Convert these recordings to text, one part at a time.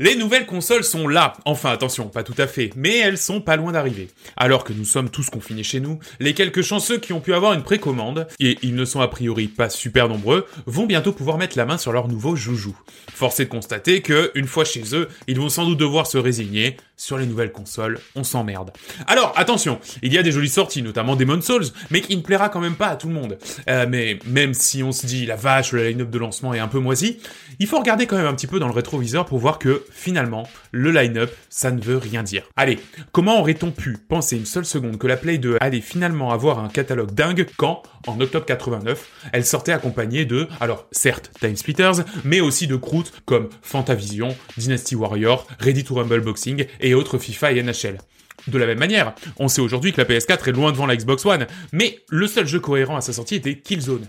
Les nouvelles consoles sont là. Enfin, attention, pas tout à fait, mais elles sont pas loin d'arriver. Alors que nous sommes tous confinés chez nous, les quelques chanceux qui ont pu avoir une précommande, et ils ne sont a priori pas super nombreux, vont bientôt pouvoir mettre la main sur leur nouveau joujou. Force est de constater que, une fois chez eux, ils vont sans doute devoir se résigner. Sur les nouvelles consoles, on s'emmerde. Alors, attention, il y a des jolies sorties, notamment Demon's Souls, mais qui ne plaira quand même pas à tout le monde. Euh, mais même si on se dit, la vache, le line-up de lancement est un peu moisi, il faut regarder quand même un petit peu dans le rétroviseur pour voir que, finalement, le line-up, ça ne veut rien dire. Allez, comment aurait-on pu penser une seule seconde que la Play 2 allait finalement avoir un catalogue dingue quand, en octobre 89, elle sortait accompagnée de, alors certes, Time Splitters, mais aussi de croûtes comme Fantavision, Dynasty Warrior, Ready to Rumble Boxing et autres FIFA et NHL. De la même manière, on sait aujourd'hui que la PS4 est loin devant la Xbox One, mais le seul jeu cohérent à sa sortie était Killzone.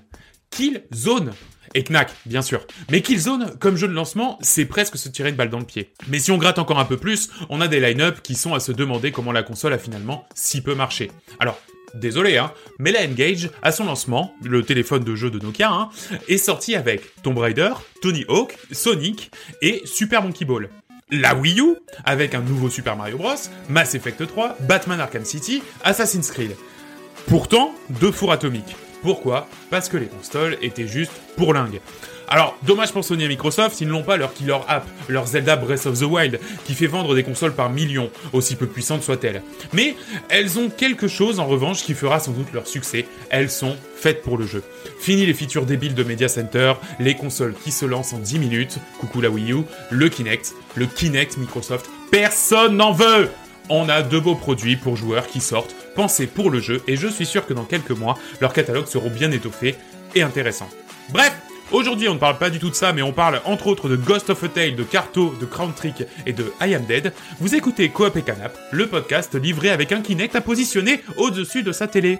Killzone et Knack, bien sûr. Mais Killzone, comme jeu de lancement, c'est presque se tirer une balle dans le pied. Mais si on gratte encore un peu plus, on a des line-up qui sont à se demander comment la console a finalement si peu marché. Alors, désolé, hein, mais la Engage, à son lancement, le téléphone de jeu de Nokia, hein, est sorti avec Tomb Raider, Tony Hawk, Sonic et Super Monkey Ball. La Wii U, avec un nouveau Super Mario Bros, Mass Effect 3, Batman Arkham City, Assassin's Creed. Pourtant, deux fours atomiques. Pourquoi? Parce que les consoles étaient juste pour lingue. Alors, dommage pour Sony et Microsoft, ils n'ont pas leur killer app, leur Zelda Breath of the Wild, qui fait vendre des consoles par millions, aussi peu puissantes soient-elles. Mais elles ont quelque chose en revanche qui fera sans doute leur succès. Elles sont faites pour le jeu. Fini les features débiles de Media Center, les consoles qui se lancent en 10 minutes, coucou la Wii U, le Kinect, le Kinect Microsoft, personne n'en veut on a de beaux produits pour joueurs qui sortent, pensés pour le jeu, et je suis sûr que dans quelques mois, leurs catalogues seront bien étoffés et intéressants. Bref, Aujourd'hui, on ne parle pas du tout de ça, mais on parle entre autres de Ghost of a Tale, de Carto, de Crown Trick et de I Am Dead. Vous écoutez Coop et Canap, le podcast livré avec un Kinect à positionner au-dessus de sa télé.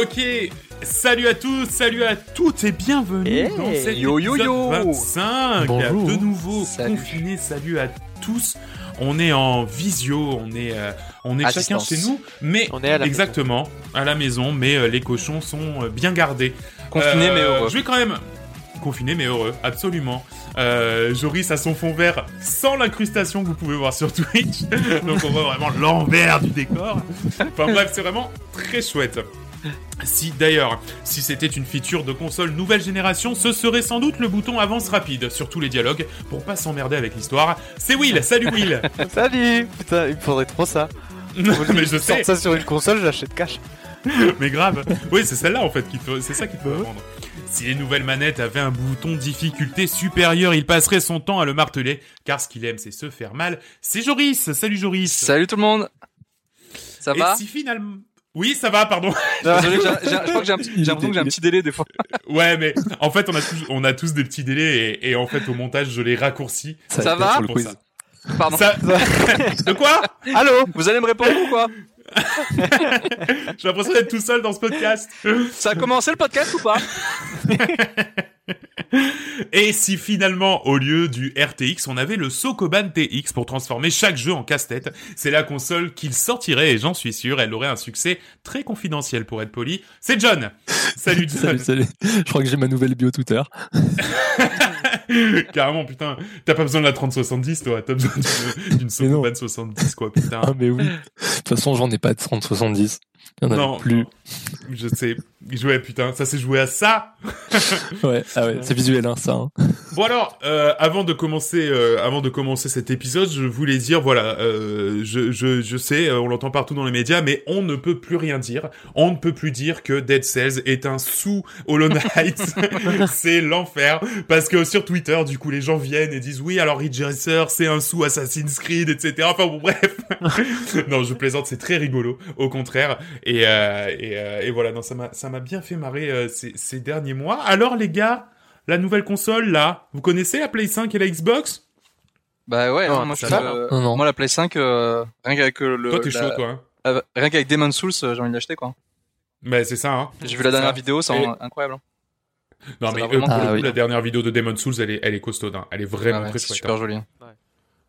Ok, salut à tous, salut à toutes et bienvenue Hey, dans cet yo, yo, yo. 25. Bonjour. De nouveau Salut. confinés, salut à tous. On est en visio, on est, euh, on est À chacun distance. chez nous, mais On est à la exactement à la maison, mais euh, les cochons sont euh, bien gardés. Confiné Euh, mais heureux. Je vais quand même confiné mais heureux, absolument. Euh, Joris a son fond vert sans l'incrustation que vous pouvez voir sur Twitch, donc on voit vraiment l'envers du décor. Enfin bref, c'est vraiment très chouette. Si d'ailleurs, si c'était une feature de console nouvelle génération, ce serait sans doute le bouton avance rapide sur tous les dialogues pour pas s'emmerder avec l'histoire. C'est Will, salut Will. Salut Putain, il me faudrait trop ça. mais je sais, ça sur une console, j'achète cash. mais grave. Oui, c'est celle-là en fait qui te- c'est ça qui te peut vendre. Si les nouvelles manettes avaient un bouton difficulté supérieur, il passerait son temps à le marteler, car ce qu'il aime c'est se faire mal. C'est Joris, salut Joris. Salut tout le monde. Ça Et va? si finalement... Oui, ça va, pardon. Désolé, j'ai- je crois que j'ai un petit- j'ai l'impression que j'ai un petit délai des fois. Ouais, mais en fait, on a tous, on a tous des petits délais et, et en fait, au montage, je les raccourcis. Ça va pour ça. Pardon. Ça- De quoi? Allô? Vous allez me répondre ou quoi? J'ai l'impression d'être tout seul dans ce podcast. Ça a commencé le podcast ou pas Et si finalement, au lieu du RTX, on avait le Sokoban TX pour transformer chaque jeu en casse-tête, c'est la console qu'il sortirait et j'en suis sûr, elle aurait un succès très confidentiel pour être poli. C'est John. Salut John. Salut, salut. Je crois que j'ai ma nouvelle bio Twitter. Carrément, putain, t'as pas besoin de la 3070, toi. T'as besoin d'une-. Sokoban 70, quoi, putain. Ah, mais oui. De toute façon, j'en ai pas de 3070. Il y en Non, a plus. Je sais. Ouais, putain, ça s'est joué à ça. Ouais, ah ouais, c'est visuel, hein, ça. hein. Bon alors, euh, avant de commencer, euh, avant de commencer cet épisode, je voulais dire, voilà, euh, je, je, je sais, on l'entend partout dans les médias, mais on ne peut plus rien dire. On ne peut plus dire que Dead Cells est un sous Hollow Knight. c'est l'enfer. Parce que sur Twitter, du coup, les gens viennent et disent, oui, alors Ridge Racer, c'est un sous Assassin's Creed, etc. Enfin bon, bref. non, je plaisante, c'est très rigolo, au contraire. Et, euh, et, euh, et voilà, non, ça m'a, ça m'a bien fait marrer euh, ces, ces derniers mois. Alors les gars, la nouvelle console, là, vous connaissez la Play 5 et la Xbox? Bah ouais, Non, hein, moi, je euh, Non, non. moi la Play 5, euh, rien qu'avec le... Toi, t'es la- chaud, toi. hein euh, rien qu'avec Demon Souls, euh, j'ai envie de l'acheter quoi. Mais c'est ça, hein. J'ai vu la dernière ça. vidéo, c'est Et- incroyable. hein. Non, Ça mais vraiment pour le Ah coup, oui. la dernière vidéo de Demon Souls, elle est, elle est costaude, hein. Elle est vraiment Ah ouais, très c'est chouette. super hein. joli.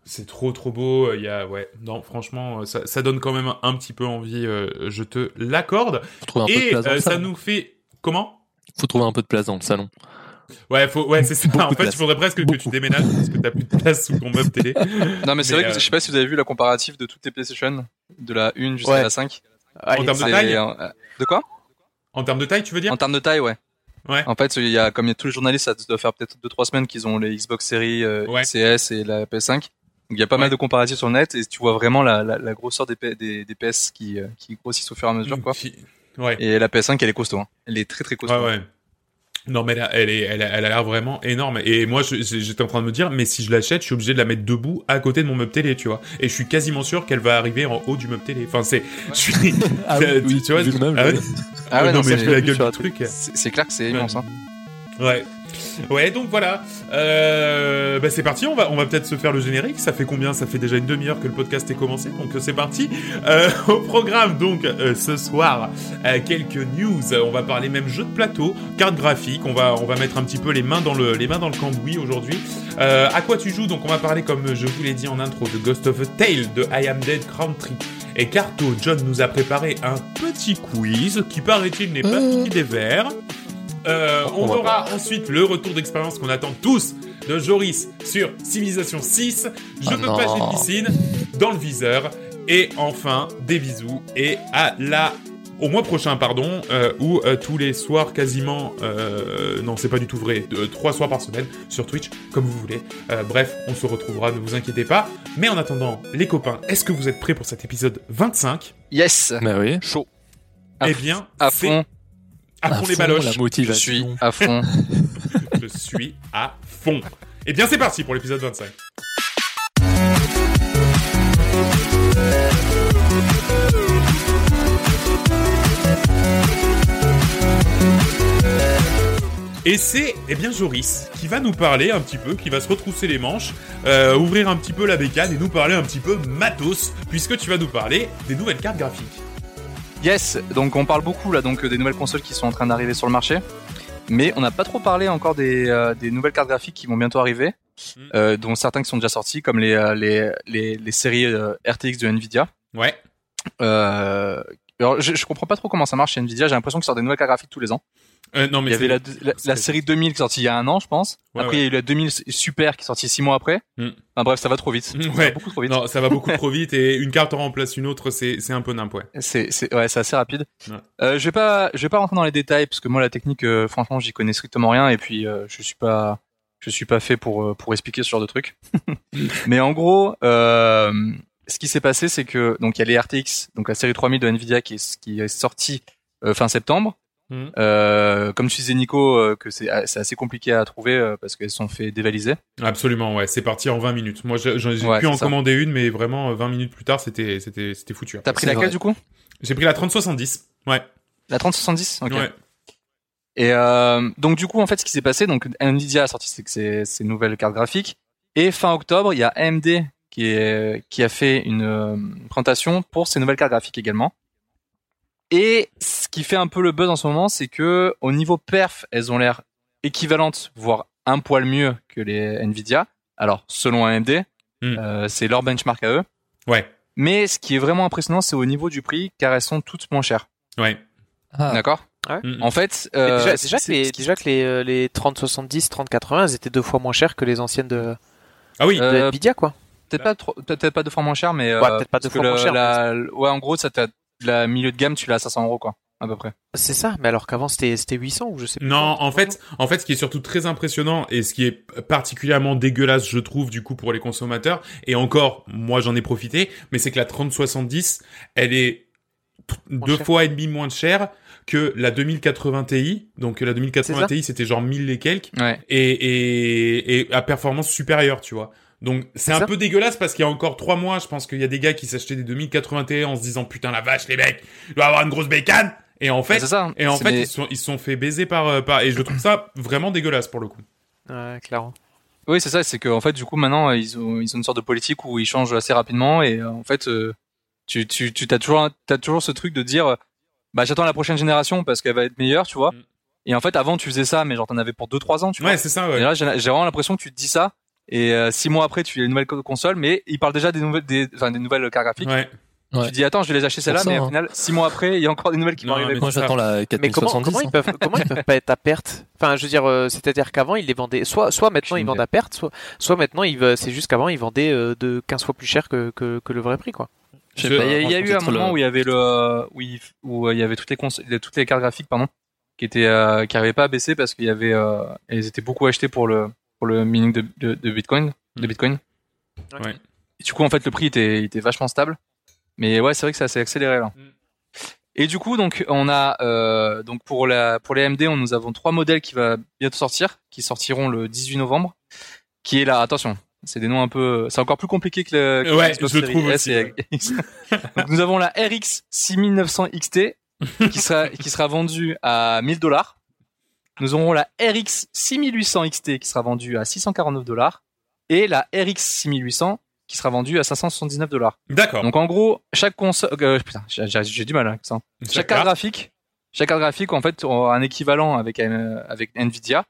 C'est trop trop beau. Il y a, ouais, non, franchement, euh, ça, ça donne quand même un petit peu envie. euh, je te l'accorde. Faut trouver un peu de Et place dans euh, le ça nous fait comment? Faut trouver un peu de place dans le salon. Ouais, faut, ouais, c'est ça. Beaucoup En fait, il faudrait presque que tu déménages parce que t'as plus de place sous ton meuble télé. Non mais c'est Mais, vrai que je sais pas si vous avez vu la comparative de toutes les PlayStation, de la 1 jusqu'à Ouais. la 5. Ah, En termes de taille euh, De quoi? En termes de taille, tu veux dire? En termes de taille, ouais. Ouais. En fait, il y a comme il y a tous les journalistes, ça doit faire peut-être 2-3 semaines qu'ils ont les Xbox Series euh, Ouais. CS et la PS5. Donc il y a pas mal de comparatifs sur le net et tu vois vraiment la, la, la grosseur des, P- des, des PS qui, euh, qui grossissent au fur et à mesure quoi. Qui- Ouais. Et la PS5 elle est costaud. Hein. Elle est très très costaud. Ouais, ouais. Non, mais là, elle est, elle, a- elle a l'air vraiment énorme. Et moi, je- j'étais en train de me dire, mais si je l'achète, je suis obligé de la mettre debout à côté de mon meuble télé, tu vois. Et je suis quasiment sûr qu'elle va arriver en haut du meuble télé. Enfin, c'est, je suis, Ah tu- oui, oui, tu vois, vu le meuble, ah ouais. Ah ouais, non, non, mais c'est- je fais la gueule du truc. C'est c'est clair que c'est immense. Hein. Ouais. Ouais, donc voilà. Euh, bah c'est parti, on va, on va peut-être se faire le générique. Ça fait combien? Ça fait déjà une demi-heure que le podcast est commencé, donc euh, c'est parti. Euh, au programme, donc, euh, ce soir, quelques news. On va parler même jeux de plateau, cartes graphiques. On va, on va mettre un petit peu les mains dans le, les mains dans le cambouis aujourd'hui. À quoi tu joues? Donc, on va parler, comme je vous l'ai dit en intro, de Ghost of a Tale, de I Am Dead Country. Et Carto, John nous a préparé un petit quiz qui, paraît-il, n'est pas piqué des verres. Euh, on aura ensuite le retour d'expérience qu'on attend tous de Joris sur Civilisation 6. Je Ah peux non. pas j'ai piscine dans le viseur. Et enfin, des bisous et à la au mois prochain, pardon, euh, où euh, tous les soirs quasiment, euh, non c'est pas du tout vrai, de- trois soirs par semaine sur Twitch, comme vous voulez. Euh, bref, on se retrouvera, ne vous inquiétez pas. Mais en attendant, les copains, est-ce que vous êtes prêts pour cet épisode 25 Yes. Bah oui. Chaud. Eh bien, À c'est fond. À À fond les baloches. La Je motivation. suis à fond. Je suis à fond. Et bien c'est parti pour l'épisode 25. Et c'est, eh bien, Joris qui va nous parler un petit peu, qui va se retrousser les manches, euh, ouvrir un petit peu la bécane et nous parler un petit peu matos, puisque tu vas nous parler des nouvelles cartes graphiques. Yes, donc on parle beaucoup là donc euh, des nouvelles consoles qui sont en train d'arriver sur le marché, mais on n'a pas trop parlé encore des, euh, des nouvelles cartes graphiques qui vont bientôt arriver, Mm. euh, dont certains qui sont déjà sortis comme les les, les, les séries euh, RTX de Nvidia. Ouais. Alors je, je comprends pas trop comment ça marche chez Nvidia. J'ai l'impression qu'ils sortent des nouvelles cartes graphiques tous les ans. Euh, non, mais il y avait la, la, série 2000 qui est sortie il y a un an, je pense. Ouais, Après il y a eu la 2000 Super qui est sortie six mois après. Mm. Enfin bref, ça va trop vite. Ça va Ouais. beaucoup trop vite. Non, ça va beaucoup trop vite et une carte en remplace une autre, c'est c'est un peu nimp, ouais. C'est c'est ouais, c'est assez rapide. Ouais. Euh, je vais pas je vais pas rentrer dans les détails parce que moi la technique euh, franchement, j'y connais strictement rien et puis euh, je suis pas je suis pas fait pour euh, pour expliquer ce genre de truc. Mais en gros, euh, ce qui s'est passé c'est que donc il y a les RTX, donc la série 3000 de Nvidia qui est qui est sortie euh, fin septembre. Mhm. Euh, comme tu disais Nico euh, que c'est c'est assez compliqué à trouver euh, parce qu'elles sont fait dévaliser. Absolument, ouais. C'est parti en 20 minutes. Moi, j'ai Ouais, pu en ça. commander une, mais vraiment, euh, 20 minutes plus tard, c'était c'était c'était foutu. T'as pris laquelle du coup? J'ai pris la 3070. Ouais. La 3070 OK. Ouais. Et euh, donc du coup en fait ce qui s'est passé donc Nvidia a sorti ses, nouvelles cartes graphiques et fin octobre il y a AMD qui est qui a fait une présentation pour ses nouvelles cartes graphiques également. Et ce qui fait un peu le buzz en ce moment c'est que au niveau perf elles ont l'air équivalentes voire un poil mieux que les Nvidia. Alors selon AMD Hmm. euh, c'est leur benchmark à eux. Ouais. Mais ce qui est vraiment impressionnant c'est au niveau du prix car elles sont toutes moins chères. Ouais. Ah, D'accord. Mm. En fait euh, déjà, c'est- déjà, que les, déjà que les, euh, les 3070, 3080, elles étaient deux fois moins chères que les anciennes de, Ah oui. de Euh, Nvidia, quoi. Peut-être pas trop, peut-être pas deux fois moins cher, mais Ouais, euh, peut-être pas deux parce que fois moins cher, La, ouais, en gros, ça t'a la milieu de gamme, tu l'as à 500 euros quoi, à peu près. C'est ça, mais alors qu'avant c'était c'était 800 ou je sais plus. Non, quoi. en fait, en fait, ce qui est surtout très impressionnant et ce qui est particulièrement dégueulasse, je trouve, du coup, pour les consommateurs, et encore, moi, j'en ai profité, mais c'est que la 3070, elle est deux fois et demi moins chère que la 2080 Ti. Donc, la 2080 C'est ça. Ti, c'était genre 1000 et quelques, Ouais. et, et, et à performance supérieure, tu vois. Donc, c'est un ça. peu dégueulasse parce qu'il y a encore trois mois, je pense qu'il y a des gars qui s'achetaient des 2080 Ti en se disant, putain, la vache, les mecs, il doit avoir une grosse bécane! Et en fait, ça. et en fait, des- ils se sont, ils sont fait baiser par, euh, par, et je trouve ça vraiment dégueulasse pour le coup. Ouais, clairement. oui, c'est ça. C'est que en fait, du coup, maintenant, ils ont, ils ont une sorte de politique où ils changent assez rapidement et euh, en fait, euh, Tu tu tu t'as toujours t'as toujours ce truc de dire euh, bah j'attends la prochaine génération parce qu'elle va être meilleure, tu vois. Mm. Et en fait avant tu faisais ça mais genre t'en avais pour 2 3 ans, tu vois. Ouais, c'est ça, Et ouais. là j'ai j'ai vraiment l'impression que tu te dis ça et euh, six mois après tu as une nouvelle co- console mais il parle déjà des nouvelles des enfin des nouvelles cartes graphiques. Ouais. Ouais. Tu dis attends, je vais les acheter ça, mais au hein. final six mois après, il y a encore des nouvelles qui vont arriver. mais Moi, j'attends la Mais comment, 4070. comment ils hein. peuvent comment ils peuvent pas être à perte Enfin, je veux dire, euh, c'est-à-dire qu'avant ils les vendaient. Soit soit maintenant ils vendent à perte, soit soit maintenant ils c'est juste qu'avant ils vendaient euh, de 15 fois plus cher que, que que le vrai prix quoi. Je sais Je- pas, Il y a, y a eu un moment le- où il y avait le où il, où euh, il y avait toutes les cons- toutes les cartes graphiques pardon qui étaient euh, qui arrivaient pas à baisser parce qu'il y avait euh, elles étaient beaucoup achetées pour le pour le mining de, de, de Bitcoin de Mm. Bitcoin. Ouais. Et du coup en fait le prix était il était vachement stable. Mais ouais c'est vrai que ça s'est accéléré là. Mm. Et du coup donc on a euh, donc pour la pour les AMD on nous avons trois modèles qui va bientôt sortir qui sortiront le 18 novembre qui est là attention c'est des noms un peu c'est encore plus compliqué que le que Ouais, je trouve aussi, ouais. Donc, nous avons la RX 6900 XT qui sera qui sera vendue à 1000 dollars. Nous aurons la RX 6800 XT qui sera vendue à 649 dollars et la RX 6800 qui sera vendue à 579 dollars. D'accord. Donc en gros, chaque console euh, putain, j'ai- du mal avec ça. Chaque carte graphique, chaque carte graphique en fait aura un équivalent avec euh, avec Nvidia.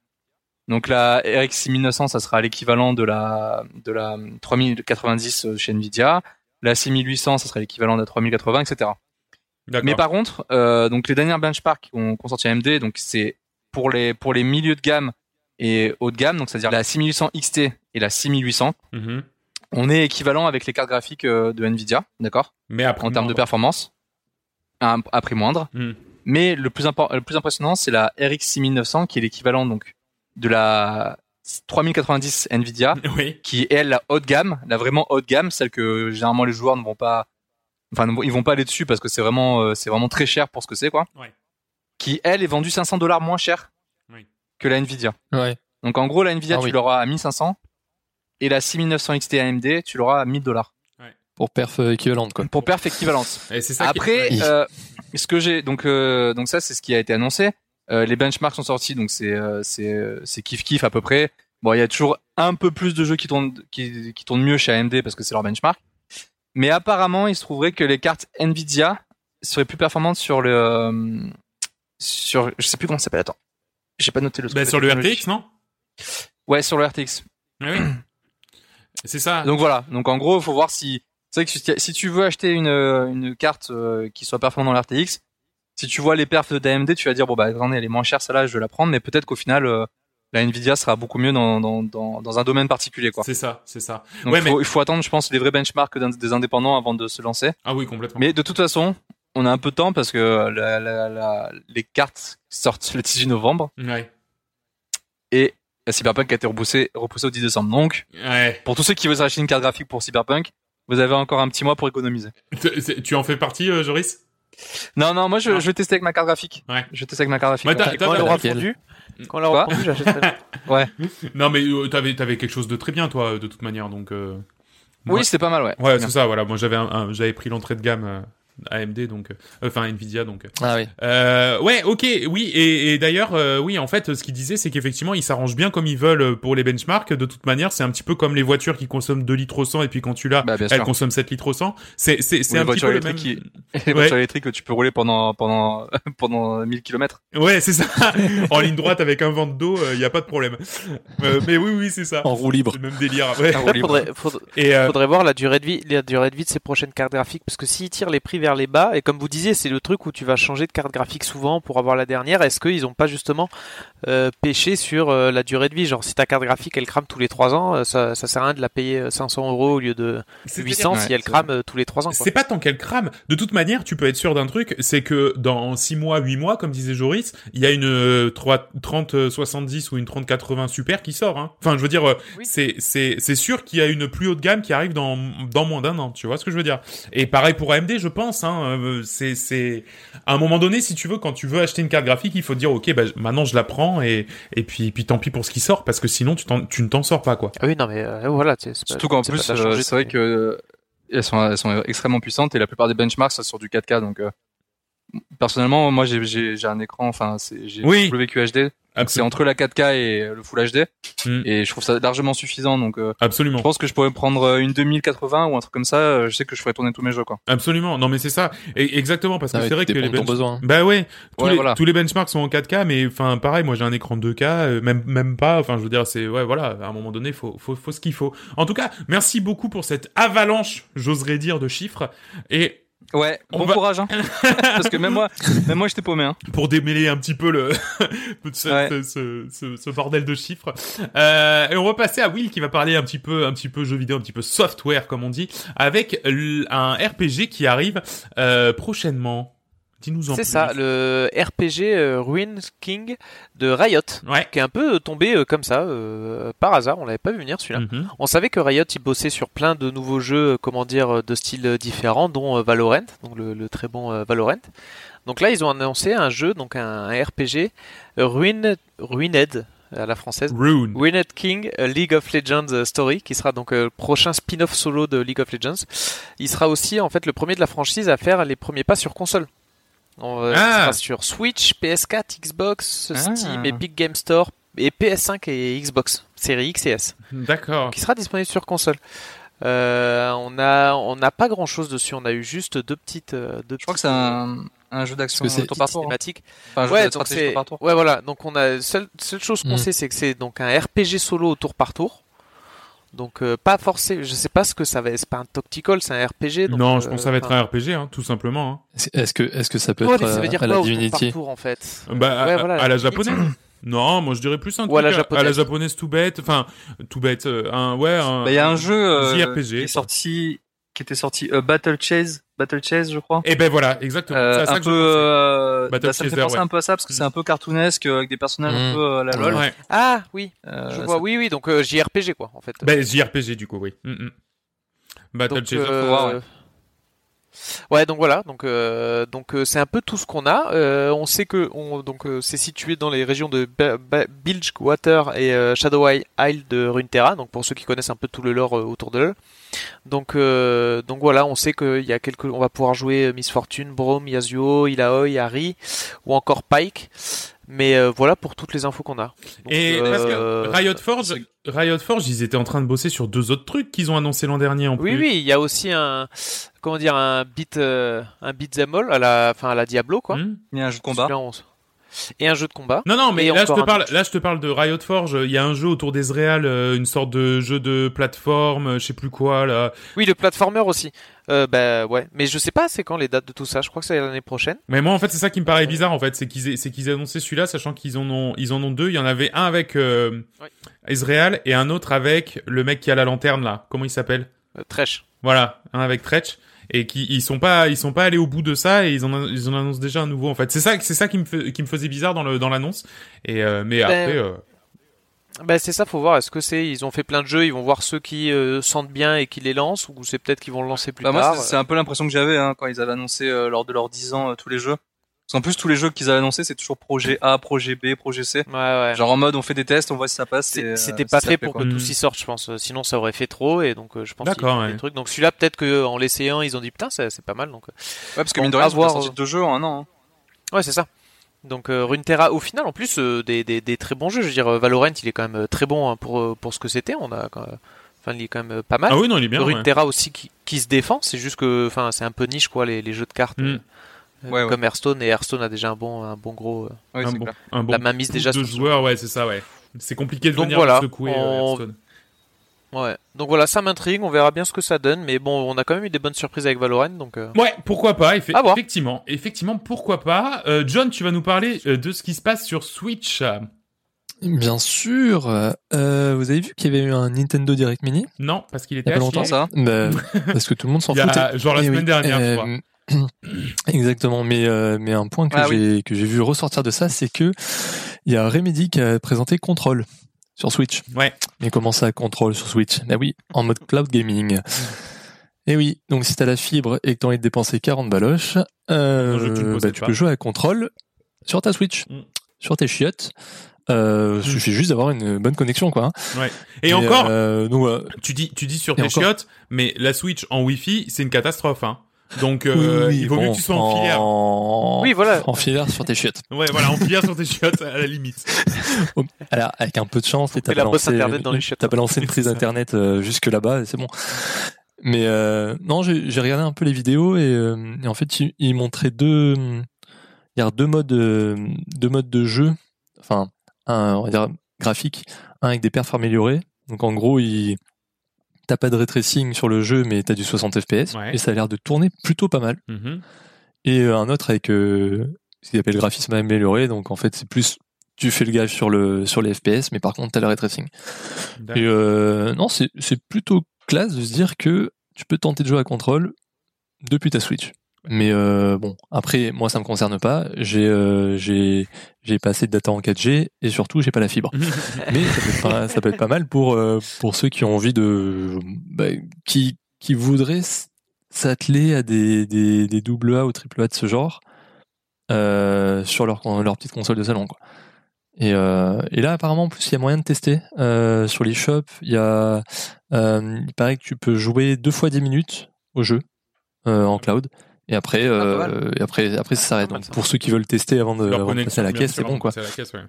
Donc la RX 6900 ça sera l'équivalent de la de la 3090 chez Nvidia. La 6800 ça sera l'équivalent de la 3080 etc. D'accord. Mais par contre, euh, donc les dernières benchmarks qu'on qu'on sorti AMD, donc c'est pour les pour les milieux de gamme et haut de gamme, donc c'est-à-dire la 6800 XT et la 6800, Mhm. on est équivalent avec les cartes graphiques euh, de Nvidia, d'accord, Mais après. en termes de performance, à, prix moindre. Hmm. Mais le plus le plus impressionnant, c'est la RX 6900 qui est l'équivalent donc de la 3090 Nvidia, Oui. qui est elle la haut de gamme, la vraiment haut de gamme, celle que généralement les joueurs ne vont pas, enfin ils vont pas aller dessus parce que c'est vraiment euh, c'est vraiment très cher pour ce que c'est quoi. Ouais. Qui elle est vendue 500 dollars moins cher Oui. que la Nvidia. Ouais. Donc en gros la Nvidia Ah tu oui. l'auras à 1500 et la 6900 XT AMD tu l'auras à 1000 dollars Pour perf euh, équivalente, quoi. pour perf équivalente. Et ça. Après, euh, ce que j'ai donc euh, donc ça c'est ce qui a été annoncé. Euh, les benchmarks sont sortis donc c'est euh, c'est c'est kiff kiff à peu près. Bon, il y a toujours un peu plus de jeux qui tournent qui, qui tournent mieux chez AMD parce que c'est leur benchmark. Mais apparemment, il se trouverait que les cartes Nvidia seraient plus performantes sur le euh, sur je sais plus comment ça s'appelle. Attends, j'ai pas noté le. Bah, truc sur le. RTX, non? Ouais, sur le RTX. Oui. C'est ça. Donc voilà. Donc en gros, il faut voir si c'est vrai que si- tu veux acheter une euh, une carte euh, qui soit performante dans l'RTX, si tu vois les perfs d'AMD, tu vas dire bon bah attendez, elle est moins chère celle-là, je vais la prendre, mais peut-être qu'au final euh, la Nvidia sera beaucoup mieux dans dans dans, dans un domaine particulier quoi. C'est ça, c'est ça. Donc Ouais, il faut, il faut attendre, je pense, les vrais benchmarks des indépendants avant de se lancer. Ah oui, complètement. Mais de toute façon, on a un peu de temps parce que la, la, la- les cartes sortent le 18 novembre Ouais. et la Cyberpunk a été repoussée repoussée au 10 décembre. Donc Ouais. pour tous ceux qui veulent acheter une carte graphique pour Cyberpunk, vous avez encore un petit mois pour économiser. Tu- en fais partie, euh, Joris? Non, non, moi je, Non. je vais tester avec ma carte graphique. Ouais. Je vais tester avec ma carte graphique. Ouais, ouais. t'as- Quand elle aura fondu, quand elle aura fondu, j'achèterai. Non, mais euh, t'avais t'avais quelque chose de très bien, toi, de toute manière. Donc. euh, Oui, c'était pas mal, ouais. Ouais, c'est ça. Voilà. Moi, j'avais j'avais pris l'entrée de gamme euh, AMD, donc. euh, Enfin, Nvidia, donc. euh, Ah oui. Euh, ouais, ok, oui, et, et d'ailleurs, euh, oui, en fait, ce qu'il disait, c'est qu'effectivement, ils s'arrangent bien comme ils veulent euh, pour les benchmarks. De toute manière, c'est un petit peu comme les voitures qui consomment 2 litres au 100 et puis quand tu l'as, Bah, elles sûr. consomment 7 litres au 100. C'est, c'est, un petit peu le même. électriques Les Ouais. voitures électriques que tu peux rouler pendant pendant pendant 1000 km. Ouais, c'est ça. en ligne droite avec un vent de dos, il y a pas de problème. Euh, mais oui, oui, c'est ça. En roue libre. C'est le même délire. Ouais. Ah, Après, libre. faudrait, faudrait, Et euh, faudrait voir la durée de vie, la durée de vie de ces prochaines cartes graphiques, parce que s'ils tirent les prix vers les bas, et comme vous disiez, c'est le truc où tu vas changer de carte graphique souvent pour avoir la dernière. Est-ce qu'ils ont pas justement euh, pêché sur euh, la durée de vie? Genre, si ta carte graphique elle crame tous les 3 ans, euh, ça, ça sert à rien de la payer euh, 500 euros au lieu de c'est- 800 si Ouais, elle crame euh, tous les 3 ans. C'est pas tant qu'elle crame. De toute manière, tu peux être sûr d'un truc, c'est que dans 6 mois, 8 mois, comme disait Joris, il y a une euh, 3 30 euh, 70 ou une 30 80 super qui sort. Hein. Enfin, je veux dire, euh, Oui. c'est sûr qu'il y a une plus haute gamme qui arrive dans dans moins d'un an. Tu vois ce que je veux dire? Et pareil pour AMD, je pense. Hein, euh, c'est c'est à un moment donné, si tu veux, quand tu veux acheter une carte graphique, il faut dire, ok, bah, maintenant je la prends et et puis puis tant pis pour ce qui sort parce que sinon tu t'en- tu ne t'en sors pas quoi. Ah oui, non, mais euh, voilà. c'est- c'est pas- Surtout qu'en c'est plus, ça euh, c'est vrai que euh, elles sont elles sont extrêmement puissantes et la plupart des benchmarks sont sur du 4K. Donc euh, personnellement, moi j'ai j'ai j'ai un écran, enfin c'est j'ai Oui. WQHD. C'est entre la 4K et le Full HD. Mm. Et je trouve ça largement suffisant. Donc euh, Absolument. je pense que je pourrais prendre euh, une 2080 ou un truc comme ça. euh, Je sais que je ferais tourner tous mes jeux quoi. Absolument. Non, mais c'est ça. Et exactement, parce que Ah c'est vrai que les bench- besoin. Bah ouais. Tous, Ouais, les, voilà. tous les benchmarks sont en 4K, mais enfin, pareil, moi j'ai un écran de 2K, euh, même, même pas. Enfin, je veux dire, c'est, ouais, voilà, à un moment donné, faut, faut, faut ce qu'il faut. En tout cas, merci beaucoup pour cette avalanche, j'oserais dire, de chiffres. Et Ouais. On Bon va- courage hein. Parce que même moi, même moi j'étais paumé hein. pour démêler un petit peu le ce, Ouais. ce, ce, ce- ce bordel de chiffres. Euh, et on va passer à Will qui va parler un petit peu un petit peu jeux vidéo, un petit peu software comme on dit, avec un RPG qui arrive euh, prochainement. Dis-nous en C'est ça, le RPG euh, Ruin King de Riot, Ouais. qui est un peu tombé euh, comme ça, euh, par hasard, on l'avait pas vu venir celui-là. Mhm. On savait que Riot il bossait sur plein de nouveaux jeux, euh, comment dire, euh, de styles euh, différents, dont euh, Valorant, donc le, le très bon euh, Valorant. Donc là, ils ont annoncé un jeu, donc un, un RPG euh, Ruin, Ruined à la française. Rune. Ruined King, League of Legends euh, Story, qui sera donc euh, le prochain spin-off solo de League of Legends. Il sera aussi en fait le premier de la franchise à faire les premiers pas sur console. On, euh, Ah. sera sur Switch, PS4, Xbox, Ah. Steam, Epic Game Store et PS5 et Xbox, série X et S D'accord. qui sera disponible sur console. Euh, on a on n'a pas grand chose dessus. On a eu juste deux petites. euh, Deux Je crois que c'est un, un jeu d'action tour par tour. hein. Enfin, Ouais, de donc stratégie c'est tour par tour. ouais voilà. Donc on a seule seule chose qu'on Mm. sait, c'est que c'est donc un RPG solo au tour par tour. Donc euh, pas forcément. Je sais pas ce que ça va. C'est pas un tactical, c'est un RPG. Donc, non, je euh, pense que ça va être un RPG, hein, tout simplement. hein. Est-ce que, est-ce que ça peut Ouais, être ça veut euh, dire à quoi la Divinity tour en fait? Bah, Ouais, à, voilà, à la la japonaise. Non, moi je dirais plus un Ou à la truc japonaise. à la japonaise tout bête. Enfin, tout bête. euh, Un, ouais, un. Bah, il y a un jeu euh, JRPG, qui est sorti, qui était sorti euh, Battle Chase, Battle Chase, je crois. Et ben voilà, exactement. Euh, ça un que peu, euh, Battle bah, ça me fait penser ouais. un peu à ça parce que c'est un peu cartoonesque euh, avec des personnages un Mm. peu euh, à la lol. Ouais. Ah oui, Euh, je ça- vois. Oui oui. Donc euh, JRPG quoi en fait. Ben JRPG du coup, oui. Mm, mm. Battle Donc, Chaser. Ouais. donc voilà, donc euh, donc euh, c'est un peu tout ce qu'on a. Euh, on sait que on, donc c'est situé dans les régions de Bilgewater et Shadow Isle de Runeterra. Donc pour ceux qui connaissent un peu tout le lore autour de l'eux. Donc donc voilà, on sait qu'il y a quelques, on va pouvoir jouer Miss Fortune, Braum, Yasuo, Ilaoi, Harry ou encore Pike. Mais euh, voilà pour toutes les infos qu'on a. Donc, Et parce euh, que Riot Forge, Riot Forge, ils étaient en train de bosser sur deux autres trucs qu'ils ont annoncé l'an dernier en plus. Oui, oui, il y a aussi un, comment dire, un beat, euh, un beat'em all à la, enfin à la Diablo quoi. Hmm Il y a un jeu de combat. On Et un jeu de combat. Non, non, mais là je te parle, là je te parle de Riot Forge. Il y a un jeu autour d'Ezreal, euh, une sorte de jeu de plateforme, euh, je sais plus quoi là. Oui, le platformer aussi. Euh, bah ouais, mais je sais pas c'est quand les dates de tout ça. Je crois que c'est l'année prochaine. Mais moi en fait c'est ça qui me paraît bizarre en fait, c'est qu'ils c'est qu'ils aient annoncé celui-là, sachant qu'ils en ont, ils en ont deux. Il y en avait un avec euh, Ouais. Ezreal et un autre avec le mec qui a la lanterne là. Comment il s'appelle? Euh, Tresh. Voilà, un avec Tretch et qui ils sont pas ils sont pas allés au bout de ça et ils en ils en annoncent déjà un nouveau en fait. C'est ça c'est ça qui me fait- qui me faisait bizarre dans le dans l'annonce et euh, mais après euh, Bah c'est ça, faut voir. Est-ce que c'est, ils ont fait plein de jeux, ils vont voir ceux qui euh, sentent bien et qui les lancent, ou c'est peut-être qu'ils vont le lancer plus moi, tard. c'est- c'est un peu l'impression que j'avais hein, quand ils avaient annoncé euh, lors de leurs 10 ans euh, tous les jeux. Parce qu'en plus, tous les jeux qu'ils avaient annoncés, c'est toujours projet A, projet B, projet C. Ouais, ouais. Genre en mode, on fait des tests, on voit si ça passe. euh, C'était si pas fait pour quoi. que Mm. tous y sortent, je pense. Euh, Sinon, ça aurait fait trop, et donc euh, je pense font ouais. des trucs. Donc celui-là, peut-être que en l'essayant, ils ont dit putain, c'est c'est pas mal. Donc euh, Ouais, parce que mine de rien, ils ont voir, sorti euh, deux jeux en un an. hein. Ouais, c'est ça. Donc euh, Runeterra, au final, en plus, euh, des, des, des très bons jeux. Je veux dire, euh, Valorant, il est quand même euh, très bon hein, pour, euh, pour ce que c'était. On a, quand- enfin, il est quand même euh, pas mal. ah oui non il est bien. ouais. Runeterra aussi qui, qui se défend. C'est juste que, enfin, c'est un peu niche quoi, les, les jeux de cartes. Mm. Euh, Ouais, ouais. comme Hearthstone et Hearthstone a déjà un bon, un bon gros. euh, Oui, un c'est bon, un bon la mainmise déjà de sur ce joueurs ouais c'est ça ouais. C'est compliqué de Donc venir voilà, secouer euh, on- Hearthstone. Ouais. Donc voilà, ça m'intrigue. On verra bien ce que ça donne. Mais bon, on a quand même eu des bonnes surprises avec Valorant. Donc. euh, Ouais, pourquoi pas, effe- À voir. effectivement. Effectivement, pourquoi pas. Euh, John, tu vas nous parler euh, de ce qui se passe sur Switch. Bien sûr. Euh, vous avez vu qu'il y avait eu un Nintendo Direct Mini? Non, parce qu'il il y était a pas longtemps ça Bah, Parce que tout le monde s'en foutait. genre la Eh semaine oui, dernière, euh, Exactement, mais euh, mais un point que Ah j'ai que j'ai vu ressortir de ça, c'est que il y a Remedy qui a présenté Control sur Switch. Ouais. Mais comment ça, Control sur Switch? Bah oui, en mode cloud gaming. Et oui, donc si t'as la fibre et que t'as envie de dépenser 40 baloches, euh, bah, tu pas. peux jouer à Control sur ta Switch, Mm. sur tes chiottes. Euh, suffit juste d'avoir une bonne connexion, quoi. hein. Et encore, euh, donc, voilà. tu dis, tu dis sur tes encore. chiottes, mais la Switch en Wi-Fi, c'est une catastrophe. Hein. Donc, euh, Oui, il vaut mieux que tu sois en filière. en- Oui, voilà. En filière sur tes chiottes. Ouais, voilà, en filière sur tes chiottes, à la limite. Alors, avec un peu de chance, t'as balancé, internet dans les chiottes. t'as balancé une prise internet euh, jusque là-bas et c'est bon. Mais euh, non, j'ai regardé un peu les vidéos et, euh, et en fait, ils, ils montraient deux, il y a deux modes, deux modes de jeu. Enfin, un, on va dire graphique, un avec des perfs améliorés. Donc en gros, il t'as pas de ray tracing sur le jeu, mais t'as du 60 FPS Ouais. et ça a l'air de tourner plutôt pas mal. Mhm. Et euh, un autre avec euh, ce qu'ils appellent graphisme amélioré. Donc en fait, c'est plus tu fais le gage sur le sur les FPS, mais par contre, t'as le ray tracing. D'accord. Et euh, non, c'est c'est plutôt classe de se dire que tu peux tenter de jouer à contrôle depuis ta Switch. Mais euh, bon, après, moi, ça me concerne pas. J'ai euh, j'ai j'ai pas assez de data en 4G et surtout, j'ai pas la fibre. Mais ça peut être pas, ça peut être pas mal pour euh, pour ceux qui ont envie de bah, qui qui voudraient s'atteler à des des des double A ou triple A de ce genre sur leur leur petite console de salon quoi. Et, euh, et là apparemment en plus il y a moyen de tester euh, sur les shops. Il y a euh, il paraît que tu peux jouer deux fois 10 minutes au jeu en cloud. Et après, euh, mal. et après, après ça s'arrête. Mal, Donc pour ceux qui veulent tester avant de, avant de passer à la caisse, c'est bon quoi. passer à la caisse, ouais.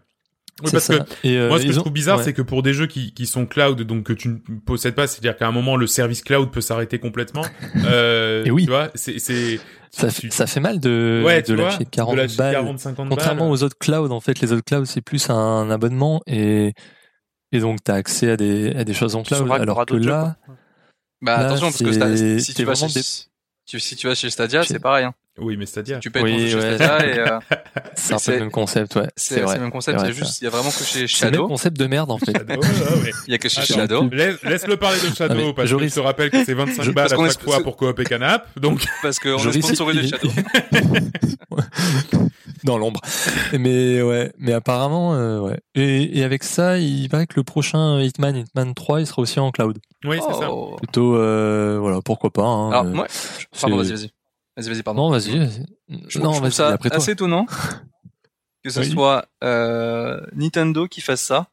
Oui, C'est parce ça. que Et, euh, moi, ce que je ont- trouve bizarre, ouais. c'est que pour des jeux qui, qui sont cloud, donc que tu ne possèdes pas, c'est-à-dire qu'à un moment, le service cloud peut s'arrêter complètement. Euh, Et oui. Tu vois, c'est, c'est, ça, tu- ça fait mal de, ouais, de vois, lâcher 40 de lâcher balles. 40, 50 Contrairement balles. aux autres clouds, en fait, les autres clouds, c'est plus un abonnement et, et donc t'as accès à des, à des choses en cloud. Alors que jeux, là, quoi. Bah Là, attention, parce que si tu vas vraiment des- tu- si tu vas chez Stadia, c'est pareil. Hein. Oui, mais c'est-à-dire. Tu payes ton Oui, chez ouais. Stadia et euh, c'est un peu le même concept, ouais. c'est le même concept. C'est C'est vrai, juste, il y a vraiment que chez C'est le même Shadow. concept de merde, en fait. Shadow, ouais, ouais. Il y a que chez Attends, Shadow. Laisse, laisse-le parler de Shadow, Ah, parce que Joris- je te rappelle que c'est 25 Je- balles à chaque est- fois pour coop et canap. Donc, Parce qu'on Je est sponsorisé de il- Shadow. dans l'ombre. Mais ouais, mais apparemment, euh, ouais. Et, et avec ça, il paraît que le prochain Hitman, Hitman 3, il sera aussi en cloud. oui, c'est ça. Oh. Plutôt, euh, voilà, pourquoi pas. Hein, Alors euh, moi, pardon, vas-y, vas-y. Vas-y, vas-y, pardon. non, vas-y. vas-y. Je, non, je trouve ça après assez étonnant que ce Oui. soit euh, Nintendo qui fasse ça,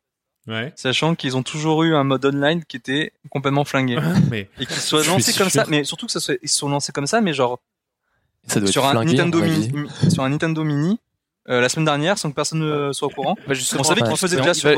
Ouais. sachant qu'ils ont toujours eu un mode online qui était complètement flingué mais, et qu'ils soient lancés comme sûr. ça, mais surtout que ça soit, ils se sont lancés comme ça, mais genre Ça doit sur être un flingué, Nintendo Mini, sur un Nintendo Mini euh, la semaine dernière, sans que personne ne soit au courant. Bah, On savait qu'ils faisaient il déjà sur, il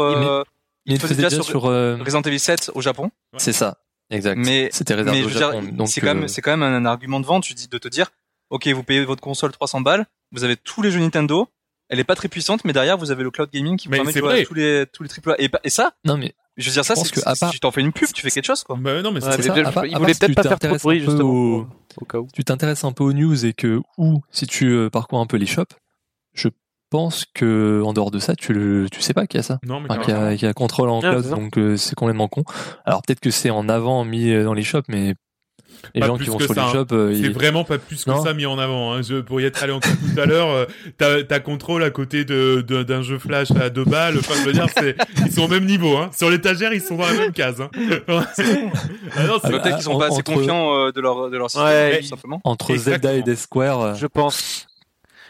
euh, faisait déjà sur sur. euh, Resident Evil 7 au Japon. C'est ça, exact. Mais- C'était réservé Mais au je veux dire, Japon. donc, c'est quand même, euh, c'est quand même un argument de vente. Tu dis de te dire, ok, vous payez votre console 300 balles, vous avez tous les jeux Nintendo. Elle est pas très puissante, mais derrière vous avez le cloud gaming qui vous Mais permet de jouer vrai. à tous les tous les triple A. Et, ça, Non, mais je veux dire ça, c'est que à si part- tu t'en fais une pub, tu fais quelque chose quoi. bah, non, mais Ouais, c'est ça, part- il voulait peut-être pas faire trop de bruit justement au- au cas où. tu t'intéresses un peu aux news et que, ou si tu euh, parcours un peu les shops, je pense que en dehors de ça, tu le, tu sais pas qu'il y a ça? Non, mais Enfin, qu'il y a, qu'il y a contrôle en Ah, cloud, donc euh, c'est complètement con. Alors peut-être que c'est en avant mis euh, dans les shops, mais les Pas gens plus qui vont que sur ça, les hein. shops, euh, C'est vraiment pas plus que Non. ça mis en avant. Hein. Je, pour y être allé encore tout à l'heure, euh, t'as, t'as contrôle à côté de, de- d'un jeu flash à deux balles. Enfin, je veux dire, c'est, ils sont au même niveau. Hein. Sur l'étagère, ils sont dans la même case. Hein. ah non, c'est- Ah, Peut-être qu'ils sont pas assez confiants euh, de leur de leur système, Ouais, tout simplement. entre Exactement. Zelda et Death Square, euh, Je pense.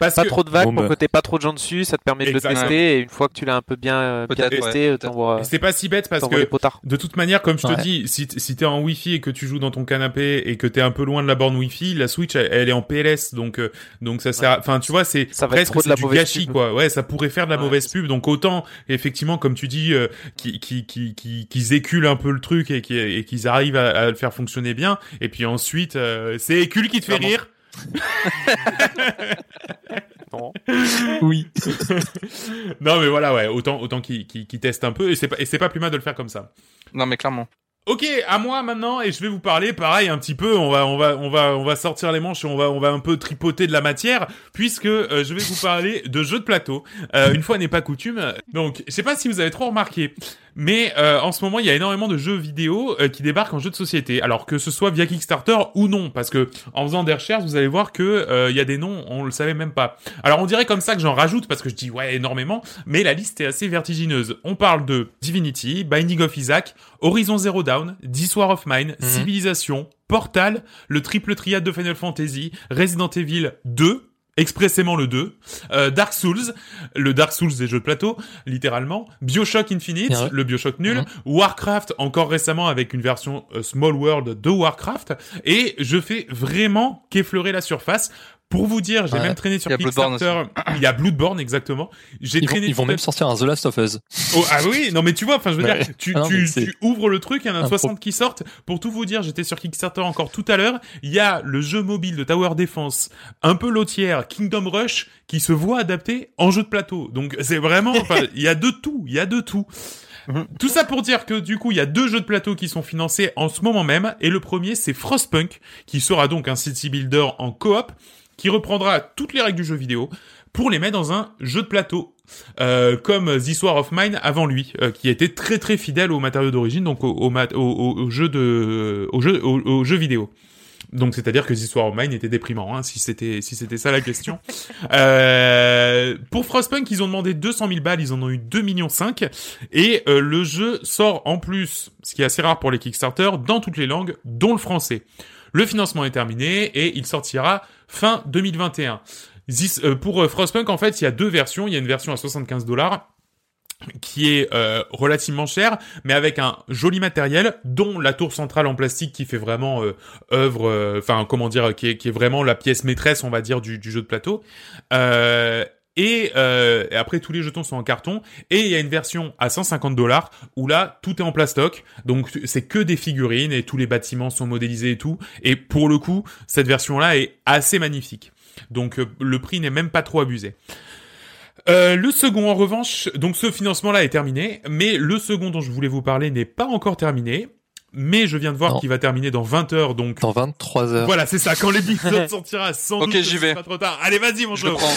Parce Pas que trop de vagues Bon, pour bah. que t'aies pas trop de gens dessus, ça te permet de le tester et une fois que tu l'as un peu bien, euh, bien testé, ouais, c'est pas si bête parce que de toute manière, comme je te Ouais. dis, si, si t'es en Wi-Fi et que tu joues dans ton canapé et que t'es un peu loin de la borne Wi-Fi, la Switch, elle, elle est en PLS, donc euh, donc ça sert. à- Enfin, tu vois, c'est Ça va être presque de la du mauvaise gâchis, pub. quoi. Ouais, ça pourrait faire de la Ouais, mauvaise pub. Donc autant, effectivement, comme tu dis, euh, qui qui qui qui qu'ils éculent un peu le truc et qui- et qu'ils arrivent à, à le faire fonctionner bien. Et puis ensuite, euh, c'est Écule qui te fait rire. Non. oui. non, mais voilà, ouais, autant autant qu'ils testent un peu et c'est pas et c'est pas plus mal de le faire comme ça. Non mais clairement. Ok, à moi maintenant et je vais vous parler pareil un petit peu. On va on va on va on va sortir les manches et on va on va un peu tripoter de la matière puisque euh, je vais vous parler de jeux de plateau. Euh, une fois n'est pas coutume. Donc je sais pas si vous avez trop remarqué, mais euh, en ce moment il y a énormément de jeux vidéo euh, qui débarquent en jeu de société. Alors que ce soit via Kickstarter ou non, parce que en faisant des recherches vous allez voir que euh, il y a des noms on le savait même pas. Alors on dirait comme ça que j'en rajoute parce que je dis ouais énormément, mais la liste est assez vertigineuse. On parle de Divinity, Binding of Isaac, Horizon Zero Dawn, This War of Mine, Civilization, Portal, le triple triade de Final Fantasy, Resident Evil 2, expressément le 2, euh, Dark Souls, le Dark Souls des jeux de plateau, littéralement, Bioshock Infinite, Ouais. le Bioshock nul, Mhm. Warcraft encore récemment avec une version euh, Small World de Warcraft, et je fais vraiment qu'effleurer la surface. Pour vous dire, j'ai Ouais. même traîné sur Il Kickstarter. Il y a Bloodborne exactement. J'ai Ils vont, traîné ils vont même sortir un The Last of Us. Oh, ah oui, non mais tu vois, enfin je veux Ouais. dire, tu, Ah non, tu, tu ouvres le truc, il y en a Un 60 qui sortent. Pour tout vous dire, j'étais sur Kickstarter encore tout à l'heure. Il y a le jeu mobile de Tower Defense, un peu lotière, Kingdom Rush, qui se voit adapté en jeu de plateau. Donc c'est vraiment, enfin, il y a de tout, il y a de tout. Mhm. Tout ça pour dire que du coup, il y a deux jeux de plateau qui sont financés en ce moment même. Et le premier, c'est Frostpunk, qui sera donc un city builder en coop, qui reprendra toutes les règles du jeu vidéo pour les mettre dans un jeu de plateau. Euh, comme This War of Mine avant lui, euh, qui était très très fidèle aux matériaux d'origine, donc au, au, mat- au, au- au jeu de, au jeu, au, au jeu vidéo. Donc c'est-à-dire que This War of Mine était déprimant, hein, si c'était si c'était ça la question. euh, pour Frostpunk, ils ont demandé 200 000 balles, ils en ont eu 2 millions 5 et euh, le jeu sort en plus, ce qui est assez rare pour les Kickstarter, dans toutes les langues, dont le français. Le financement est terminé et il sortira fin 2021. This- euh, pour euh, Frostpunk, en fait, il y a deux versions. Il y a une version à 75 dollars qui est euh, relativement chère, mais avec un joli matériel, dont la tour centrale en plastique qui fait vraiment euh, œuvre, euh, enfin comment dire, qui est, qui est vraiment la pièce maîtresse, on va dire, du, du jeu de plateau. Euh, et, après tous les jetons sont en carton. Et il y a une version à 150 dollars où là tout est en plastoc. Donc c'est que des figurines et tous les bâtiments sont modélisés et tout. Et pour le coup cette version là est assez magnifique. Donc euh, le prix n'est même pas trop abusé. Euh, le second, en revanche, donc ce financement-là est terminé, mais le second dont je voulais vous parler n'est pas encore terminé. Mais je viens de voir qu'il va terminer dans 20 heures, donc Dans 23 heures. voilà, c'est ça. Quand l'épisode sortira, sans Ok, j'y vais. sera trop tard. Allez, vas-y, mon Je le prends.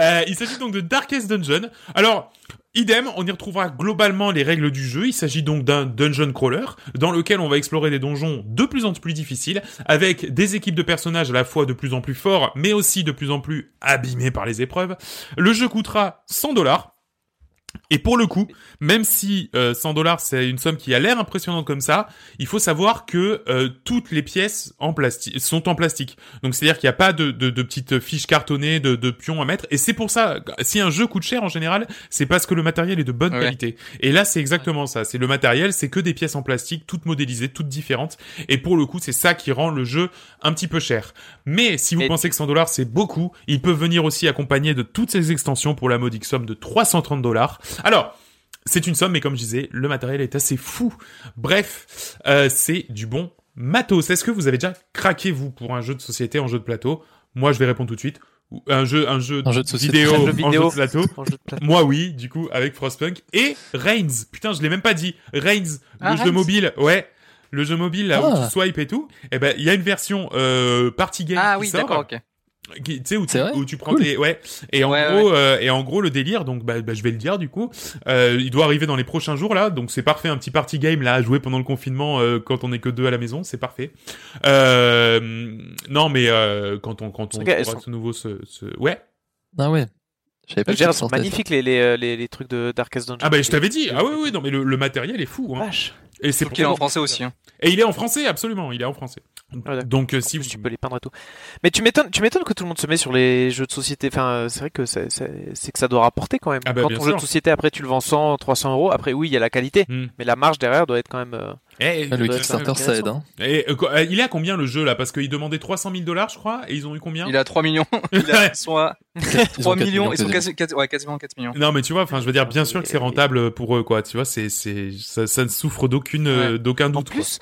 Euh, il s'agit donc de Darkest Dungeon. Alors, idem, on y retrouvera globalement les règles du jeu. Il s'agit donc d'un dungeon crawler dans lequel on va explorer des donjons de plus en plus difficiles, avec des équipes de personnages à la fois de plus en plus forts, mais aussi de plus en plus abîmés par les épreuves. Le jeu coûtera 100 dollars. Et pour le coup, même si euh, 100 dollars c'est une somme qui a l'air impressionnante comme ça, il faut savoir que euh, toutes les pièces en plastique sont en plastique. Donc c'est-à-dire qu'il n'y a pas de, de, de petites fiches cartonnées, de, de pions à mettre. Et c'est pour ça, si un jeu coûte cher en général, c'est parce que le matériel est de bonne Ouais. qualité. Et là c'est exactement ça. C'est le matériel, c'est que des pièces en plastique, toutes modélisées, toutes différentes. Et pour le coup, c'est ça qui rend le jeu un petit peu cher. Mais si vous Et- pensez que 100 dollars c'est beaucoup, il peut venir aussi accompagné de toutes ces extensions pour la modique somme de 330 dollars. Alors, c'est une somme, mais comme je disais, le matériel est assez fou. Bref, euh, c'est du bon matos. Est-ce que vous avez déjà craqué, vous, pour un jeu de société en jeu de plateau? Moi, je vais répondre tout de suite. Un jeu, un jeu, Un jeu de société. vidéo, Un jeu en vidéo. jeu de plateau. En jeu de plateau. Moi, oui, du coup, avec Frostpunk. Et Reigns. Putain, je l'ai même pas dit. Reigns, Ah, le jeu mobile. Ouais. Le jeu mobile, là, où Ah. tu swipes et tout. Eh ben, il y a une version, euh, party game Ah qui oui, sort d'accord, ok. Tu sais où où tu prends Cool. tes ouais et en Ouais, gros euh, et en gros le délire donc bah, bah, je vais le dire du coup euh, il doit arriver dans les prochains jours là donc c'est parfait un petit party game là à jouer pendant le confinement euh, quand on est que deux à la maison c'est parfait euh, non mais euh, quand on quand on elles sont- ce nouveau ce, ce... ouais Ah ouais. Je savais pas Je dire, sont magnifiques les, les, euh, les, les trucs de Darkest Dungeon. ah bah je t'avais dit ah oui oui non mais le, le matériel est fou hein. Vache. Et c'est qu'il est en français aussi. Hein. et il est en français absolument il est en français Ah, donc euh, En si vous tu peux les peindre et tout. Mais tu m'étonnes, tu m'étonnes que tout le monde se met sur les jeux de société. Enfin, euh, c'est vrai que c'est, que ça doit rapporter quand même. Ah bah, quand ton jeu sûr. de société après tu le vends 100, 300 euros. Après oui, il y a la qualité, Hmm. mais la marge derrière doit être quand même. Eh, Ah, le être Kickstarter, ça aide. Hein. et, euh, euh, il est à combien le jeu là? Parce qu'ils demandaient 300 000 dollars je crois et ils ont eu combien? Il a 3 millions. Il a, ils sont à Ils 3 ont quatre millions. Ils sont quasiment. quasi, quasi- ouais, quasiment 4 millions. Non, mais tu vois, enfin, je veux dire, bien sûr que c'est rentable pour eux, quoi. Tu vois, c'est, c'est, ça, ça ne souffre d'aucune, euh, d'aucun En doute. plus,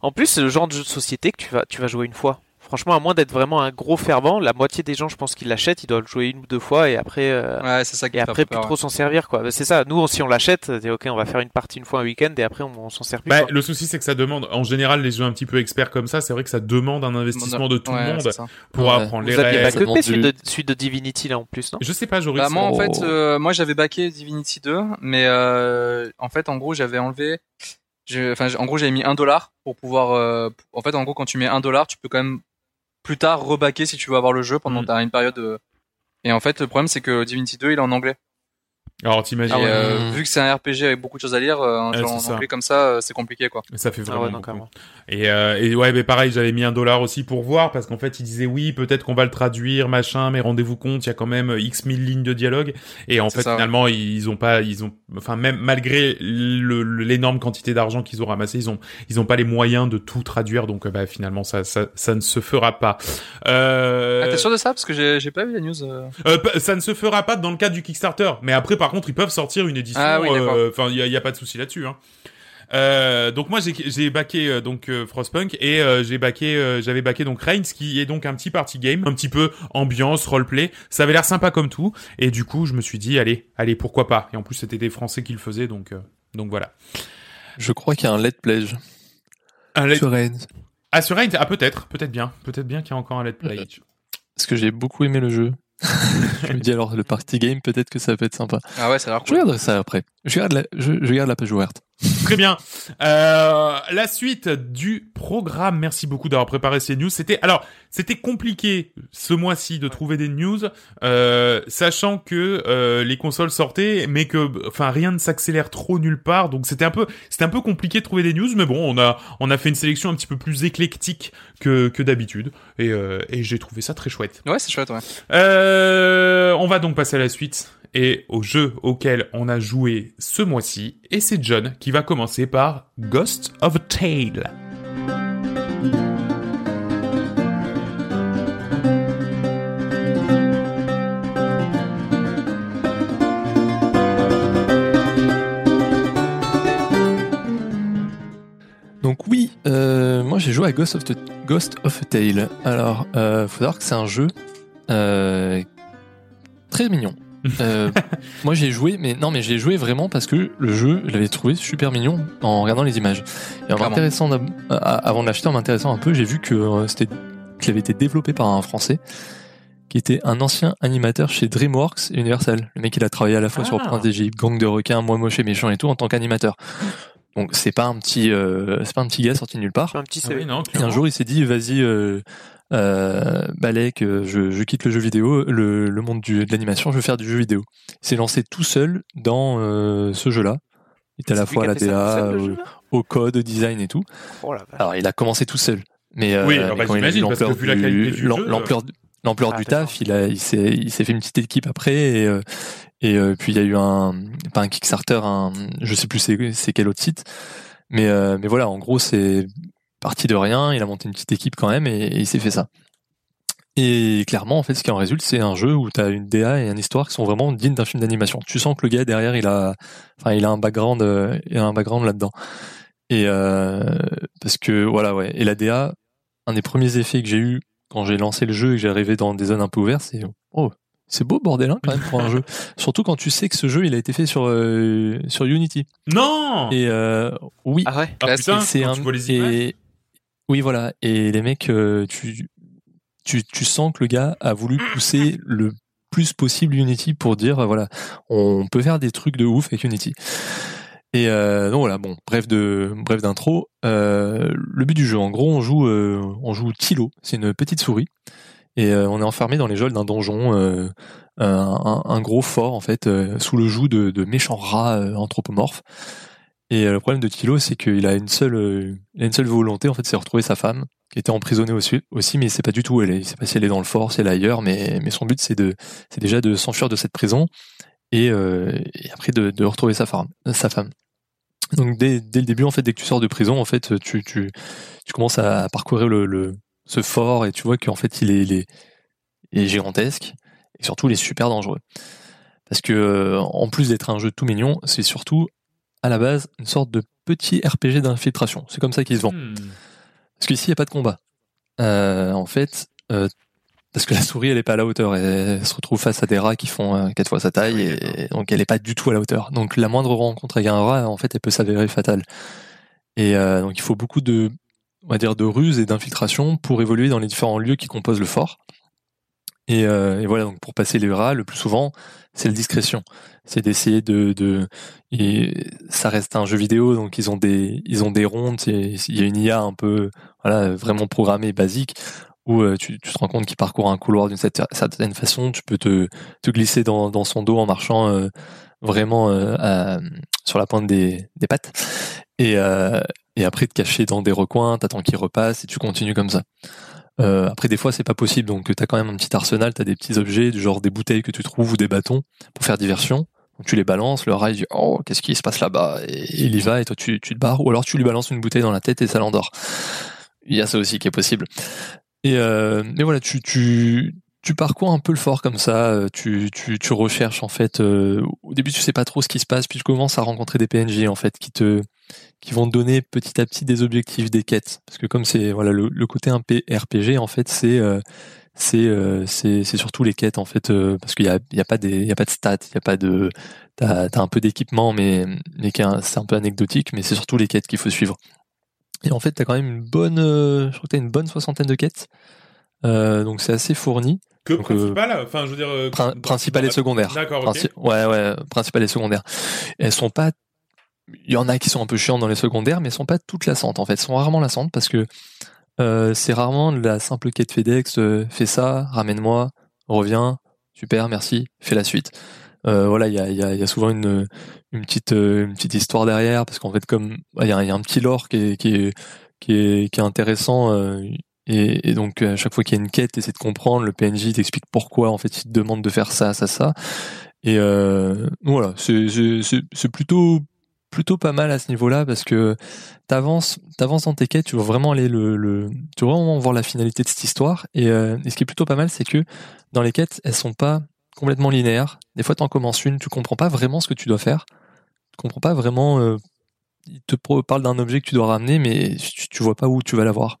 en plus, c'est le genre de jeu de société que tu vas, tu vas jouer une fois. Franchement, à moins d'être vraiment un gros fervent, la moitié des gens, je pense qu'ils l'achètent, ils doivent le jouer une ou deux fois et après, euh, Ouais, c'est ça qui et après plus trop s'en servir, quoi. C'est ça. Nous, si on l'achète, c'est ok, on va faire une partie une fois un week-end et après on, on s'en sert plus. Bah, le souci, c'est que ça demande, en général, les jeux un petit peu experts comme ça, c'est vrai que ça demande un investissement de tout Ouais, le monde pour Ouais. apprendre les Vous aviez règles. celui du- de, celui de Divinity là en plus, non? Je sais pas, Joris. Bah, moi, en Oh. fait, euh, moi, j'avais backé Divinity 2, mais euh, en fait, en gros, j'avais enlevé. je- Enfin, en gros, j'avais mis un dollar pour pouvoir. euh, en fait, en gros, quand tu mets un dollar, tu peux quand même plus tard rebacker si tu veux avoir le jeu pendant Mm. une période. euh, Et en fait, le problème, c'est que Divinity 2, il est en anglais. Alors t'imagines, Ah ouais. euh, Mm. vu que c'est un RPG avec beaucoup de choses à lire, euh, un Ouais, en ça. anglais comme ça, euh, c'est compliqué quoi. ça fait Ah vraiment ouais, non, beaucoup. Et, euh, et ouais, mais pareil, j'avais mis un dollar aussi pour voir parce qu'en fait, il disait oui, peut-être qu'on va le traduire, machin, mais rendez-vous compte, il y a quand même X mille lignes de dialogue. Et en fait, ça, ouais. finalement, ils ont pas, ils ont, enfin, même malgré le- le- l'énorme quantité d'argent qu'ils ont ramassé, ils ont, ils ont pas les moyens de tout traduire. Donc, euh, bah, finalement, ça, ça, ça ne se fera pas. Euh, Ah, t'es sûr de ça? Parce que j'ai j'ai pas vu la news. euh. euh, ça ne se fera pas dans le cadre du Kickstarter. Mais après, par contre, ils peuvent sortir une édition. Ah oui, euh, Enfin, il y a, pas de souci là-dessus. Hein. Euh, donc moi j'ai j'ai backé euh, donc euh, Frostpunk et euh, j'ai backé euh, j'avais backé donc Reigns qui est donc un petit party game un petit peu ambiance roleplay ça avait l'air sympa comme tout et du coup je me suis dit allez allez pourquoi pas et en plus c'était des Français qui le faisaient donc euh, donc voilà Je crois qu'il y a un Let Pledge un let... sur Reigns. ah sur Reigns ah peut-être peut-être bien peut-être bien qu'il y a encore un let play Parce que j'ai beaucoup aimé le jeu. je me dis alors le party game, peut-être que ça peut être sympa. Ah ouais, ça a l'air Je cool. regarderai ça après. Je garde la, je, je garde la page ouverte. Très bien. Euh, la suite du programme. Merci beaucoup d'avoir préparé ces news. C'était alors c'était compliqué ce mois-ci de trouver des news, euh, sachant que euh, les consoles sortaient, mais que enfin rien ne s'accélère trop nulle part. Donc c'était un peu c'était un peu compliqué de trouver des news, mais bon on a on a fait une sélection un petit peu plus éclectique que que d'habitude et euh, et j'ai trouvé ça très chouette. Ouais, c'est chouette, ouais. Euh, on va donc passer à la suite et au jeu auquel on a joué ce mois-ci. Et c'est John qui va commencer par Ghost of a Tale. Donc oui, euh, moi j'ai joué à Ghost of, Ghost of a Tale. Alors, euh, faut savoir que c'est un jeu euh, très mignon. Euh, moi j'ai joué, mais non, mais j'ai joué vraiment parce que le jeu, je l'avais trouvé super mignon en regardant les images. Et en m'intéressant, à- avant de l'acheter, en m'intéressant un peu, j'ai vu que euh, c'était qu'il avait été développé par un Français qui était un ancien animateur chez DreamWorks et Universal. Le mec, il a travaillé à la fois Ah. sur Prince d'Égypte, Gang de requins, Moi moche et méchant et tout en tant qu'animateur. Donc c'est pas un petit, euh, c'est pas un petit gars sorti nulle part. Un petit Ah CV. oui, non, Et un jour, il s'est dit, vas-y, euh, euh, Balek, euh, je, je quitte le jeu vidéo, le, le monde du, de l'animation, je veux faire du jeu vidéo. Il s'est lancé tout seul dans euh, ce jeu-là. Il était à la fois à la DA, au, code, au design et tout. Oh. Alors, il a commencé tout seul. Mais, euh, Oui, mais bah, quand il a vu l'ampleur vu la qualité du l'am- jeu, euh. l'ampleur du- l'ampleur Ah, du taf, il a, il s'est, il s'est fait une petite équipe après et, et puis il y a eu un, pas un Kickstarter, un, je sais plus c'est, c'est quel autre site, mais, mais voilà, en gros c'est parti de rien, il a monté une petite équipe quand même et, et il s'est fait ça. Et clairement, en fait, ce qui en résulte, c'est un jeu où tu as une DA et une histoire qui sont vraiment dignes d'un film d'animation. Tu sens que le gars derrière, il a, enfin, il a un background, euh, il a un background là-dedans. Et euh, parce que voilà, ouais. Et la DA, un des premiers effets que j'ai eu quand j'ai lancé le jeu et que j'ai arrivé dans des zones un peu ouvertes, c'est oh, c'est beau bordel hein, quand même pour un jeu. Surtout quand tu sais que ce jeu, il a été fait sur euh, sur Unity. Non Et euh, oui, Ah ouais? Ah, c'est un tu vois les images. et oui voilà. Et les mecs euh, tu tu sens que le gars a voulu pousser le plus possible Unity pour dire euh, voilà on peut faire des trucs de ouf avec Unity. Et euh, donc voilà bon bref de bref d'intro. Le but du jeu en gros on joue euh, on joue Tilo. C'est une petite souris. Et on est enfermé dans les geôles d'un donjon un, gros fort en fait sous le joug de, méchants rats anthropomorphes et euh, le problème de Tilo, c'est qu'il a une seule, euh, une seule volonté, en fait, c'est retrouver sa femme, qui était emprisonnée aussi, aussi mais il sait pas du tout où elle est. Il sait pas si elle est dans le fort, si elle est ailleurs, mais, mais son but, c'est de, c'est déjà de s'enfuir de cette prison et, euh, et après de, de retrouver sa femme, sa femme. Donc dès, dès le début, en fait, dès que tu sors de prison, en fait, tu, tu, tu commences à parcourir le, le, ce fort et tu vois qu'en fait, est, il est, il est gigantesque et surtout, il est super dangereux. Parce que, en plus d'être un jeu tout mignon, c'est surtout à la base une sorte de petit RPG d'infiltration. C'est comme ça qu'ils se vendent. Hmm. Parce qu'ici, il n'y a pas de combat. Euh, en fait, euh, parce que la souris, elle est pas à la hauteur. Elle, se retrouve face à des rats qui font euh, quatre fois sa taille, et donc elle est pas du tout à la hauteur. Donc la moindre rencontre avec un rat, en fait, elle peut s'avérer fatale. Et euh, donc il faut beaucoup de, on va dire, de ruse et d'infiltration pour évoluer dans les différents lieux qui composent le fort. Et, euh, et voilà, donc pour passer les rats, le plus souvent, c'est la discrétion. C'est d'essayer de, de, et ça reste un jeu vidéo, donc ils ont des, ils ont des rondes. Il y a une IA un peu, voilà, vraiment programmée, basique, où euh, tu, te rends compte qu'il parcourt un couloir d'une cer- certaine façon. Tu peux te, te glisser dans, dans son dos en marchant euh, vraiment euh, sur la pointe des, des pattes. Et, et après te cacher dans des recoins, t'attends qu'ils repassent et tu continues comme ça. Euh, après des fois c'est pas possible donc t'as quand même un petit arsenal, t'as des petits objets du genre des bouteilles que tu trouves ou des bâtons pour faire diversion. Donc tu les balances, le rail dit oh qu'est-ce qui se passe là-bas? Et il y va et toi tu, tu te barres ou alors tu lui balances une bouteille dans la tête et ça l'endort. Il y a ça aussi qui est possible. Et euh, mais voilà tu tu tu parcours un peu le fort comme ça, euh, tu, tu, tu recherches en fait. euh, au début, tu sais pas trop ce qui se passe, puis tu commences à rencontrer des PNJ en fait qui te qui vont donner petit à petit des objectifs, des quêtes. Parce que comme c'est voilà le, le côté RPG en fait, c'est euh, c'est euh, c'est c'est surtout les quêtes en fait euh, parce qu'il y a il y a pas des il y a pas de stats, il y a pas de t'as t'as un peu d'équipement mais mais c'est un peu anecdotique, mais c'est surtout les quêtes qu'il faut suivre. Et en fait, t'as quand même une bonne, euh, je crois que t'as une bonne soixantaine de quêtes. Euh, donc c'est assez fourni. Que Donc, euh, principal, enfin, je veux dire. euh, Prin- dans- principal dans et secondaire. D'accord, ok. Princi- Ouais, ouais, principal et secondaire. Elles sont pas. Il y en a qui sont un peu chiantes dans les secondaires, mais sont pas toutes lassantes en fait. Sont rarement lassantes parce que euh, c'est rarement la simple quête FedEx. euh, fais ça, ramène-moi, reviens, super, merci, fais la suite. Euh, voilà, il y a, y, a, y a souvent une, une petite euh, une petite histoire derrière parce qu'en fait comme il y y a un petit lore qui est qui est qui est, qui est intéressant. euh, et, et donc à chaque fois qu'il y a une quête, essaie de comprendre. Le PNJ t'explique pourquoi en fait il te demande de faire ça, ça, ça. Et euh, voilà, c'est plutôt plutôt pas mal à ce niveau-là parce que t'avances t'avances dans tes quêtes, tu veux vraiment aller le, tu veux vraiment voir la finalité de cette histoire. Et, euh, et ce qui est plutôt pas mal, c'est que dans les quêtes, elles sont pas complètement linéaires. Des fois, t'en commences une, tu comprends pas vraiment ce que tu dois faire. Tu comprends pas vraiment. euh, il te parle d'un objet que tu dois ramener, mais tu, tu vois pas où tu vas l'avoir.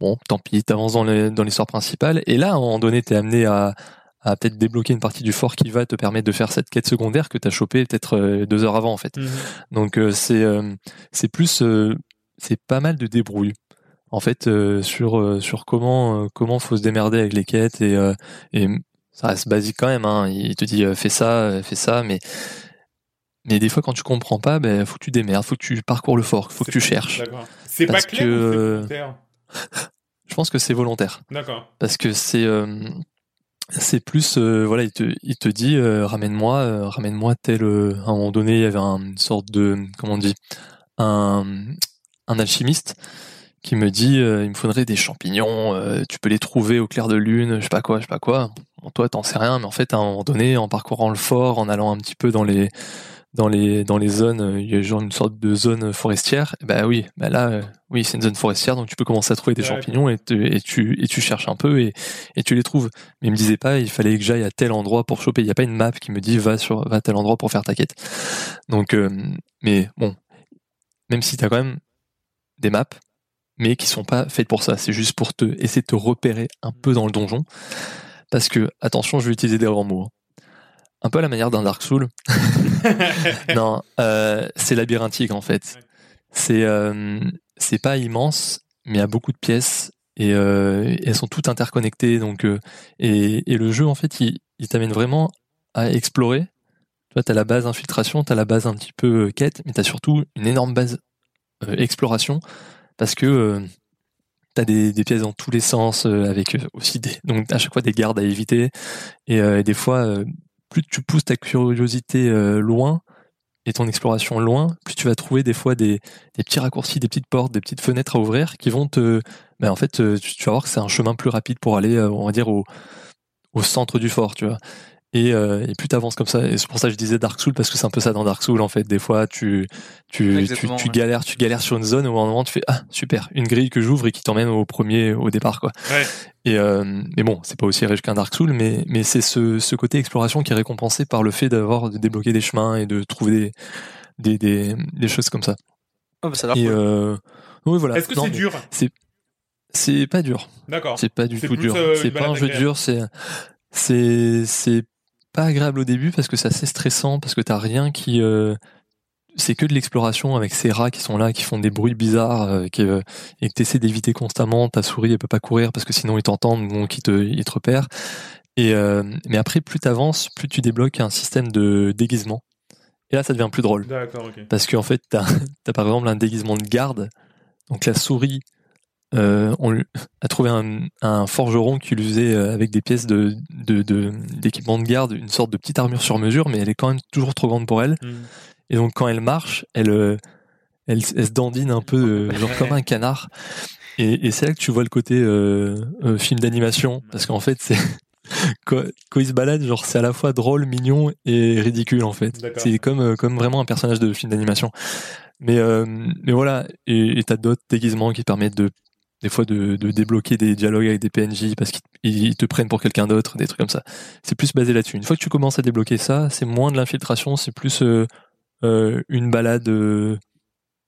Bon, tant pis, t'avances dans dans l'histoire principale. Et là, à un moment donné, t'es amené à, à peut-être débloquer une partie du fort qui va te permettre de faire cette quête secondaire que t'as chopé peut-être euh, deux heures avant, en fait. Mhm. Donc euh, c'est euh, c'est plus euh, c'est pas mal de débrouille en fait euh, sur euh, sur comment euh, comment faut se démerder avec les quêtes et euh, et ça reste basique quand même hein. il te dit euh, fais ça fais ça mais mais des fois quand tu comprends pas ben faut que tu démerdes faut que tu parcours le fort faut que tu cherches. C'est pas clair que, ou volontaire? je pense que c'est volontaire D'accord. parce que c'est euh, c'est plus euh, voilà il te il te dit euh, ramène-moi euh, ramène-moi tel à un moment donné il y avait un- une sorte de comment on dit un un alchimiste qui me dit il me faudrait des champignons tu peux les trouver au clair de lune je sais pas quoi je sais pas quoi. Bon, toi t'en sais rien mais en fait à un moment donné en parcourant le fort en allant un petit peu dans les dans les dans les zones euh, il y a genre une sorte de zone forestière. Bah oui bah là euh, oui c'est une zone forestière donc tu peux commencer à trouver des champignons et, te- et tu et tu cherches un peu et et tu les trouves. Mais il me disait pas il fallait que j'aille à tel endroit pour choper. Il y a pas une map qui me dit va sur va à tel endroit pour faire ta quête. Donc euh, mais bon même si t'as quand même des maps mais qui sont pas faites pour ça. C'est juste pour te essayer de te repérer un peu dans le donjon. Parce que attention je vais utiliser des grands mots hein. Un peu à la manière d'un Dark Soul non, euh, c'est labyrinthique en fait. C'est euh, c'est pas immense, mais il y a beaucoup de pièces et, euh, elles sont toutes interconnectées. Donc et, et le jeu en fait, il, il t'amène vraiment à explorer. Tu vois, t'as la base infiltration, t'as la base un petit peu quête, mais t'as surtout une énorme base exploration parce que t'as des, des pièces dans tous les sens euh, avec euh, aussi des donc à chaque fois des gardes à éviter et, euh, et des fois plus tu pousses ta curiosité euh, loin et ton exploration loin, plus tu vas trouver des fois des, petits raccourcis, des petites portes, des petites fenêtres à ouvrir qui vont te... Ben en fait, euh, tu, tu vas voir que c'est un chemin plus rapide pour aller, euh, on va dire, au, au centre du fort, tu vois. Et, euh, et plus t'avances comme ça, et c'est pour ça que je disais Dark Soul parce que c'est un peu ça dans Dark Soul en fait. Des fois, tu tu, tu, galères, tu galères sur une zone où à un moment tu fais ah super une grille que j'ouvre et qui t'emmène au premier au départ quoi. Ouais. Et euh, mais bon, c'est pas aussi riche qu'un Dark Soul, mais mais c'est ce, ce côté exploration qui est récompensé par le fait d'avoir de débloquer des chemins et de trouver des des, des, des choses comme ça. Oh, bah, ça a l'air Et cool. euh, oui voilà. Est-ce que c'est dur C'est pas dur. D'accord. C'est pas du tout dur. euh, c'est pas un jeu dur. C'est c'est c'est pas agréable au début parce que c'est assez stressant parce que t'as rien qui euh, c'est que de l'exploration avec ces rats qui sont là, qui font des bruits bizarres, euh, qui, euh, et que tu essaies d'éviter constamment. Ta souris, elle peut pas courir parce que sinon ils t'entendent, donc ils te, ils te repèrent. Et mais après, plus t'avances, plus tu débloques un système de déguisement. Et là, ça devient plus drôle D'accord, ok. parce qu'en fait, t'as as par exemple un déguisement de garde. Donc la souris euh, on lui a trouvé un, un forgeron qui lui faisait euh, avec des pièces de de- de- d'équipement de, garde une sorte de petite armure sur mesure, mais elle est quand même toujours trop grande pour elle. Mm. Et donc quand elle marche, elle euh, elle, elle se dandine un peu euh, genre comme un canard. Et, et c'est là que tu vois le côté euh, euh, film d'animation, parce qu'en fait c'est quand, quand il se balade, genre c'est à la fois drôle, mignon et ridicule en fait. D'accord. C'est comme comme vraiment un personnage de film d'animation. Mais euh, mais voilà, et et t'as d'autres déguisements qui te permettent de des fois de, de débloquer des dialogues avec des PNJ parce qu'ils ils te prennent pour quelqu'un d'autre, des trucs comme ça. C'est plus basé là-dessus. Une fois que tu commences à débloquer ça, c'est moins de l'infiltration, c'est plus euh, euh, une balade euh,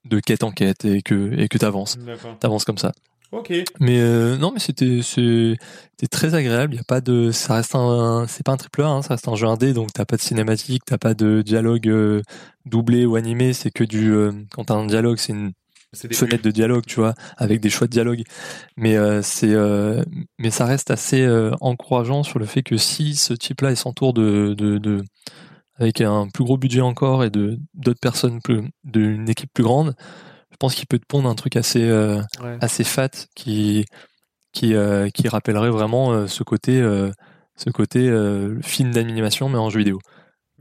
de quête en quête et que et que t'avances, t'avances comme ça. Ok. Mais euh, non, mais c'était c'est- c'était très agréable. Il y a pas de, ça reste un, c'est pas un triple A, hein, ça reste un jeu indé, donc t'as pas de cinématique, t'as pas de dialogue euh, doublé ou animé. C'est que du, euh, quand t'as un dialogue, c'est une fenêtre de dialogue, tu vois, avec des choix de dialogue. Mais euh, c'est, euh, mais ça reste assez euh, encourageant sur le fait que si ce type-là il s'entoure de, de, de, avec un plus gros budget encore et de d'autres personnes plus, d'une équipe plus grande, je pense qu'il peut te pondre un truc assez euh, Ouais. assez fat qui qui euh, qui rappellerait vraiment euh, ce côté euh, ce côté euh, film d'animation mais en jeu vidéo.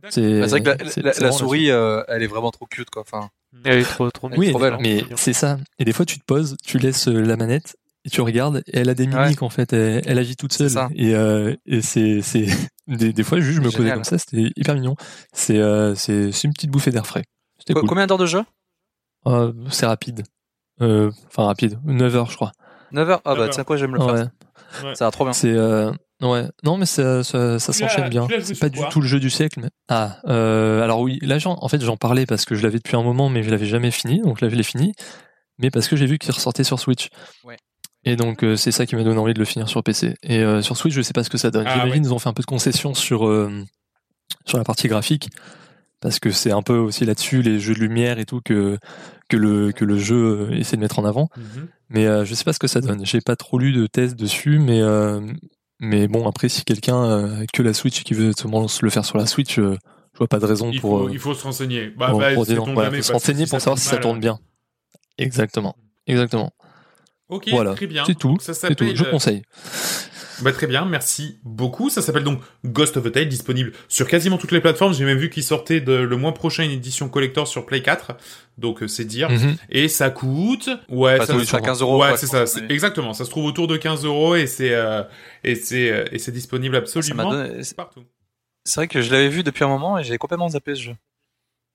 C'est Bah, c'est vrai que la, c'est- la- c'est la vraiment souris, euh, elle est vraiment trop cute, quoi. Enfin, Elle est trop, trop Oui, trop belle, mais c'est ça. Et des fois, tu te poses, tu laisses euh, la manette et tu regardes. Et elle a des mimiques en fait. Elle, elle agit toute seule. ça. Et, euh, et c'est c'est des, des fois, juste, je me posais comme ça. C'était hyper mignon. C'est euh, c'est c'est une petite bouffée d'air frais. C'était Co- cool. combien d'heures de jeu? Euh, c'est rapide. Euh, Enfin rapide. 9 heures, je crois. 9 heures? Ah bah, D'accord. tiens quoi, j'aime le faire. Ouais. Ça va trop bien. C'est euh, ouais. Non, mais ça ça, s'enchaîne bien. C'est pas du tout le jeu du siècle. Mais... Ah, euh, alors oui. Là, j'en- en fait, j'en parlais parce que je l'avais depuis un moment, mais je l'avais jamais fini. Donc là, je l'ai fini. Mais parce que j'ai vu qu'il ressortait sur Switch. Ouais. Et donc euh, c'est ça qui m'a donné envie de le finir sur PC. Et euh, sur Switch, je sais pas ce que ça donne. Ah, J'imagine ouais. ils ont fait un peu de concession sur euh, sur la partie graphique parce que c'est un peu aussi là-dessus les jeux de lumière et tout que que le que le jeu essaie de mettre en avant. Mhm. Mais euh, je sais pas ce que ça donne. J'ai pas trop lu de tests dessus, mais euh, mais bon après si quelqu'un euh, a que la Switch et qui veut seulement se le faire sur la Switch, euh, je vois pas de raison Il pour faut, euh, il faut se renseigner. Bah, pour, bah, pour dire non. Voilà, faut se renseigner pour savoir si ça tourne bien. Exactement. Exactement. Ok, Voilà. très bien. C'est tout. Donc, Ça C'est tout. Je conseille. Bah, très bien, merci beaucoup. Ça s'appelle donc Ghost of a Tale, disponible sur quasiment toutes les plateformes. J'ai même vu qu'il sortait de, le mois prochain une édition collector sur Play 4. Donc, euh, c'est dire. Mhm. Et ça coûte. Ouais, ça me coûte à 15 euros. Ouais, c'est ça. mais Exactement. Ça se trouve autour de 15 euros et c'est euh, et c'est euh, et c'est disponible absolument donné... partout. C'est vrai que je l'avais vu depuis un moment et j'avais complètement zappé ce jeu.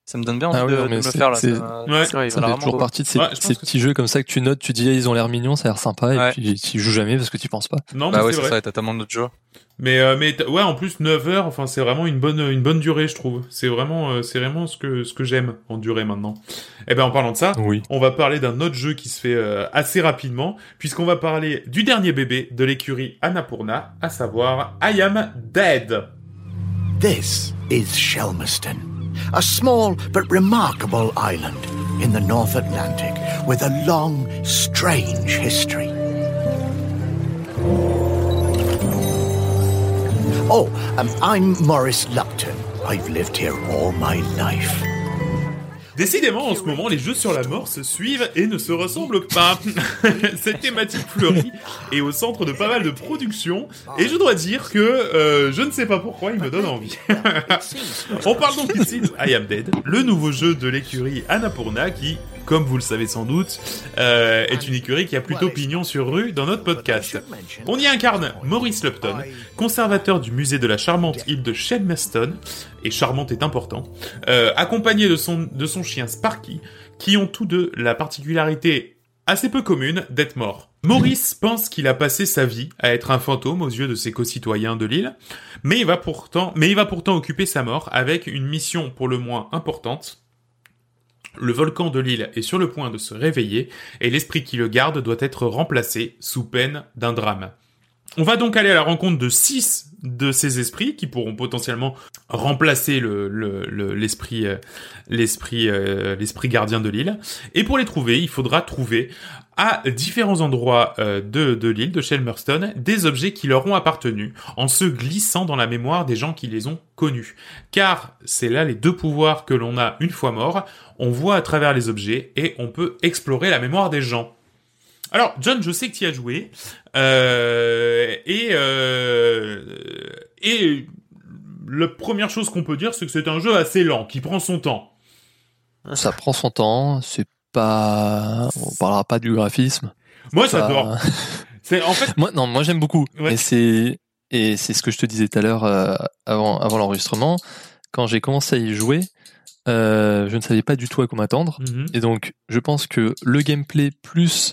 Ça me donne bien envie Ah oui, de, de mais me c'est- faire là. c'est- ça Ouais. Ça fait vraiment toujours beau. partie de ces, Ouais, petits jeux comme ça que tu notes, tu dis ah, ils ont l'air mignons, ça a l'air sympa, Ouais. et puis tu joues jamais parce que tu penses pas. Non, Bah mais ouais, c'est ça, t'as tellement d'autres jeux. Mais euh, mais ouais, en plus 9 heures, enfin c'est vraiment une bonne une bonne durée, je trouve. C'est vraiment euh, c'est vraiment ce que ce que j'aime en durée maintenant. Et ben en parlant de ça, Oui. on va parler d'un autre jeu qui se fait euh, assez rapidement puisqu'on va parler du dernier bébé de l'écurie Annapurna, à savoir I Am Dead. This is Shelmerston, a small but remarkable island in the North Atlantic with a long, strange history. Oh, um, I'm Maurice Lupton. I've lived here all my life. Décidément, en ce moment, les jeux sur la mort se suivent et ne se ressemblent pas. Cette thématique fleurie est au centre de pas mal de productions, et je dois dire que euh, je ne sais pas pourquoi il me donne envie. On parle donc ici de I Am Dead, le nouveau jeu de l'écurie Annapurna qui, comme vous le savez sans doute, euh, est une écurie qui a plutôt pignon sur rue dans notre podcast. On y incarne Maurice Lupton, conservateur du musée de la charmante île de Shelmerston, et charmante est important, euh, accompagné de son, de son chien Sparky, qui ont tous deux la particularité assez peu commune d'être morts. Maurice pense qu'il a passé sa vie à être un fantôme aux yeux de ses concitoyens de l'île, mais il va pourtant, mais il va pourtant occuper sa mort avec une mission pour le moins importante. Le volcan de l'île est sur le point de se réveiller et l'esprit qui le garde doit être remplacé sous peine d'un drame. On va donc aller à la rencontre de six de ces esprits qui pourront potentiellement remplacer le le- le- l'esprit euh, l'esprit euh, l'esprit gardien de l'île. Et pour les trouver, il faudra trouver à différents endroits euh, de, de l'île de Shelmerston des objets qui leur ont appartenu en se glissant dans la mémoire des gens qui les ont connus. Car c'est là les deux pouvoirs que l'on a une fois mort. On voit à travers les objets et on peut explorer la mémoire des gens. Alors, John, je sais que tu y as joué. Euh, et, euh, et la première chose qu'on peut dire, c'est que c'est un jeu assez lent, qui prend son temps. Ça prend son temps, c'est pas... On parlera pas du graphisme. Moi, Ça- j'adore. C'est en fait, Moi, non, moi j'aime beaucoup. Ouais. Et c'est et c'est ce que je te disais tout à l'heure euh, avant avant l'enregistrement. Quand j'ai commencé à y jouer, euh, je ne savais pas du tout à quoi m'attendre. Mhm. Et donc, je pense que le gameplay plus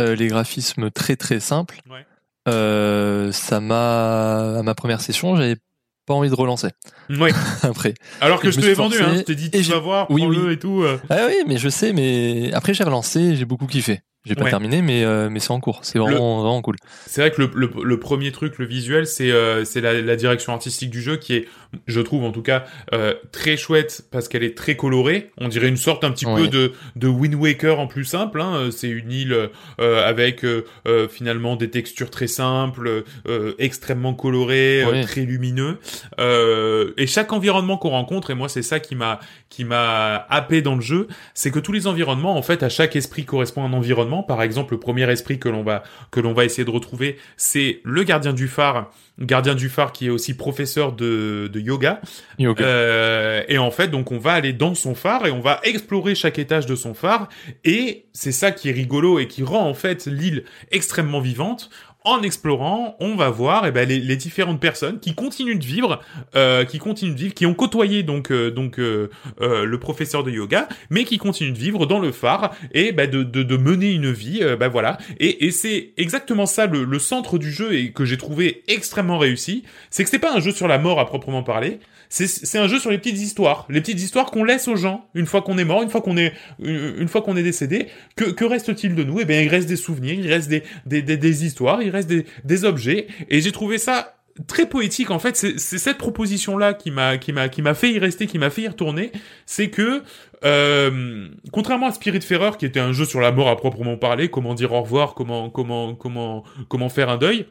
euh, les graphismes très très simples, Ouais. euh, ça m'a à ma première session, j'avais pas envie de relancer ouais. après. Alors que Et je te l'ai vendu, hein. Je t'ai dit, tu vas voir, Oui, prends-le oui. et tout. euh. Ah oui, mais je sais, mais après j'ai relancé, j'ai beaucoup kiffé. J'ai pas Ouais. terminé, mais euh, mais c'est en cours. C'est vraiment vraiment cool. C'est vrai que le, le, le premier truc, le visuel, c'est euh, c'est la, la direction artistique du jeu qui est, je trouve en tout cas, euh, très chouette parce qu'elle est très colorée. On dirait une sorte un petit Ouais. peu de, de Wind Waker en plus simple. Hein. C'est une île euh, avec euh, euh, finalement des textures très simples, euh, extrêmement colorées, euh, Ouais. très lumineux. Euh, et chaque environnement qu'on rencontre, et moi c'est ça qui m'a qui m'a happé dans le jeu, c'est que tous les environnements, en fait, à chaque esprit correspond un environnement. Par exemple, le premier esprit que l'on va que l'on va essayer de retrouver, c'est le gardien du phare, gardien du phare qui est aussi professeur de, de yoga. Ok. Euh, et en fait, donc on va aller dans son phare et on va explorer chaque étage de son phare. Et c'est ça qui est rigolo et qui rend en fait l'île extrêmement vivante. En explorant, on va voir eh ben, les, différentes personnes qui continuent de vivre, euh, qui continuent de vivre, qui ont côtoyé donc euh, donc euh, le professeur de yoga, mais qui continuent de vivre dans le phare et bah, de, mener une vie, bah voilà. Et, et c'est exactement ça le, le centre du jeu et que j'ai trouvé extrêmement réussi, c'est que c'est pas un jeu sur la mort à proprement parler, c'est un jeu sur les petites histoires, les petites histoires qu'on laisse aux gens une fois qu'on est mort, une fois qu'on est une, fois qu'on est décédé. Que, que reste-t-il de nous? Eh bien, il reste des souvenirs, il reste des des, des, histoires, il reste des, des objets. Et j'ai trouvé ça très poétique en fait c'est c'est cette proposition là qui m'a qui m'a qui m'a fait y rester qui m'a fait y retourner c'est que euh, contrairement à Spirit Ferrer qui était un jeu sur la mort à proprement parler comment dire au revoir comment comment comment comment faire un deuil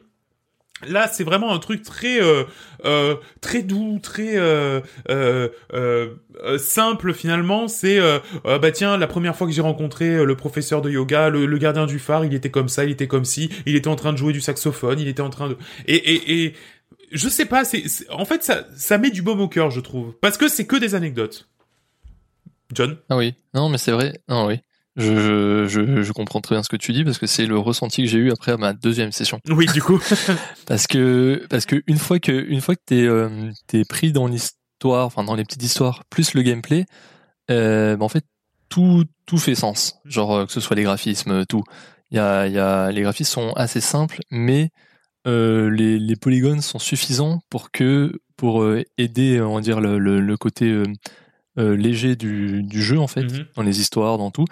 Là, c'est vraiment un truc très euh, euh, très doux, très euh, euh, euh, euh, simple finalement. C'est bah tiens, la première fois que j'ai rencontré le professeur de yoga, le, le gardien du phare, il était comme ça, il était comme ci, il était en train de jouer du saxophone, il était en train de et et, et je sais pas, c'est- en fait ça ça met du baume au cœur, je trouve, parce que c'est que des anecdotes. John? Ah oui, non mais c'est vrai. Non oui, je, je je comprends très bien ce que tu dis parce que c'est le ressenti que j'ai eu après ma deuxième session. Oui, du coup. Parce que parce que une fois que une fois que t'es euh, t'es pris dans l'histoire, enfin dans les petites histoires, plus le gameplay, euh, bah, en fait tout tout fait sens. Genre euh, que ce soit les graphismes, tout. Il y a y a les graphismes sont assez simples, mais les les polygones sont suffisants pour que pour aider on va dire le le, le côté léger du du jeu en fait Mhm. dans les histoires, dans tout,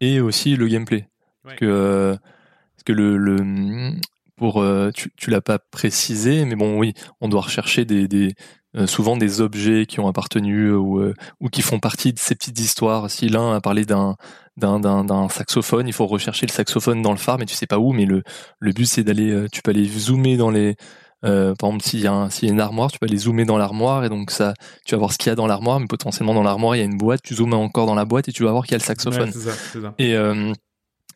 et aussi le gameplay. Ouais. Que, euh, parce que le, le pour euh, tu, tu l'as pas précisé, mais bon oui, on doit rechercher des, des euh, souvent des objets qui ont appartenu euh, ou euh, ou qui font partie de ces petites histoires. Si l'un a parlé d'un d'un saxophone, il faut rechercher le saxophone dans le phare, mais tu sais pas où. Mais le le but c'est d'aller, euh, tu peux aller zoomer dans les euh, par exemple, s'il y, y a une armoire, tu peux aller zoomer dans l'armoire et donc ça, tu vas voir ce qu'il y a dans l'armoire, mais potentiellement dans l'armoire il y a une boîte. Tu zoomes encore dans la boîte et tu vas voir qu'il y a le saxophone. Ouais, c'est ça, c'est ça. Et, euh,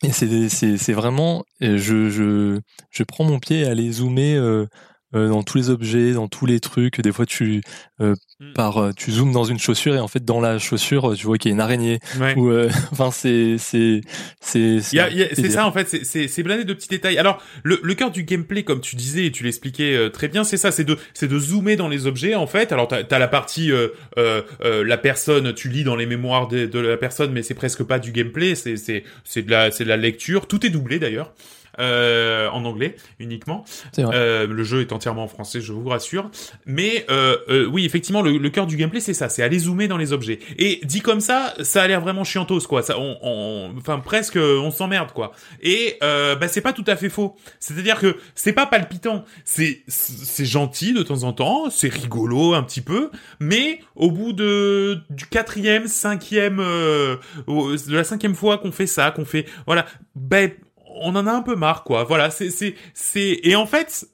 et c'est, vraiment, je, je, je prends mon pied à aller zoomer euh, dans tous les objets, dans tous les trucs. Des fois, tu, euh, Mm. par, euh, tu zoomes dans une chaussure et en fait, dans la chaussure, euh, tu vois qu'il y a une araignée. Ouais. Ou, euh, enfin, c'est, c'est, c'est, c'est ça en fait, c'est- c'est c'est blindé de petits détails. Alors le, le cœur du gameplay, comme tu disais et tu l'expliquais euh, très bien, c'est ça, c'est de c'est de zoomer dans les objets en fait. Alors t'as as la partie euh, euh, euh, la personne, tu lis dans les mémoires de, de la personne, mais c'est presque pas du gameplay, c'est c'est c'est de la c'est de la lecture. Tout est doublé d'ailleurs. Euh, en anglais uniquement. Euh, le jeu est entièrement en français, je vous rassure. Mais euh, euh, oui, effectivement, le, le cœur du gameplay, c'est ça, c'est aller zoomer dans les objets. Et dit comme ça, ça a l'air vraiment chiantos, quoi. Ça, on, on- enfin presque, on s'emmerde, quoi. Et euh, bah c'est pas tout à fait faux. C'est-à-dire que c'est pas palpitant, c'est c'est gentil de temps en temps, c'est rigolo un petit peu, mais au bout de du quatrième, cinquième, euh, de la cinquième fois qu'on fait ça, qu'on fait, voilà, ben on en a un peu marre, quoi. Voilà, c'est c'est c'est et en fait,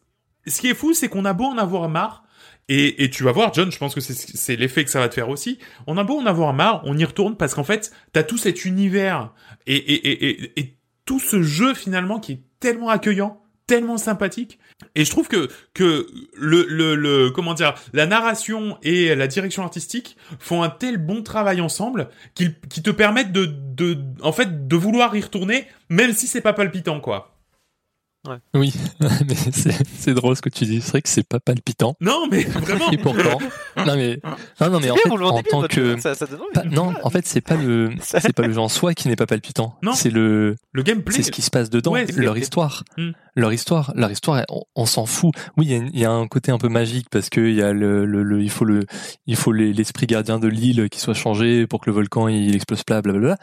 ce qui est fou, c'est qu'on a beau en avoir marre. Et, et tu vas voir, John, je pense que c'est l'effet que ça va te faire aussi. On a beau en avoir marre, on y retourne parce qu'en fait, t'as tout cet univers et, et, et, et tout ce jeu finalement qui est tellement accueillant, tellement sympathique. Et je trouve que que le le, comment dire la narration et la direction artistique font un tel bon travail ensemble qu'ils qui te permettent de de en fait de vouloir y retourner même si c'est pas palpitant quoi. Oui, mais c'est c'est drôle ce que tu dis. C'est vrai que c'est pas palpitant. Non mais vraiment. Et pourtant, non mais non non mais en fait en tant que ça, ça pas- non en fait c'est pas le c'est pas le jeu en soi qui n'est pas palpitant. Non. C'est le Le gameplay. c'est ce qui se passe dedans, Ouais, c'est leur le- histoire, Hmm. leur histoire, leur histoire. On, on s'en fout. Oui, il y a, y un côté un peu magique parce que il y a le, le, le- il faut le, il faut les- l'esprit gardien de l'île qui soit changé pour que le volcan il explose pas, blablabla.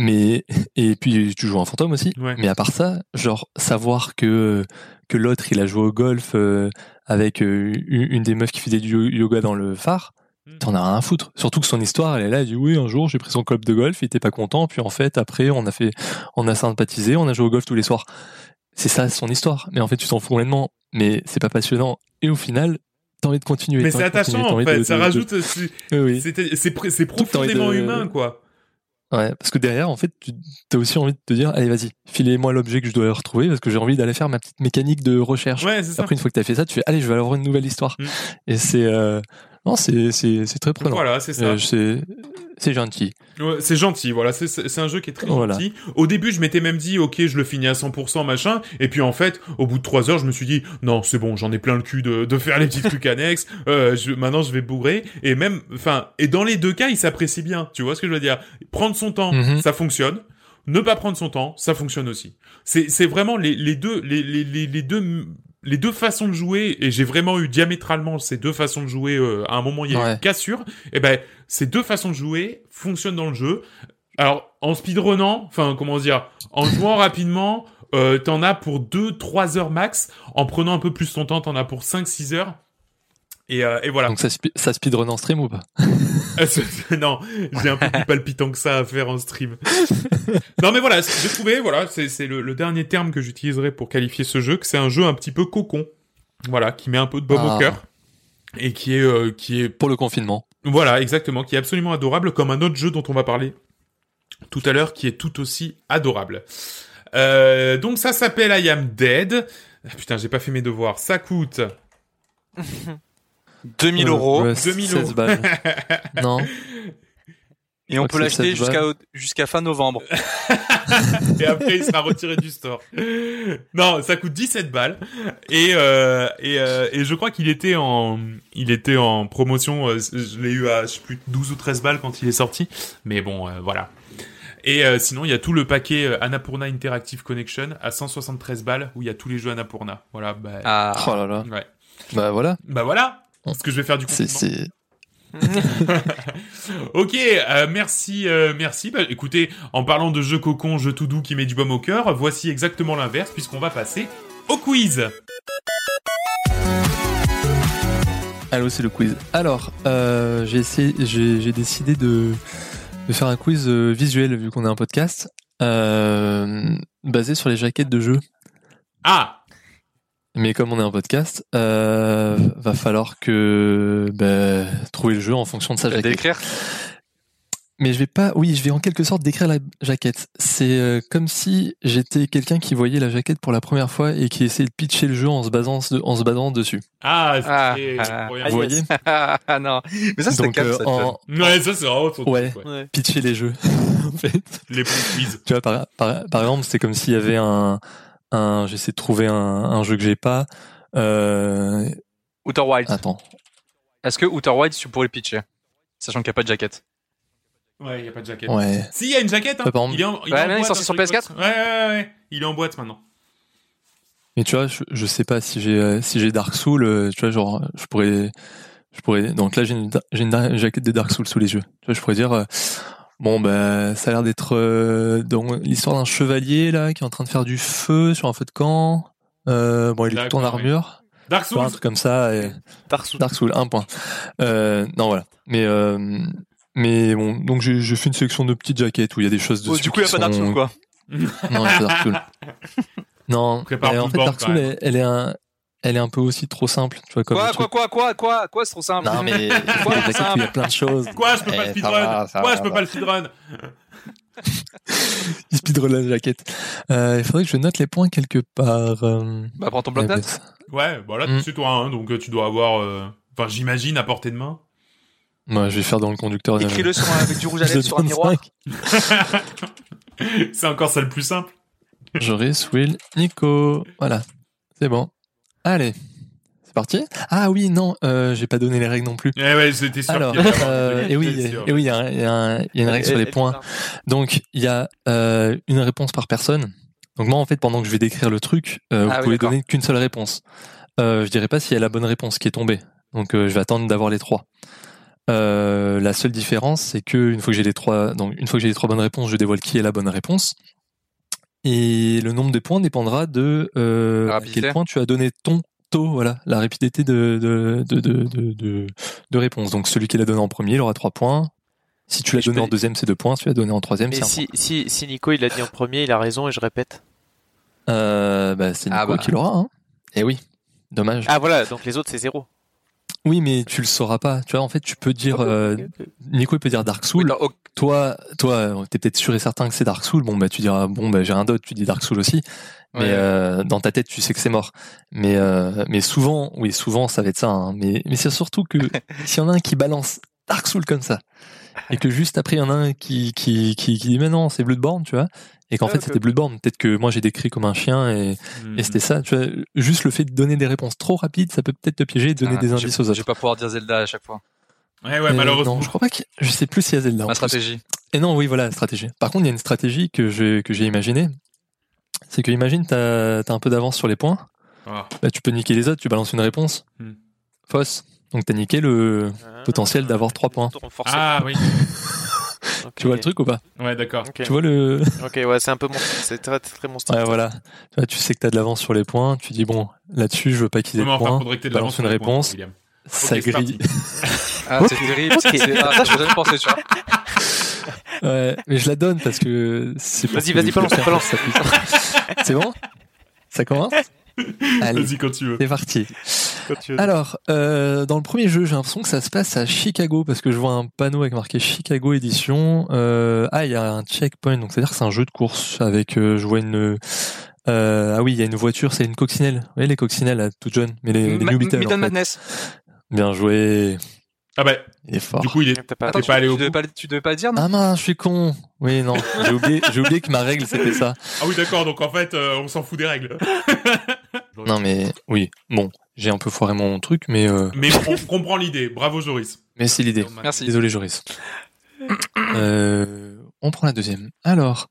Mais et puis tu joues un fantôme aussi. Ouais. Mais à part ça, genre savoir que que l'autre il a joué au golf euh, avec euh, une des meufs qui faisait du yo- yoga dans le phare. Mm. T'en as rien à foutre. Surtout que son histoire, elle est là, elle dit oui, un jour j'ai pris son club de golf, il était pas content, puis en fait après on a fait, on a sympathisé, on a joué au golf tous les soirs. C'est ça son histoire. Mais en fait tu t'en fous complètement. Mais c'est pas passionnant. Et au final, t'as envie de continuer. Mais c'est attachant en fait, ça rajoute, c'est oui. c'est profondément humain quoi. Ouais, parce que derrière, en fait, tu as aussi envie de te dire, allez, vas-y, filez-moi l'objet que je dois retrouver, parce que j'ai envie d'aller faire ma petite mécanique de recherche. Ouais, c'est ça. Après, une fois que t'as fait ça, tu fais, allez, je vais avoir une nouvelle histoire. Mm. Et c'est, euh, non, c'est, très prenant. Voilà, c'est ça. Euh, c'est, gentil. Ouais, c'est gentil, voilà, c'est- un jeu qui est très Voilà. gentil. Au début, je m'étais même dit, ok, je le finis à 100%, machin, et puis en fait, au bout de trois heures, je me suis dit, non, c'est bon, j'en ai plein le cul de, de faire les petits trucs annexes, euh, je, maintenant je vais bourrer, et même, enfin, et dans les deux cas, il s'apprécie bien, tu vois ce que je veux dire? Prendre son temps, Mhm. ça fonctionne. Ne pas prendre son temps, ça fonctionne aussi. C'est vraiment les, les deux les, les, les deux les deux façons de jouer et j'ai vraiment eu diamétralement ces deux façons de jouer euh, à un moment il y a Ouais. une cassure et ben ces deux façons de jouer fonctionnent dans le jeu. Alors en speedrunnant enfin comment dire en jouant rapidement euh, t'en as pour 2-3 heures max. En prenant un peu plus ton temps t'en as pour 5-6 heures et, euh, et voilà Donc ça, spi- ça speedrun en stream ou pas? Non, j'ai un peu plus palpitant que ça à faire en stream. non mais voilà, j'ai trouvé, voilà, c'est le, le dernier terme que j'utiliserai pour qualifier ce jeu, que c'est un jeu un petit peu cocon. Voilà, qui met un peu de baume Ah. au cœur. Et qui est, euh, qui est, Pour le confinement. voilà, exactement, qui est absolument adorable, comme un autre jeu dont on va parler tout à l'heure, qui est tout aussi adorable. Euh, donc ça s'appelle I Am Dead. Ah, Putain, j'ai pas fait mes devoirs. Ça coûte 2000 Euh, euros. ouais, 2000 16 euros. balles. non. Et on peut l'acheter 7 balles. jusqu'à jusqu'à fin novembre. et après il sera retiré du store. Non, ça coûte 17 balles et euh, et, euh, et je crois qu'il était en il était en promotion. euh, je l'ai eu à je sais plus 12 ou 13 balles quand il est sorti, mais bon euh, voilà. Et euh, sinon il y a tout le paquet Annapurna Interactive Connection à 173 balles où il y a tous les jeux Annapurna. Voilà. Bah, Ah. Oh là là. ouais. Bah voilà. Bah voilà. Ce que je vais faire du confinement. c'est, Ok, euh, merci, euh, merci. Bah, écoutez, en parlant de jeu cocon, jeu tout doux qui met du baume au cœur, voici exactement l'inverse puisqu'on va passer au quiz. Allô, c'est le quiz. Alors, euh, j'ai décidé de, de faire un quiz visuel vu qu'on est un podcast, euh, basé sur les jaquettes de jeux. Ah, Mais comme on est un podcast, euh, va falloir que bah, trouver le jeu en fonction de sa vas jaquette. décrire. Mais je vais pas, oui, je vais en quelque sorte décrire la jaquette. C'est euh, comme si j'étais quelqu'un qui voyait la jaquette pour la première fois et qui essayait de pitcher le jeu en se basant, en se basant dessus. ah, Ah, c'est ah. Ah, Vous voyez? Ah non. Mais ça, c'est euh, en Ouais, ça c'est vraiment ton Ouais. truc, ouais. Ouais. pitcher les jeux, en fait. Les bons quiz. Tu vois, par, par, par exemple, c'est comme s'il y avait un, un j'essaie de trouver un, un jeu que j'ai pas. Euh, Outer Wilds. attends. Est-ce que Outer Wilds, tu pourrais le pitcher? Sachant qu'il n'y a pas de jaquette. Ouais, il y a pas de jaquette. Ouais. Si, il y a une jaquette. Hein. Ouais, il est en, il Ouais, en boîte, sorti hein, sur Xbox. PS4? Ouais, ouais, ouais. Il est en boîte maintenant. Mais tu vois, je, je sais pas si j'ai euh, si j'ai Dark Souls, euh, tu vois, genre, je pourrais, je pourrais. Donc là, j'ai une, j'ai une jaquette de Dark Souls sous les yeux. Tu vois, je pourrais dire, euh, bon, bah, ça a l'air d'être euh, dans l'histoire d'un chevalier là qui est en train de faire du feu sur un feu de camp. Euh, bon, il est tout en oui. armure, Dark vois, un Souls. truc comme ça. Et... Dark Souls. Dark Souls, un point. Euh, non, voilà. Mais euh, mais bon, donc j'ai j'ai fait une sélection de petites jaquettes où il y a des choses dessus. Oh, du coup, il n'y a pas Dark sont- Souls, quoi. Non, il y a pas Dark Souls. non, en fait, Dark Souls, elle est un, elle est un peu aussi trop simple, tu vois, comme Quoi, quoi, quoi, quoi, quoi, quoi, c'est trop simple. Non, mais il y a des jaquettes où il y a plein de choses. Quoi, je peux Eh, pas le speedrun Quoi, va, je peux pas le speedrun Il speedrun la jaquette. Euh, il faudrait que je note les points quelque part. euh. Bah, prends ton Ouais, bloc-notes. bah, Ouais, bah là, Mm. c'est toi, hein, donc euh, tu dois avoir... euh, Enfin, j'imagine, à portée de main. Moi, je vais faire dans le conducteur. Écris-le sur un- avec du rouge à lèvres sur un 25. miroir. c'est encore ça le plus simple. Joris, Will, Nico. Voilà. C'est bon. Allez. C'est parti Ah oui, non, euh, j'ai pas donné les règles non plus. Eh ouais, j'étais sûr. Alors, qu'il y avait- euh, et oui, sûr. et oui, il y a, un- il y a un- il y a une règle sur les points. Donc, il y a euh, une réponse par personne. Donc moi, en fait, pendant que je vais décrire le truc, euh, vous Ah pouvez donner qu'une seule réponse. Euh, je dirais pas s'il y a la bonne réponse qui est tombée. Donc, euh, je vais attendre d'avoir les trois. Euh, la seule différence, c'est que une fois que j'ai les trois, donc une fois que j'ai les trois bonnes réponses, je dévoile qui est la bonne réponse. Et le nombre de points dépendra de euh, La à rapidité. quel point tu as donné ton taux, voilà, la rapidité de de de de réponse. Donc celui qui l'a donné en premier, il aura trois points. Si tu l'as Et donné peux- en deuxième, c'est deux points. Si tu l'as donné en troisième, c'est un si, si, si Nico il a dit en premier, il a raison et je répète. Euh, bah, c'est Nico Ah bah. qui l'aura. Hein. Eh oui, dommage. Ah voilà, donc les autres c'est zéro. Oui, mais tu le sauras pas. Tu vois, en fait, tu peux dire Ah, euh. Nico il peut dire Dark Soul. Oui, toi, toi, t'es peut-être sûr et certain que c'est Dark Soul. Bon, bah, tu diras, bon, bah, j'ai un doute, tu dis Dark Soul aussi. Mais Ouais. euh, dans ta tête, tu sais que c'est mort. Mais, euh, mais souvent, oui, souvent, ça va être ça. hein. Mais, mais c'est surtout que s'il y en a un qui balance Dark Soul comme ça, et que juste après, il y en a un qui, qui, qui, qui dit, mais non, c'est Bloodborne, tu vois. Et qu'en Ah, fait, ok, c'était. Bloodborne. Peut-être que moi, j'ai décrit comme un chien et, et c'était ça. Tu vois, juste le fait de donner des réponses trop rapides, ça peut peut-être te piéger et donner Ah, des je- indices aux Je autres. vais pas pouvoir dire Zelda à chaque fois. Ouais, ouais, Euh, malheureusement. Non, je crois pas que, je sais plus s'il y a Zelda. plus. stratégie. Et non, oui, voilà, la stratégie. Par contre, il y a une stratégie que j'ai que j'ai imaginée. C'est que imagine t'as as un peu d'avance sur les points. Ah. Bah, tu peux niquer les autres. Tu balances une réponse Hmm. fausse. Donc t'as niqué le potentiel d'avoir trois points. Renforcé. Ah oui, Tu vois le truc ou pas? Ouais, d'accord. Tu vois le Ok, ouais, c'est un peu mon, c'est très, très mon style. Ouais, voilà. Tu vois, tu sais que t'as de l'avance sur les points. Tu dis bon, là-dessus, je veux pas qu'ils aient de enfin, points. faudrait que t'aies de balance une les points, réponse. William? Ça grille. Ah, c'est terrible. Ah, J'ai jamais pensé, tu vois. Ouais, mais je la donne parce que c'est. Vas-y, que vas-y, je balance, balance. que ça C'est bon? Ça commence? Allez, Vas-y quand tu veux. c'est parti. Alors, euh, dans le premier jeu, j'ai l'impression que ça se passe à Chicago parce que je vois un panneau avec marqué Chicago édition. Euh, ah, il y a un checkpoint, donc c'est-à-dire que c'est un jeu de course avec. euh, je vois une. euh, ah oui, il y a une voiture, c'est une coccinelle. Vous voyez les coccinelles, là, toutes jeunes, mais les, les Ma- New Beetle, en Midnight fait. Madness. Bien joué, Ah bah, il est fort. du coup, il est. Pas- Attends, T'es pas allé tu, au tu devais pas, tu devais pas le dire, non Ah mince, je suis con. Oui, non, j'ai oublié, j'ai oublié que ma règle c'était ça. Ah oui, d'accord, donc en fait, euh, on s'en fout des règles. Non mais oui, bon, j'ai un peu foiré mon truc, mais euh, Mais on comprend l'idée. Bravo, Joris. mais c'est l'idée. Merci. Désolé Joris. Euh, on prend la deuxième. Alors,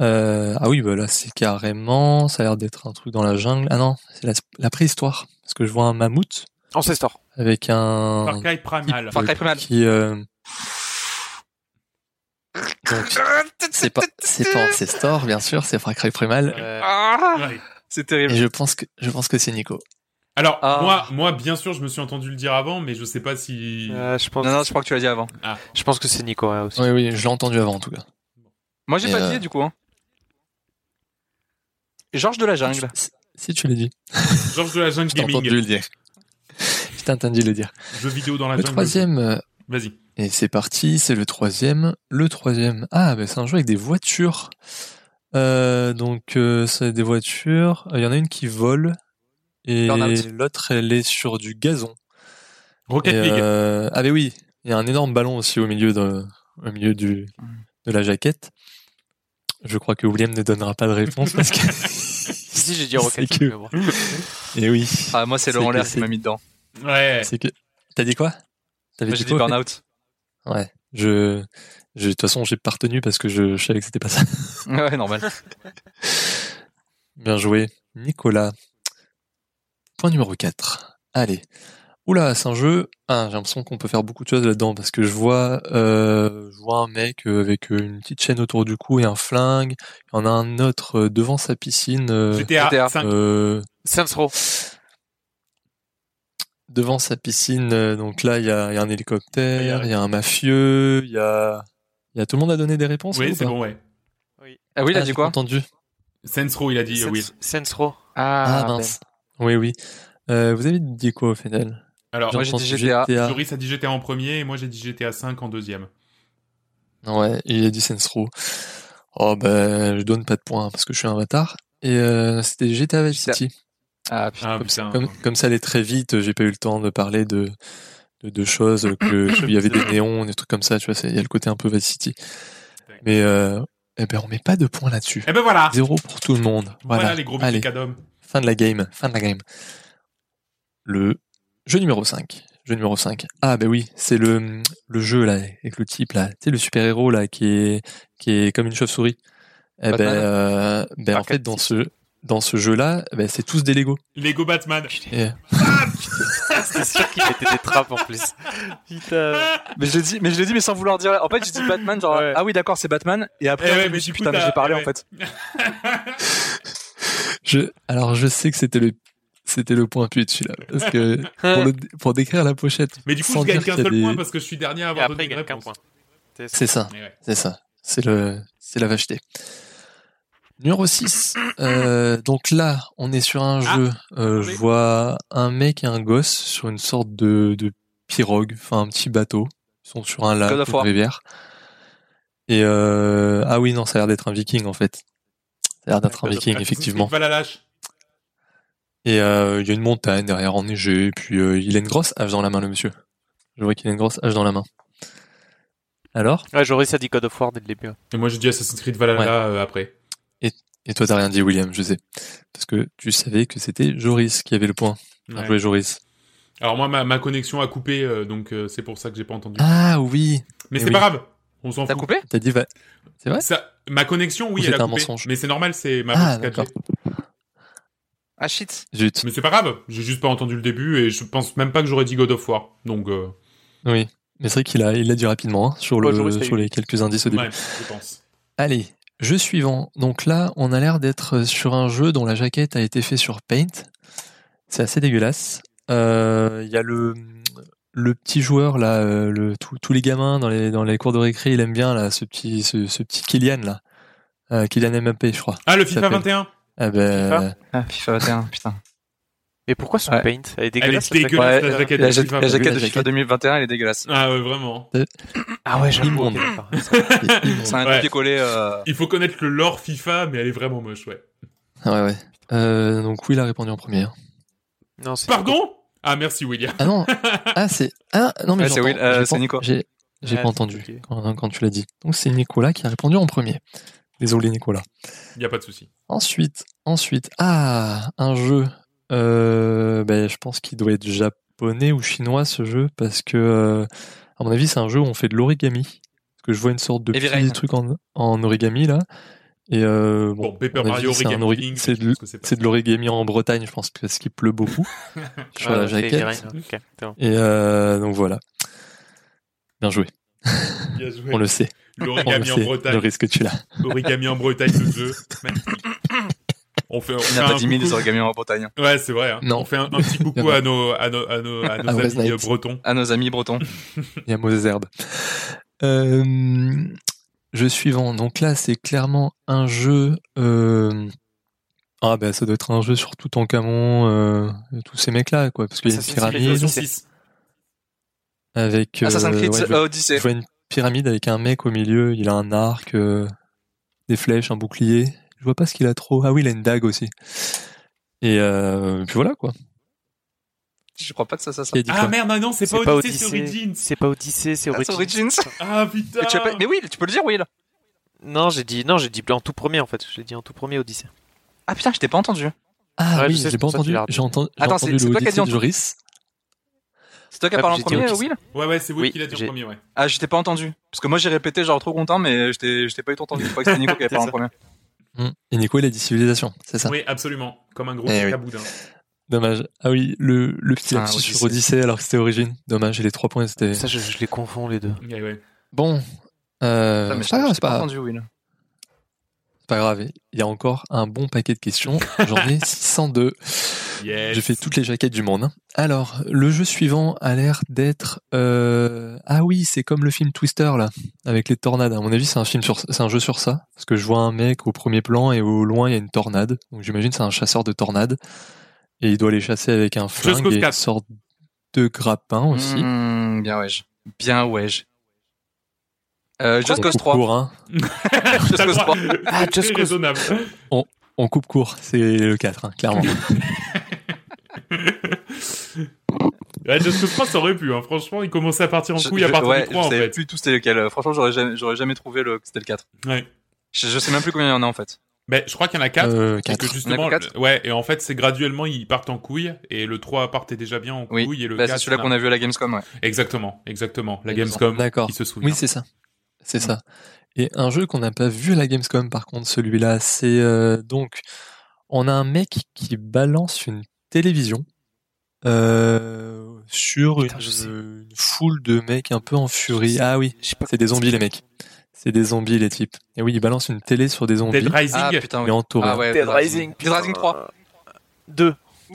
euh, ah oui, bah là c'est carrément, ça a l'air d'être un truc dans la jungle. Ah non, c'est la, la préhistoire, parce que je vois un mammouth Ancestor. avec un Far Cry Primal. Far Cry Primal. qui. Euh... Donc c'est pas c'est pas Ancestor bien sûr, c'est Far Cry Primal. Euh, Ah, c'est Et terrible. je pense que je pense que c'est Nico. Alors, Ah. moi, moi, bien sûr, je me suis entendu le dire avant, mais je sais pas si... euh, je pense. Non, non, je crois que tu l'as dit avant. Je pense que c'est Nico ouais, aussi. Oui oui, je l'ai entendu avant en tout cas. Moi, j'ai Et, pas euh, dit, du coup. Hein. Georges de la jungle. Si, si tu l'as dit, Georges de la Jungle je t'ai entendu Gaming. le dire. Je t'ai entendu le dire. Jeux vidéo dans la Le jungle. troisième, euh, Vas-y. et c'est parti, c'est le troisième. Le troisième, ah, ben c'est un jeu avec des voitures. Euh, donc, euh, c'est des voitures. Il y en a une qui vole et l'autre, elle est sur du gazon. Rocket Et, League. euh, ah, ben oui, il y a un énorme ballon aussi au milieu de, au milieu du, de la jaquette. Je crois que William ne donnera pas de réponse parce que. Si, j'ai dit Rocket League, que- mais bon. Et oui. Ah, moi, c'est Laurent Lair c'est- qui m'a mis dedans. Ouais. C'est que. T'as dit quoi? T'avais dit fait Burnout. Ouais. Je, de toute façon, j'ai pas retenu parce que je, je savais que c'était pas ça. Ouais, normal. Bien joué. Nicolas. Point numéro 4. Allez. Oula, c'est un jeu. Ah, j'ai l'impression qu'on peut faire beaucoup de choses là-dedans parce que je vois, euh, je vois un mec avec une petite chaîne autour du cou et un flingue. Il y en a un autre euh, devant sa piscine. euh, GTA, GTA. 5. euh, Saints Row. Devant sa piscine. euh, donc là, il y a, il y a un hélicoptère, il y a un mafieux, il y a, il y a tout le monde a donné des réponses. Oui, ou c'est bon, ouais. Ah oui, il a Ah, dit quoi entendu. Saints Row, il a dit, oui. Saints Row. Ah, ben. mince. Oui, oui. Euh, vous avez dit quoi au final? Alors, Moi, j'ai dit entendu GTA. Joris a dit GTA en premier et moi j'ai dit GTA 5 en deuxième. Ouais, il a dit Saints Row. Oh ben, je donne pas de points parce que je suis un bâtard. Et euh, c'était GTA Vice GTA. City. Ah putain. Ah, Comme, putain. comme, comme ça allait très vite, j'ai pas eu le temps de parler de de, de choses que il y avait des néons, des trucs comme ça. Tu vois, il y a le côté un peu Vice City. Mais euh, eh ben, on met pas de points là-dessus. Eh ben voilà. Zéro pour tout le monde. Voilà, Voilà. les gros Allez, cadom. fin de la game. Fin de la game. Le jeu numéro 5. Jeu numéro 5. Ah ben oui, c'est le le jeu là avec le type là, tu sais le super-héros là qui est qui est comme une chauve-souris. Eh ben, Batman euh, ben en fait dans ce dans ce jeu-là, ben c'est tous des Lego. Lego Batman. Et- C'est sûr qu'il mettait des trappes en plus. Putain. Mais je l'ai dit, mais je l'ai dit, mais sans vouloir dire. En fait, j'ai dit Batman, genre, Ouais. ah oui, d'accord, c'est Batman. Et après, Eh ouais, je me suis putain, mais j'ai parlé, eh en fait. Je alors je sais que c'était le c'était le point pute celui-là parce que pour, le- pour décrire la pochette. Mais du coup, sans je gagne qu'un seul des- point parce que je suis dernier à avoir après, donné une gagne qu'un réponse. point. C'est ça. Ouais. C'est ça. C'est le, c'est la vacheté. Numéro 6. Euh, donc là, on est sur un Ah, jeu. Euh, je vois un mec et un gosse sur une sorte de, de pirogue, enfin un petit bateau. Ils sont sur un lac, une rivière. Et euh, ah oui, non, ça a l'air d'être un viking en fait. Ça a l'air d'être un viking, effectivement. La lâche. Et euh, il y a une montagne derrière enneigée, et puis euh, il a une grosse hache dans la main, le monsieur. Je vois qu'il a une grosse hache dans la main. Alors? Ouais, Joris a dit God of War dès le début. Et moi, j'ai dit Assassin's Creed Valhalla euh, après. Et toi, t'as rien dit, William, je sais. Parce que tu savais que c'était Joris qui avait le point. Bien Ouais. joué, Joris. Alors moi, ma, ma connexion a coupé, euh, donc euh, c'est pour ça que j'ai pas entendu. Ah oui mais mais c'est oui. pas grave. On s'en T'as fout. coupé T'as dit va... C'est vrai Ça, ma connexion, oui, Ou elle a c'était un coupé. mensonge Mais c'est normal, c'est ma Ah, box 4G. d'accord. Ah shit. Zut. Mais c'est pas grave. J'ai juste pas entendu le début et je pense même pas que j'aurais dit God of War. Donc, euh, Oui. Mais c'est vrai qu'il a, il a dit rapidement hein, sur, Ouais, le, sur les quelques indices au début. ouais, je pense. Allez, jeu suivant. Donc là, on a l'air d'être sur un jeu dont la jaquette a été faite sur Paint. C'est assez dégueulasse. Euh, Il y a le, le petit joueur là, euh, le, tous- tous les gamins dans les, dans les cours de récré, il aime bien là, ce petit, ce, ce petit Kylian là. Euh, Kylian Mbappé, je crois. Ah, le FIFA s'appelle. 21 Ah ben, FIFA Ah, FIFA 21, putain. Et pourquoi son Ouais. paint? Elle est Elle dégueulasse. est la dégueulasse, la jaquette La, de ja- FIFA. la jaquette de FIFA jaquette. 2021, elle est dégueulasse. Ah ouais, vraiment. plaque. Ah ouais, ok, d'accord. c'est immonde. C'est un Ouais. copier-coller. Euh... Il faut connaître le lore FIFA, mais elle est vraiment moche, ouais. Ah ouais, ouais. Euh, donc Will a répondu en premier. hein. Non, c'est Pardon? Ah, merci, William. Ah non, ah c'est ah non mais Ouais, c'est. Will, euh, J'ai c'est pas- Nico. J'ai j'ai Ouais, pas entendu quand, quand tu l'as dit. Donc c'est Nicolas qui a répondu en premier. Désolé Nicolas. Y a pas de souci. Ensuite, ensuite, ah un jeu. Euh, ben je pense qu'il doit être japonais ou chinois ce jeu parce que euh, à mon avis c'est un jeu où on fait de l'origami. Parce que je vois une sorte de Heavy petit Rain. truc en, en origami là. Et euh, Bon, bon, Paper Mario avis, c'est un Origami ori- King, c'est je de, c'est l'origami en Bretagne, je pense, parce qu'il pleut beaucoup sur Ah, la jaquette. Rain, bon. Et euh, donc voilà. Bien joué, Bien joué. on le sait. L'origami en sait, le Bretagne. risque tu l'as. Origami en Bretagne, le jeu. Magnifique. On fait, on Il fait n'y a pas un 10 000 des coucou- origami en Bretagne. Ouais, c'est vrai. hein. Non. On fait un, un petit coucou à nos, à nos, à nos, à nos À amis Night. euh, bretons. À nos amis bretons. Il y a mauvaise herbe. Euh, jeu suivant. Donc là, c'est clairement un jeu. Euh... Ah ben, ça doit être un jeu sur tout en camon, euh, tous ces mecs-là, quoi, parce qu'il y a une Assassin's Creed pyramide Version Odyssey. 6. avec. Assassin's Creed ouais, vois, Odyssey. je vois une pyramide avec un mec au milieu. Il a un arc, euh, des flèches, un bouclier. Je vois pas ce qu'il a trop. Ah oui, il a une dague aussi. Et euh, puis voilà quoi. Je crois pas que ça, ça, ça. A Ah merde, non, c'est pas C'est pas Odyssey, c'est. Origins. C'est pas Odyssey, c'est Ah, c'est Origins. Origins. Ah putain. Mais, tu as pas- mais oui, tu peux le dire, Will. Non, j'ai dit non, j'ai dit en tout premier en fait. J'ai dit en tout premier Odyssey. Ah putain, je t'ai pas entendu. Ah Ouais, je oui, j'ai c'est pas entendu. J'ai entendu, Attends, c'est- c'est toi qui as dit en Joris. C'est toi qui as Ah, parlé en premier. Will Ouais, ouais, c'est Will Oui, qui l'a dit en premier, ouais. Ah, je t'ai pas entendu. Parce que moi, j'ai répété, genre trop content, mais je t'ai je t'ai pas eu entendu. Je crois que c'était Nico qui avait C'est parlé en premier. Hmm. Et Nico, il a dit civilisation, c'est ça. Oui, absolument. Comme un gros Eh oui. caboudin. Dommage. Ah oui, le, le petit Ah, lapsus sur Odyssey alors que c'était Origine. Dommage, et les trois points c'était. Ça, je, je les confonds les deux. Ouais. Bon. Euh, c'est je pas grave, c'est pas pas grave. Il y a encore un bon paquet de questions. J'en ai 602. Yes. J'ai fait toutes les jaquettes du monde. Alors, le jeu suivant a l'air d'être. Euh... Ah oui, c'est comme le film Twister là, avec les tornades. À mon avis, c'est un film sur, c'est un jeu sur ça, parce que je vois un mec au premier plan et au loin il y a une tornade. Donc j'imagine que c'est un chasseur de tornades et il doit les chasser avec un flingue et une 4. sorte de grappin aussi. Mmh, bien ouais. Bien ouais. Euh, Just On Cause coupe 3. court, hein. Le Cause droit. 3. Ah, C'est Just Cause. raisonnable. On coupe court, c'est le 4, hein, clairement. Ouais, Just Cause 3, ça aurait pu, hein. Franchement, il commençait à partir en Je- couille à partir ouais, du 3, je en savais fait. plus tout c'était lequel. Franchement, j'aurais jamais, j'aurais jamais trouvé le, que c'était le 4. Ouais. Je, je sais même plus combien il y en a en fait. Ben, je crois qu'il y en a 4. Euh, Et 4. que justement, Il y en a que quatre ouais, et en fait, c'est graduellement, ils partent en couille, et le 3 partait déjà bien en Oui. couille, et le Bah, 4. c'est celui-là qu'on a vu à la Gamescom, ouais. Exactement, exactement. La Gamescom, D'accord. qui se souvient. Oui, c'est ça. C'est ça. Et un jeu qu'on n'a pas vu à la Gamescom, par contre, celui-là, c'est euh, donc on a un mec qui balance une télévision euh, sur Putain, une, foule de mecs un peu en furie. Ah oui, Je sais pas c'est des zombies les mecs. C'est des zombies les types. Et oui, il balance une télé sur des zombies. Dead Rising. Ah putain, mais oui. entouré. Ah ouais, Dead Rising. Dead Rising 3. 2.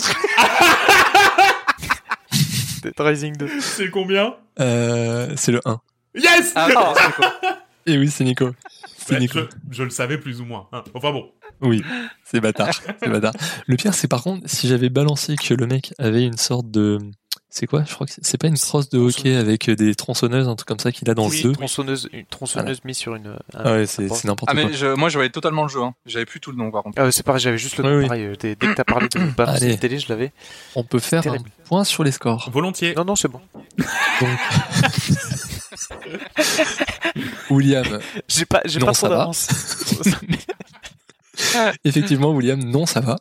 Dead Rising 2. C'est combien? Euh, c'est le 1. Yes! Ah, Et oui, c'est Nico. C'est Ouais, Nico. je, je le savais plus ou moins. hein. Enfin bon. Oui, c'est bâtard. c'est bâtard. Le pire, c'est par contre, si j'avais balancé que le mec avait une sorte de. C'est quoi? Je crois que c'est- pas une crosse de hockey avec des tronçonneuses, un truc comme ça qu'il a dans Oui, le 2. tronçonneuse, une tronçonneuse mise sur une. un- Ah ouais, c'est n'importe Ah quoi. mais je, moi je voyais totalement le jeu. Hein. J'avais plus tout le nom par contre. Ah ouais, c'est pareil, j'avais juste le Oui, nom oui. pareil. euh, Dès, dès que t'as parlé de une télé, je l'avais. On peut faire Terrible. un point sur les scores. Volontiers. Non, non, c'est bon. Donc, William, J'ai pas, j'ai pas ça trop va. d'avance. effectivement, William, non, ça va.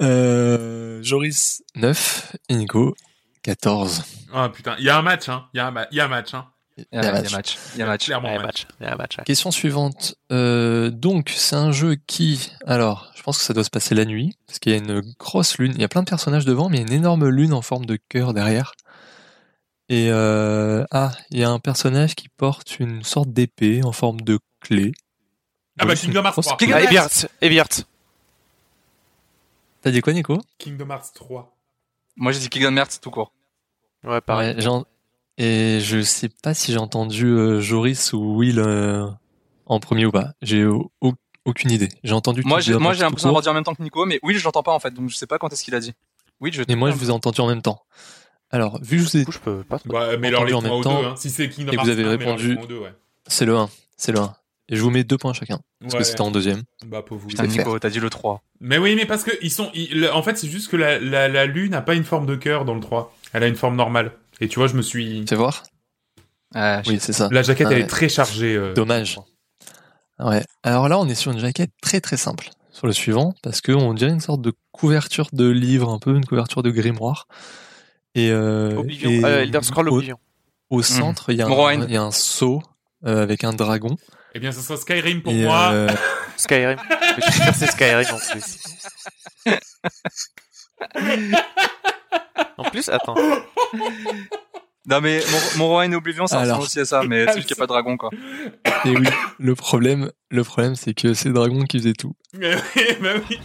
Euh, Joris, 9, et Nico, 14. Ah putain, il y a un match, hein. Il y a un, ma- il y a un match, hein. Il y a, il y a match. Il y a match. Un match. match. Il y a un match. ouais. Question suivante. Euh, donc, c'est un jeu qui, alors, je pense que ça doit se passer la nuit, parce qu'il y a une grosse lune. Il y a plein de personnages devant, mais il y a une énorme lune en forme de cœur derrière. Et euh, ah, il y a un personnage qui porte une sorte d'épée en forme de clé. Ah bah Joris, Kingdom Hearts grosse 3. clé. Ah, Eviart, Eviart. T'as dit quoi, Nico Kingdom Hearts 3. Moi j'ai dit Kingdom Hearts tout court. Ouais, pareil. Ouais, Et je sais pas si j'ai entendu euh, Joris ou Will euh, en premier ou pas. J'ai au- au- aucune idée. J'ai entendu. Moi j'ai Kingdom moi Hearts j'ai l'impression d'avoir dit en même temps que Nico, mais oui je l'entends pas en fait, donc je sais pas quand est-ce qu'il a dit. Je. Mais moi, je vous ai entendu en même temps. Alors, vu que je vous ai Du coup, je peux pas. Bah, mais alors les en même temps. deux, hein. Si c'est Kingdom Et vous Hearts avez 1, mais alors les répondu-. C'est le 1. C'est le 1. Et je vous mets deux points chacun. Parce Ouais. que c'était en deuxième. Bah, pauvre vous. Putain C'est Nico, t'as dit le 3. Mais oui, mais parce que ils sont, ils- en fait, c'est juste que la, la, la lune n'a pas une forme de cœur dans le 3. Elle a une forme normale. Et tu vois, je me suis, Fais voir. Ah, Oui, c'est ça. la jaquette, Ah elle ouais. est très chargée. euh. Dommage. Ouais. Alors là, on est sur une jaquette très très simple. Sur le suivant, parce que on dirait une sorte de couverture de livre, un peu une couverture de grimoire. Et, euh, Oblivion. et Euh, Elder Scrolls au, Oblivion. au centre, il y un, il y a un seau euh, avec un dragon. Eh bien, ce sera Skyrim pour et moi. euh, Skyrim. Je suis sûr que c'est Skyrim en plus. En plus, attends. Non mais mon, mon Rowan Oblivion ça Alors. ressemble aussi à ça, mais celui qui a pas de dragon quoi. et oui, le problème, le problème, c'est que c'est le dragon qui faisait tout. Mais oui, bah oui.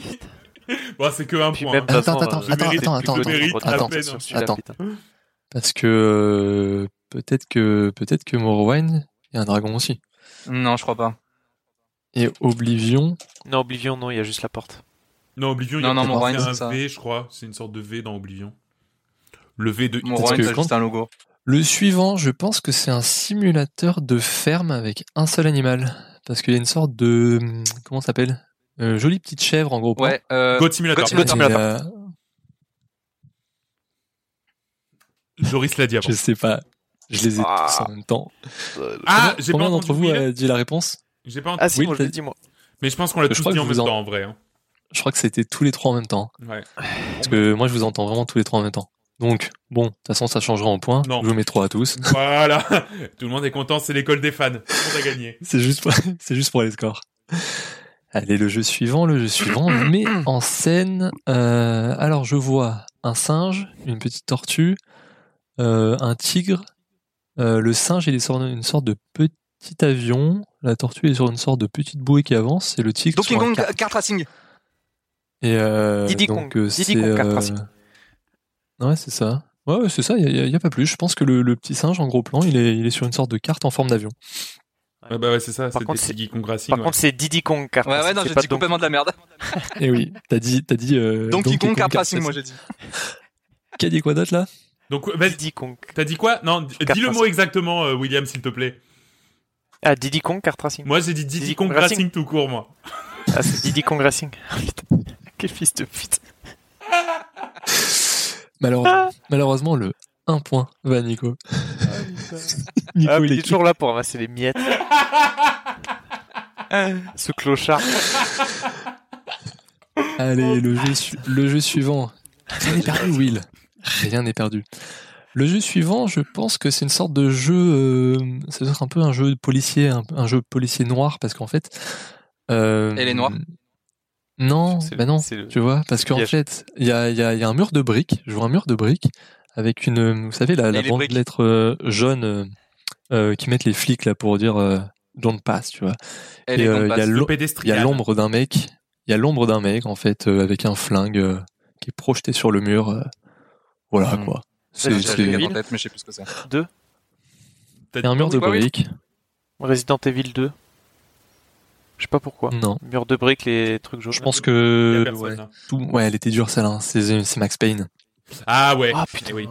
Bon, c'est que un Puis point. même, hein. Attends, euh, attends, attends, attends, attends, attends. Parce que euh, peut-être que peut-être que Morrowind, il y a un dragon aussi. Non je crois pas. Et Oblivion, Non, Oblivion, non, il y a juste la porte. Non, Oblivion, il y Non, a non, c'est Morrowind, un ça. V, je crois. C'est une sorte de V dans Oblivion. Le V de que c'est juste un logo. Le suivant, je pense que c'est un simulateur de ferme avec un seul animal. Parce qu'il y a une sorte de... hum, Comment ça s'appelle? Euh, Jolie petite chèvre en gros. Ouais. Euh, God Simulator. God Simulator. Euh, Joris l'a dit avant. je sais pas. Je les ai Ah. tous en même temps. Ah, Combien- j'ai pas Combien d'entre vous a dit la réponse? J'ai pas Ah entendu. si, Oui, moi je l'ai dit, moi. Mais je pense qu'on l'a tous dit en même en- temps, en vrai. hein. Je crois que c'était tous les trois en même temps. Ouais. Parce que moi, je vous entends vraiment tous les trois en même temps. Donc, bon, de toute façon, ça changera en points. Non. Je vous mets trois à tous. Voilà. Tout le monde est content, c'est l'école des fans. Tout le monde a gagné. C'est juste pour, c'est juste pour les scores. Allez, le jeu suivant, le jeu suivant met en scène. euh, alors, je vois un singe, une petite tortue, euh, un tigre. Euh, le singe, il est sur une sorte de petit avion. La tortue est sur une sorte de petite bouée qui avance. Et le tigre Donkey Kong kart. Kart Racing. Et euh, Diddy donc, Kong. euh, Diddy c'est, Kong Kart euh, Racing. Ouais, c'est ça. Ouais, ouais, c'est ça. Il y, a- y a pas plus. Je pense que le, le petit singe, en gros plan, il est, il est sur une sorte de carte en forme d'avion. Ouais, bah ouais, c'est ça. Par contre, c'est- Diddy Kong Racing. Par ouais. contre, c'est Diddy Kong Kart Ouais ouais non j'ai pas dit Donkey- complètement de la merde. Et oui, t'as dit, t'as dit. Euh, Donkey Kong Kart Kart Racing moi j'ai dit. Qui a dit quoi d'autre là? Donc. Diddy Kong. T'as dit quoi? Non, dis le mot exactement, euh, William, s'il te plaît. Ah, Diddy Kong Kart Racing. Moi, j'ai dit Diddy Diddy Kong Kong Racing. Racing tout court, moi. Ah, c'est Diddy Kong Racing. Ah, putain. Quel fils de pute. Malheureusement, malheureusement, le 1 point va à Nico. Nico, Ah, il est toujours là pour ramasser les miettes. Ce clochard. Allez, le jeu, su- le jeu suivant. N'est perdu, Will? Rien n'est perdu. Le jeu suivant, je pense que c'est une sorte de jeu. Euh, ça doit être un peu un jeu de policier, un, un jeu policier noir, parce qu'en fait. Euh, Elle est noire Non, C'est le- bah non. c'est le- Tu vois, parce qu'en fait, il y a, il y, a, il y a un mur de briques. Je vois un mur de briques avec une, vous savez, la, la bande de lettres euh, jaunes euh, euh, qui mettent les flics là pour dire euh, don't pass, tu vois. Elle Et, euh, il y a passe. l'eau- Le Il y a pédestrian. l'ombre d'un mec. Il y a l'ombre d'un mec en fait euh, avec un flingue euh, qui est projeté sur le mur. Voilà Hmm. quoi. C'est- en tête, mais je sais plus ce que c'est. T'as il y a un mur de briques. Resident Evil 2. Je sais pas pourquoi. Non, Mur de briques, les trucs jaunes. je pense que personne, ouais, hein. tout, ouais, elle était dure celle-là. hein. C'est c'est Max Payne. Ah ouais. Ah putain. Eh oui.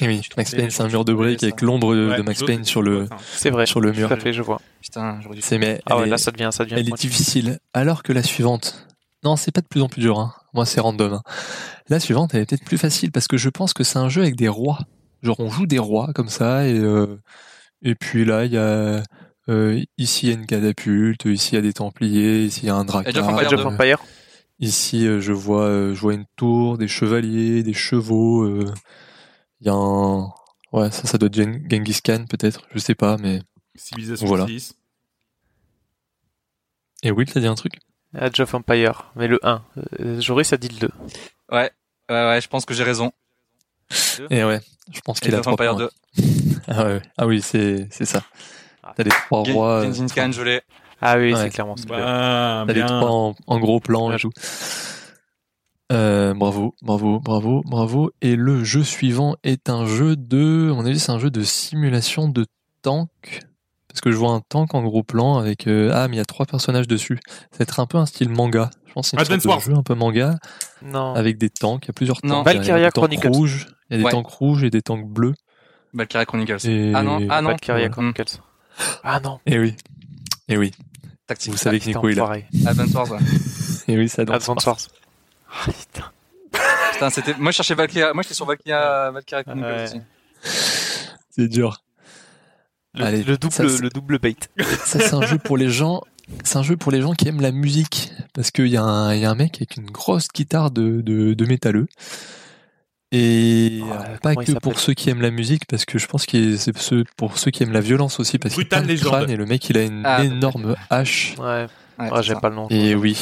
Et oui, Max Payne, c'est un mur de briques avec l'ombre de, Ouais, de Max Payne sur le C'est vrai. sur le mur. Tout à fait, je vois. Putain, j'aurais dû. C'est mais Ah ouais, est- là ça devient, ça devient. Elle est difficile. Alors que la suivante. Non, c'est pas de plus en plus dur. Hein. Moi, c'est random. hein. La suivante, elle est peut-être plus facile parce que je pense que c'est un jeu avec des rois. Genre, on joue des rois comme ça et euh, et puis là, il y a euh, ici il y a une catapulte, ici il y a des templiers, ici il y a un deux. Empire. Ici, euh, je vois, euh, je vois une tour, des chevaliers, des chevaux. euh, Il y a un, ouais, ça, ça doit être Gen- Genghis Khan peut-être, je sais pas, mais. Civilisation Voilà. 6. Et Will, t'as dit un truc? Age of Empire. Mais le 1. Euh, Joris a dit le 2. Ouais, ouais, ouais, je pense que j'ai raison. Et ouais, je pense qu'il Age a of trois Empire points. 2. Ah, ouais. ah oui, c'est c'est ça. Ah. T'as les trois rois. euh, Gengis Khan, je l'ai. Ah oui, Ouais. c'est clairement ça. Bah, T'as les trois en, en gros plan et tout. Euh, bravo, bravo, bravo, bravo. Et le jeu suivant est un jeu de, à mon avis, c'est un jeu de simulation de tank. Parce que je vois un tank en gros plan avec, euh, ah, mais il y a trois personnages dessus. Ça va être un peu un style manga. Je pense que c'est de jeu un peu manga Non. avec des tanks. Il y a plusieurs Non. tanks. Il y a Valkyria des tanks Chronicles. rouges. Il y a des Ouais. tanks rouges et des tanks bleus. Valkyria Chronicles. Et- Ah non, ah non. Valkyria. Chronicles. Ah non. Et oui. Et oui. Tactique. Vous savez que Nico est là. Advance Wars. ouais. Et oui, ça. Advance Wars. Ah, putain. Putain, c'était. Moi, je cherchais Valkyria. Moi, j'étais sur Valkyria, Valkyria Chronicles Ouais. C'est dur. Le, Allez, le double, ça, le double bait. Ça, c'est un jeu pour les gens. C'est un jeu pour les gens qui aiment la musique. Parce qu'il y, a un- il y a un mec avec une grosse guitare de, de, de métalleux. Et Oh, euh, comment pas que pour ceux qui aiment la musique, parce que je pense que c'est ceux- pour ceux qui aiment la violence aussi, parce qu'il crâne et le mec il a une Ah, énorme hache. Ouais. Ouais, Ah, j'ai pas le nom. Et oui.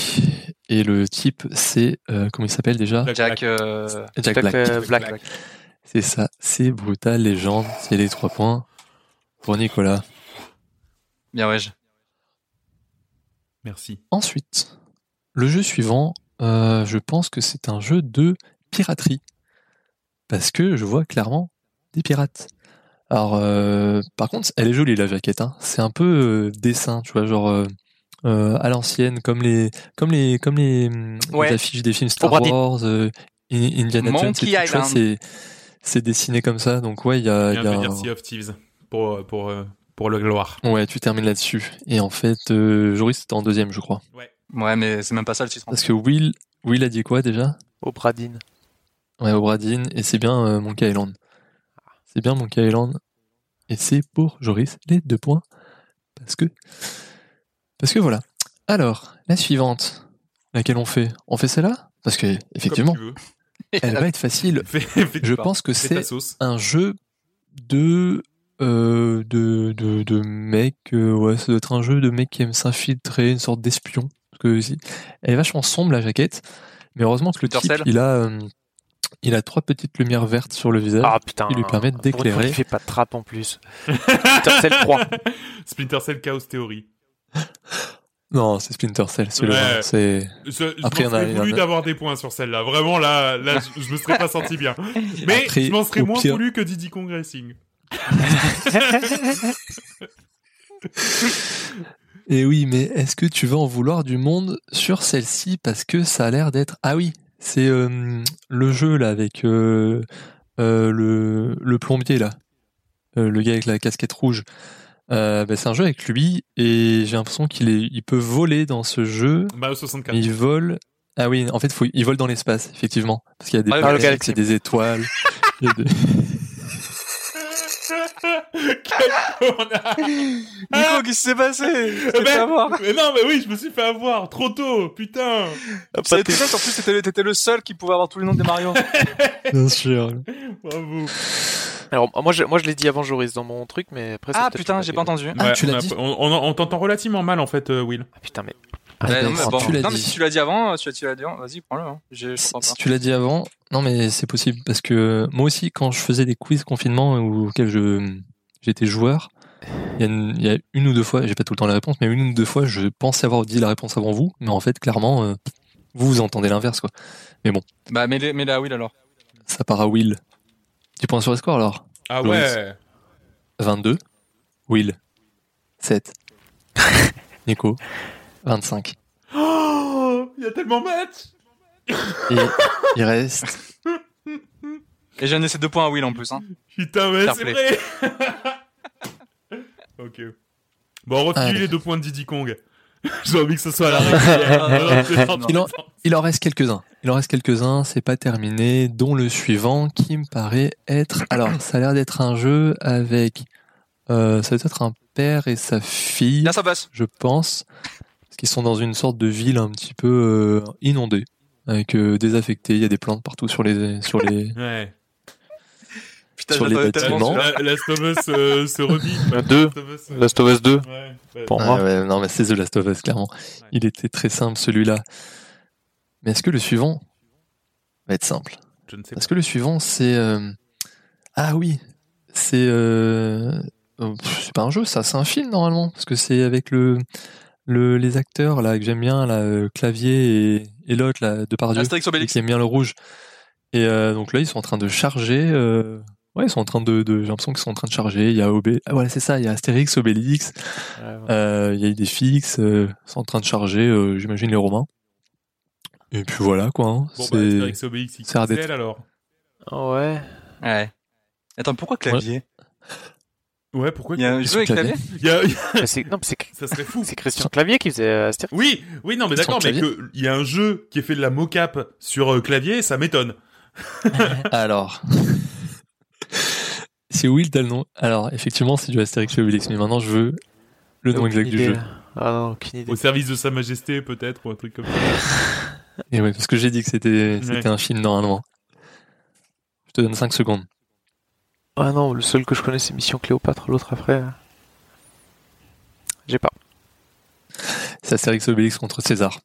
Et le type, c'est euh, comment il s'appelle déjà? Jack Jack. Black. euh, Jack Jack, Black. Black. Black. C'est ça. C'est brutal, légende. C'est les trois points pour Nicolas. Bien, ouais. je- Merci. Ensuite, le jeu suivant, euh, je pense que c'est un jeu de piraterie. Parce que je vois clairement des pirates. Alors, euh, par contre, elle est jolie la jaquette. Hein. C'est un peu euh, dessin, tu vois, genre à l'ancienne, comme les, comme les, comme les, les Ouais. affiches des films Star. Wars, euh, In- Indiana Jones. et Monkey Island. c'est, dessiné comme ça. Donc ouais, il y a, Il il y y a a un peu un- dire Sea of Thieves pour, pour, euh, pour le gloire. ouais, tu termines là-dessus. Et en fait, euh, Joris c'était en deuxième, je crois. Ouais, mais c'est même pas ça le titre. Parce que Will, Will a dit quoi déjà? Au Bradine. Ouais, Obradine, et c'est bien euh, Monkey Island. C'est bien Monkey Island. Et c'est pour Joris les deux points. Parce que. Parce que voilà. Alors, la suivante. Laquelle on fait? On fait celle-là? Parce que, effectivement, Comme tu veux. elle va être facile. Fais- fais- Je pense que c'est un jeu de. Euh, de, de, de mec. euh, ouais, ça doit être un jeu de mec qui aime s'infiltrer, une sorte d'espion. Parce que si- elle est vachement sombre, la jaquette. Mais heureusement que le Splinter type, Cell il a. euh, il a trois petites lumières vertes sur le visage. Ah putain. qui lui permettent d'éclairer. qu'il fait pas de trappe en plus. Splinter Cell 3. Splinter Cell Chaos Theory. Non, c'est Splinter Cell, c'est le Ouais. un, c'est Je, je Après, m'en il y en a- serais il voulu a- d'avoir des points sur celle-là. Vraiment, là, là je, je me serais pas senti bien. Mais Après, je m'en serais moins pire- voulu que Diddy Kong Racing. Et oui, mais est-ce que tu vas en vouloir du monde sur celle-ci parce que ça a l'air d'être Ah oui, c'est euh, le jeu là avec euh, euh, le le plombier là. Euh, le gars avec la casquette rouge. Euh, bah, c'est un jeu avec lui et j'ai l'impression qu'il est, il peut voler dans ce jeu. Mario 64. Mais il vole. Ah oui, en fait, faut, il vole dans l'espace, effectivement, parce qu'il y a des Mario planètes, Galaxy. il y a des étoiles. il y a des- Nico, qu'est-ce qui s'est passé? Mais- fait avoir. Mais non, mais oui, je me suis fait avoir trop tôt, putain. Ça a été chouette, en plus t'étais t'étais le seul qui pouvait avoir tous les noms des Mario. Bien sûr. Bravo. Alors moi je, moi je l'ai dit avant Joris dans mon truc, mais après. Ah putain, j'ai pas entendu. Ah, Ouais, tu on l'as a- dit On, on- on t'entend relativement mal en fait, euh, Will. Ah, putain mais. Ouais, non, mais si bon. tu l'as Non, mais dit. si tu l'as dit avant, tu, l'as dit avant, vas-y, prends-le. Hein. Je, je Si, tu l'as dit avant, non mais c'est possible parce que moi aussi quand je faisais des quiz confinement auxquels je j'étais joueur, il y, a une, il y a une ou deux fois, j'ai pas tout le temps la réponse, mais une ou deux fois je pensais avoir dit la réponse avant vous, mais en fait clairement euh, vous vous entendez l'inverse quoi. Bah, mets-les mets à Will alors. Ça part à Will. Tu points sur le score alors? Ah ouais. 22. Will 7. Nico 25. Oh, il y a tellement de matchs. Et il reste Et j'ai ces deux points à Will en plus. Hein. Putain, mais c'est vrai. ok. Bon, on refile les deux points de Diddy Kong. J'ai envie que ce soit à la. Non, Il en reste quelques-uns. Il en reste quelques-uns, c'est pas terminé, dont le suivant qui me paraît être. Alors, ça a l'air d'être un jeu avec. Euh, ça doit être un père et sa fille, Là, ça passe. je pense, parce qu'ils sont dans une sorte de ville un petit peu euh, inondée, avec euh, désaffectée. Il y a des plantes partout sur les sur les. Ouais. Putain, Sur les bâtiments. La, Last of Us euh, se deux. Last of Us, euh, Last of Us 2 Ouais. ouais. pour Ah moi. ouais, non, mais c'est The Last of Us clairement. Il était très simple celui-là. Mais est-ce que le suivant va être simple Je ne sais pas. Est-ce que le suivant, c'est... euh, Ah oui, c'est... Euh... euh, pff, C'est pas un jeu, ça, c'est un film normalement. Parce que c'est avec le, le les acteurs là que j'aime bien, là, euh, Clavier et, et l'autre là, de Pardieu, qui aime bien le rouge. Et euh, donc là, ils sont en train de charger. euh, Ouais, ils sont en train de. de... J'ai l'impression qu'ils sont en train de charger. Il y a Obé... Ah voilà, c'est ça. Il y a Astérix, Obélix. Ouais, ouais. Euh, Il y a des fixes. euh, ils sont en train de charger. euh, J'imagine les Romains. Et puis voilà quoi. hein. Bon, c'est... bah, Astérix et Obélix XXL alors. Ouais. Ouais. Attends, pourquoi clavier? Ouais, pourquoi Il y a un jeu avec clavier Il y a- Mais c'est- non, mais c'est Ça serait fou. c'est Christian Clavier qui faisait euh, Astérix. Oui, oui, non, mais d'accord, mais clavier. qu'il y a un jeu qui est fait de la mocap sur euh, clavier, ça m'étonne. Alors. c'est Will t'as le nom? Alors, effectivement, c'est du Astérix et Obélix, mais maintenant je veux le nom exact du jeu. Ah non, aucune idée. Au service de Sa Majesté, peut-être, ou un truc comme ça. Et ouais, parce que j'ai dit que c'était c'était Ouais. un film normalement. Je te donne 5 secondes. Ah non, le seul que je connais c'est Mission Cléopâtre, l'autre après. euh, J'ai pas. C'est Astérix Obélix contre César.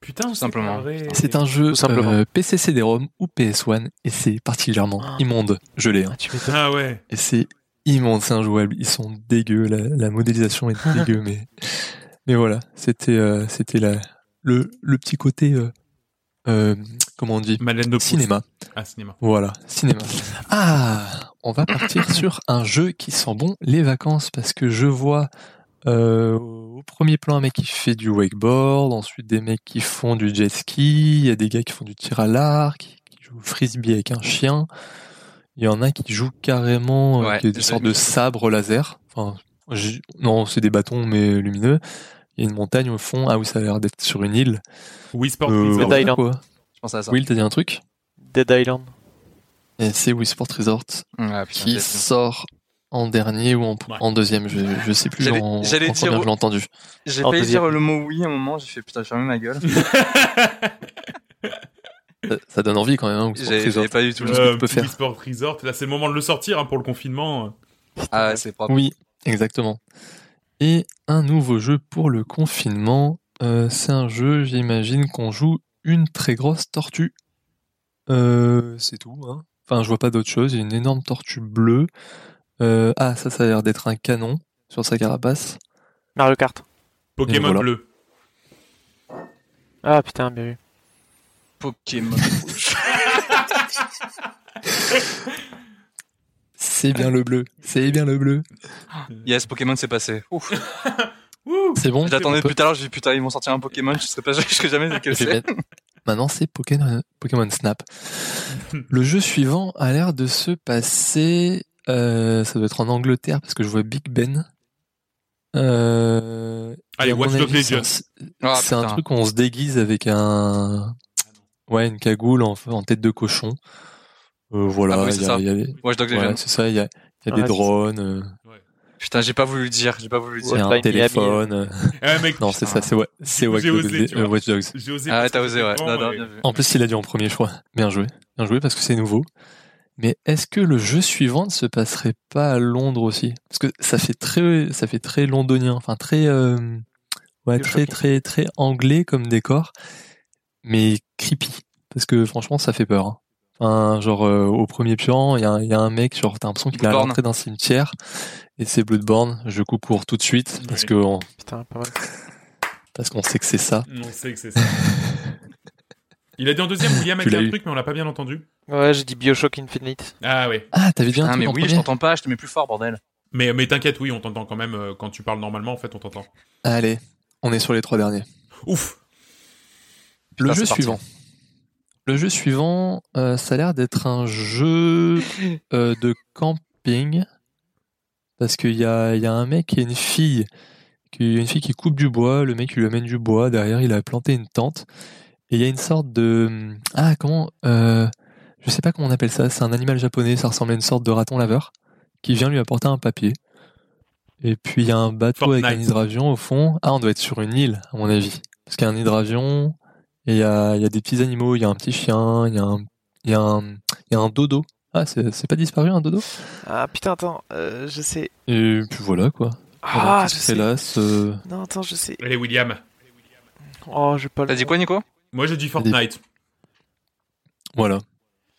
Putain, c'est simplement. C'est un jeu simplement. euh, PC CD-ROM ou PS1 et c'est particulièrement Ah. immonde. Je l'ai. hein. Ah. Ah ouais. Et c'est immonde, c'est injouable. Ils sont dégueux, la, la modélisation est dégueu, mais mais voilà, c'était euh, c'était la le le petit côté euh, euh, comment on dit? Madeleine de Proust. cinéma. Ah, cinéma. Voilà, cinéma. Ah, on va partir sur un jeu qui sent bon les vacances parce que je vois euh, au premier plan un mec qui fait du wakeboard, ensuite des mecs qui font du jet ski, il y a des gars qui font du tir à l'arc, qui, qui jouent au frisbee avec un chien. Il y en a qui jouent carrément euh, Ouais, qui est de sabres laser. Enfin, non, c'est des bâtons mais lumineux. Il y a une montagne au fond. Ah oui, ça a l'air d'être sur une île. Wii Sport Euh, Resort. Dead Island. quoi Je pense à ça. Will, t'as dit un truc? Dead Island. Et c'est Wii Sport Resort. Ah, putain, qui sort en dernier ou en, Ouais. en deuxième, je, je sais plus J'allais- en, j'allais en dire- combien je l'ai entendu. J'ai En failli dire le mot oui à un moment, j'ai fait putain, j'ai fermé ma gueule. Ça, ça donne envie quand même, hein, Wii Sport J'ai Resort. j'avais pas du tout le que Euh, tu peux faire. Wii Sport Resort. Là, c'est le moment de le sortir hein, pour le confinement. Ah, ouais, c'est propre. Oui, exactement. Et un nouveau jeu pour le confinement, euh, c'est un jeu, j'imagine, qu'on joue une très grosse tortue. Euh, c'est tout, hein. Enfin, je vois pas d'autre chose, il y a une énorme tortue bleue. Euh, ah, ça, ça a l'air d'être un canon sur sa carapace. Mario Kart. Pokémon voilà. bleu. Ah putain, bien vu. Pokémon. C'est bien le bleu, c'est bien le bleu. yes, Pokémon c'est passé. Ouf. C'est bon J'attendais depuis tout à l'heure, j'ai dit putain, ils vont sortir un Pokémon, je serais pas je serais jamais dit quel Je vais c'est. Maintenant, c'est Pokémon, Pokémon Snap. Le jeu suivant a l'air de se passer. euh, ça doit être en Angleterre parce que je vois Big Ben. Euh, Allez, Watch Dogs. Ah, C'est un truc où on se déguise avec un, ouais, une cagoule en, en tête de cochon. Euh, voilà, Ah oui, il c'est y a, ça. il y a des- Watch Dogs ouais, Legion. c'est ça, il y a, il y a Ouais, des drones, euh, Putain, j'ai pas voulu le dire. J'ai pas voulu le il y dire. a un téléphone. euh, Ah, mec, Non, c'est ça, c'est ouais, c'est Watch euh, Watch Dogs. j'ai osé. Ah t'as osé, c'était ouais. grand, Non, non, et- bien vu. En plus, il a dit en premier choix. Bien joué. Bien joué parce que c'est nouveau. Mais est-ce que le jeu suivant ne se passerait pas à Londres aussi? Parce que ça fait très, ça fait très londonien, enfin très, euh, ouais, très, très, très anglais comme décor, mais creepy. Parce que franchement, ça fait peur. hein. Enfin, genre euh, au premier plan, il y a, un- il y a un mec, genre t'as l'impression qu'il est à Bloodborne. l'entrée d'un cimetière et c'est Bloodborne. Je coupe court tout de suite parce que on- Putain, pas mal. parce qu'on sait que c'est ça. On sait que c'est ça. Il a dit en deuxième, William a Tu dit l'as un eu. truc, mais on l'a pas bien entendu. Ouais, j'ai dit Bioshock Infinite. Ah ouais. Ah, t'avais un Ah, mais en oui, je t'entends pas. Je te mets plus fort, bordel. Mais, mais t'inquiète, oui, on t'entend quand même. euh, quand tu parles normalement, en fait, on t'entend. Allez, on est sur les trois derniers. Ouf. Le jeu parti. Le jeu suivant, euh, ça a l'air d'être un jeu euh, de camping. Parce qu'il y a, il y a un mec et une fille. Qui, une fille qui coupe du bois, le mec il lui amène du bois, derrière il a planté une tente. Et il y a une sorte de... Ah, comment euh, Je sais pas comment on appelle ça, c'est un animal japonais, ça ressemble à une sorte de raton laveur, qui vient lui apporter un papier. Et puis il y a un bateau avec un hydravion au fond. Ah, on doit être sur une île, à mon avis. Parce qu'il y a un hydravion, il y a, il y a des petits animaux, il y a un petit chien, il y a un, il y a un, il y a un dodo. Ah, c'est c'est pas disparu un dodo? Ah putain, attends, euh, je sais. Et puis voilà quoi. Ah, qu'est-ce je sais. hélas, euh, Non, attends, je sais. Allez, William. Oh, j'ai pas le. T'as dit quoi, Nico? Moi, j'ai dit Fortnite. voilà.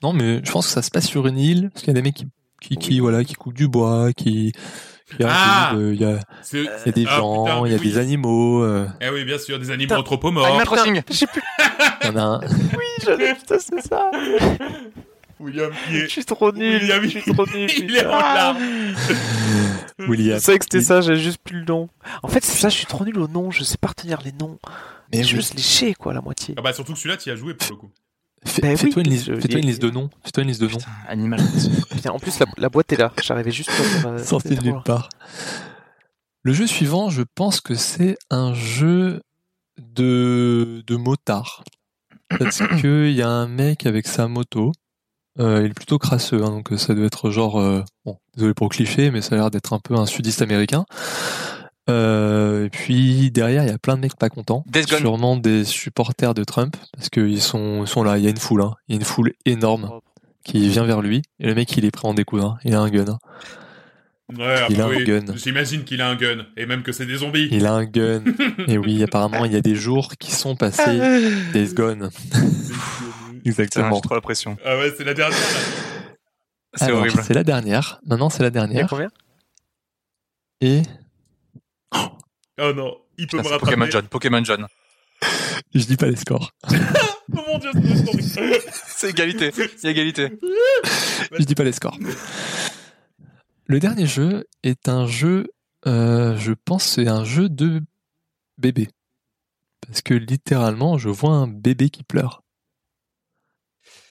Non mais je pense que ça se passe sur une île, parce qu'il y a des mecs qui, qui, qui, voilà, qui coupent du bois, qui, Ah il y, a, C'est- il y a des Ah, gens, putain, il y a oui. des animaux, euh, Eh oui, bien sûr, des animaux Putain. anthropomorphes. Animal Crossing. J'ai plus. il y en a un. Oui, j'allais. Putain, c'est ça. William qui Je est. suis trop nul. William, Je suis trop nul. il est en larmes. William. Je savais que c'était ça, j'avais juste plus le nom. En fait, c'est ça, je suis trop nul au nom, je sais pas retenir les noms. Mais je oui. les chier, quoi, la moitié. Ah bah, surtout que celui-là, tu y as joué pour le coup. Fais- oui, Fais-toi une liste, je fais-toi une liste de noms. Fais-toi une liste de noms. Putain, Animal. Putain, en plus, la, la boîte est là. J'arrivais juste faire, euh, Sorti de nulle part. Le jeu suivant, je pense que c'est un jeu de, de motard. Parce que il y a un mec avec sa moto. Euh, il est plutôt crasseux, hein, donc ça doit être genre, euh, bon, désolé pour le cliché, mais ça a l'air d'être un peu un sudiste américain. Euh, et puis derrière, il y a plein de mecs pas contents, Gone. sûrement des supporters de Trump, parce qu'ils sont, ils sont là. Il y a une foule, hein. il y a une foule énorme qui vient vers lui. Et le mec, il est prêt à en découdre. hein. Il a un gun. hein. Ouais, Il a un gun. J'imagine qu'il a un gun. Et même que c'est des zombies. Il a un gun. Et oui, apparemment, il y a des jours qui sont passés des guns. Putain, Exactement. j'ai trop la pression. Ah ouais, c'est la dernière. C'est horrible. C'est la dernière. Maintenant, c'est la Il y a dernière. combien? Et Oh non, il peut Putain, me rattraper. Pokémon John. Pokémon John. je dis pas les scores. Oh mon dieu, c'est C'est égalité. C'est égalité. Je dis pas les scores. Le dernier jeu est un jeu, euh, je pense, c'est un jeu de bébé. Parce que littéralement, je vois un bébé qui pleure.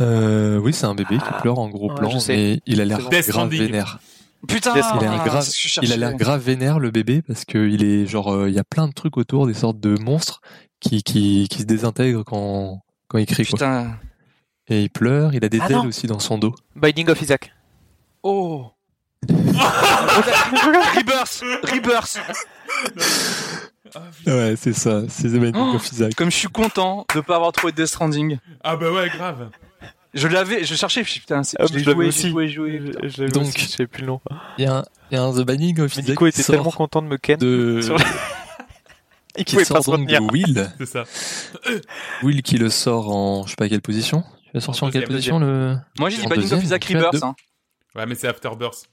Euh, oui, c'est un bébé qui Ah, pleure en gros ouais, plan, mais il a l'air grave vénère. Putain, Yes, il a grave- Il l'air grave vénère le bébé parce que il est genre euh, il y a plein de trucs autour des sortes de monstres qui qui, qui se désintègrent quand quand il crie quoi. Putain. Et il pleure, il a des Ah ailes non. aussi dans son dos. Binding of Isaac. Oh. Rebirth. Rebirth. Ouais, c'est ça, c'est The Binding Oh. of Isaac. Comme je suis content de pas avoir trouvé Death Stranding. Ah bah ouais, grave. Je l'avais, je cherchais, je me suis dit, putain, c'est, Ah, je l'ai joué, aussi. joué, joué, l'avais Donc- aussi, je sais plus le nom. Il y a un, y a un The Binding of Isaac Nico était tellement content de me ken. de sur- Il qui sort donc de. Will, C'est ça. Will qui le sort en je sais pas quelle position. Tu l'as sorti en, En quelle position le Moi, j'ai dit En Binding of Isaac Rebirth, hein. Ouais, mais c'est Afterbirth.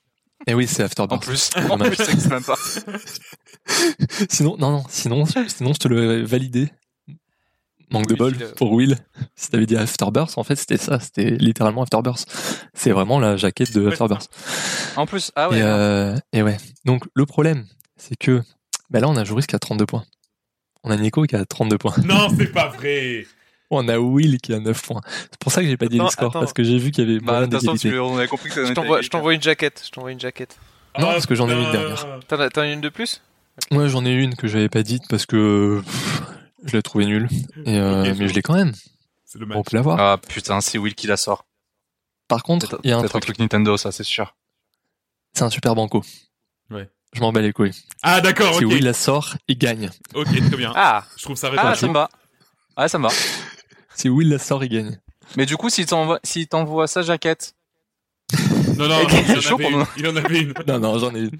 Eh oui, c'est En Afterbirth. plus. En plus, c'est même pas. Sinon, non, non, sinon, sinon je te l'aurais validé. Manque de bol pour Will. Si t'avais dit Afterbirth, en fait, c'était ça. C'était littéralement Afterbirth. C'est vraiment la jaquette de Ouais, Afterbirth. En plus, ah ouais. Et, euh, et ouais. Donc, le problème, c'est que, bah là, on a Joris qui a 32 points. On a Nico qui a 32 points. Non, c'est pas vrai. On a Will qui a 9 points. C'est pour ça que j'ai pas dit Attends, les scores, attends. parce que j'ai vu qu'il y avait Bah, de toute façon, d'égalité. tu- on avait compris que Je t'envoie, je t'envoie une jaquette. Je t'envoie une jaquette. Non, Ah, parce que j'en ai une dernière. T'en as, une de plus? Moi, j'en ai une que j'avais pas dite parce que pff, je l'ai trouvée nulle. Et, euh, mais je l'ai quand même. C'est le On peut l'avoir. Ah putain, c'est Will qui la sort. Par contre, Peut-être il y a un peut-être truc. Nintendo, ça c'est sûr. C'est un super banco. Ouais. Je m'en bats les couilles. Ah d'accord, Si. Will la sort, il gagne. Ok, très bien. Ah, Je trouve ça Ah, répandu. ça me va. Ah, ça me va. Si Will la sort, il gagne. Mais du coup, s'il t'envoie, s'il t'envoie sa jaquette, non, non, il, en chaud avait pour une. nous. il en avait une. Non, non, j'en ai une.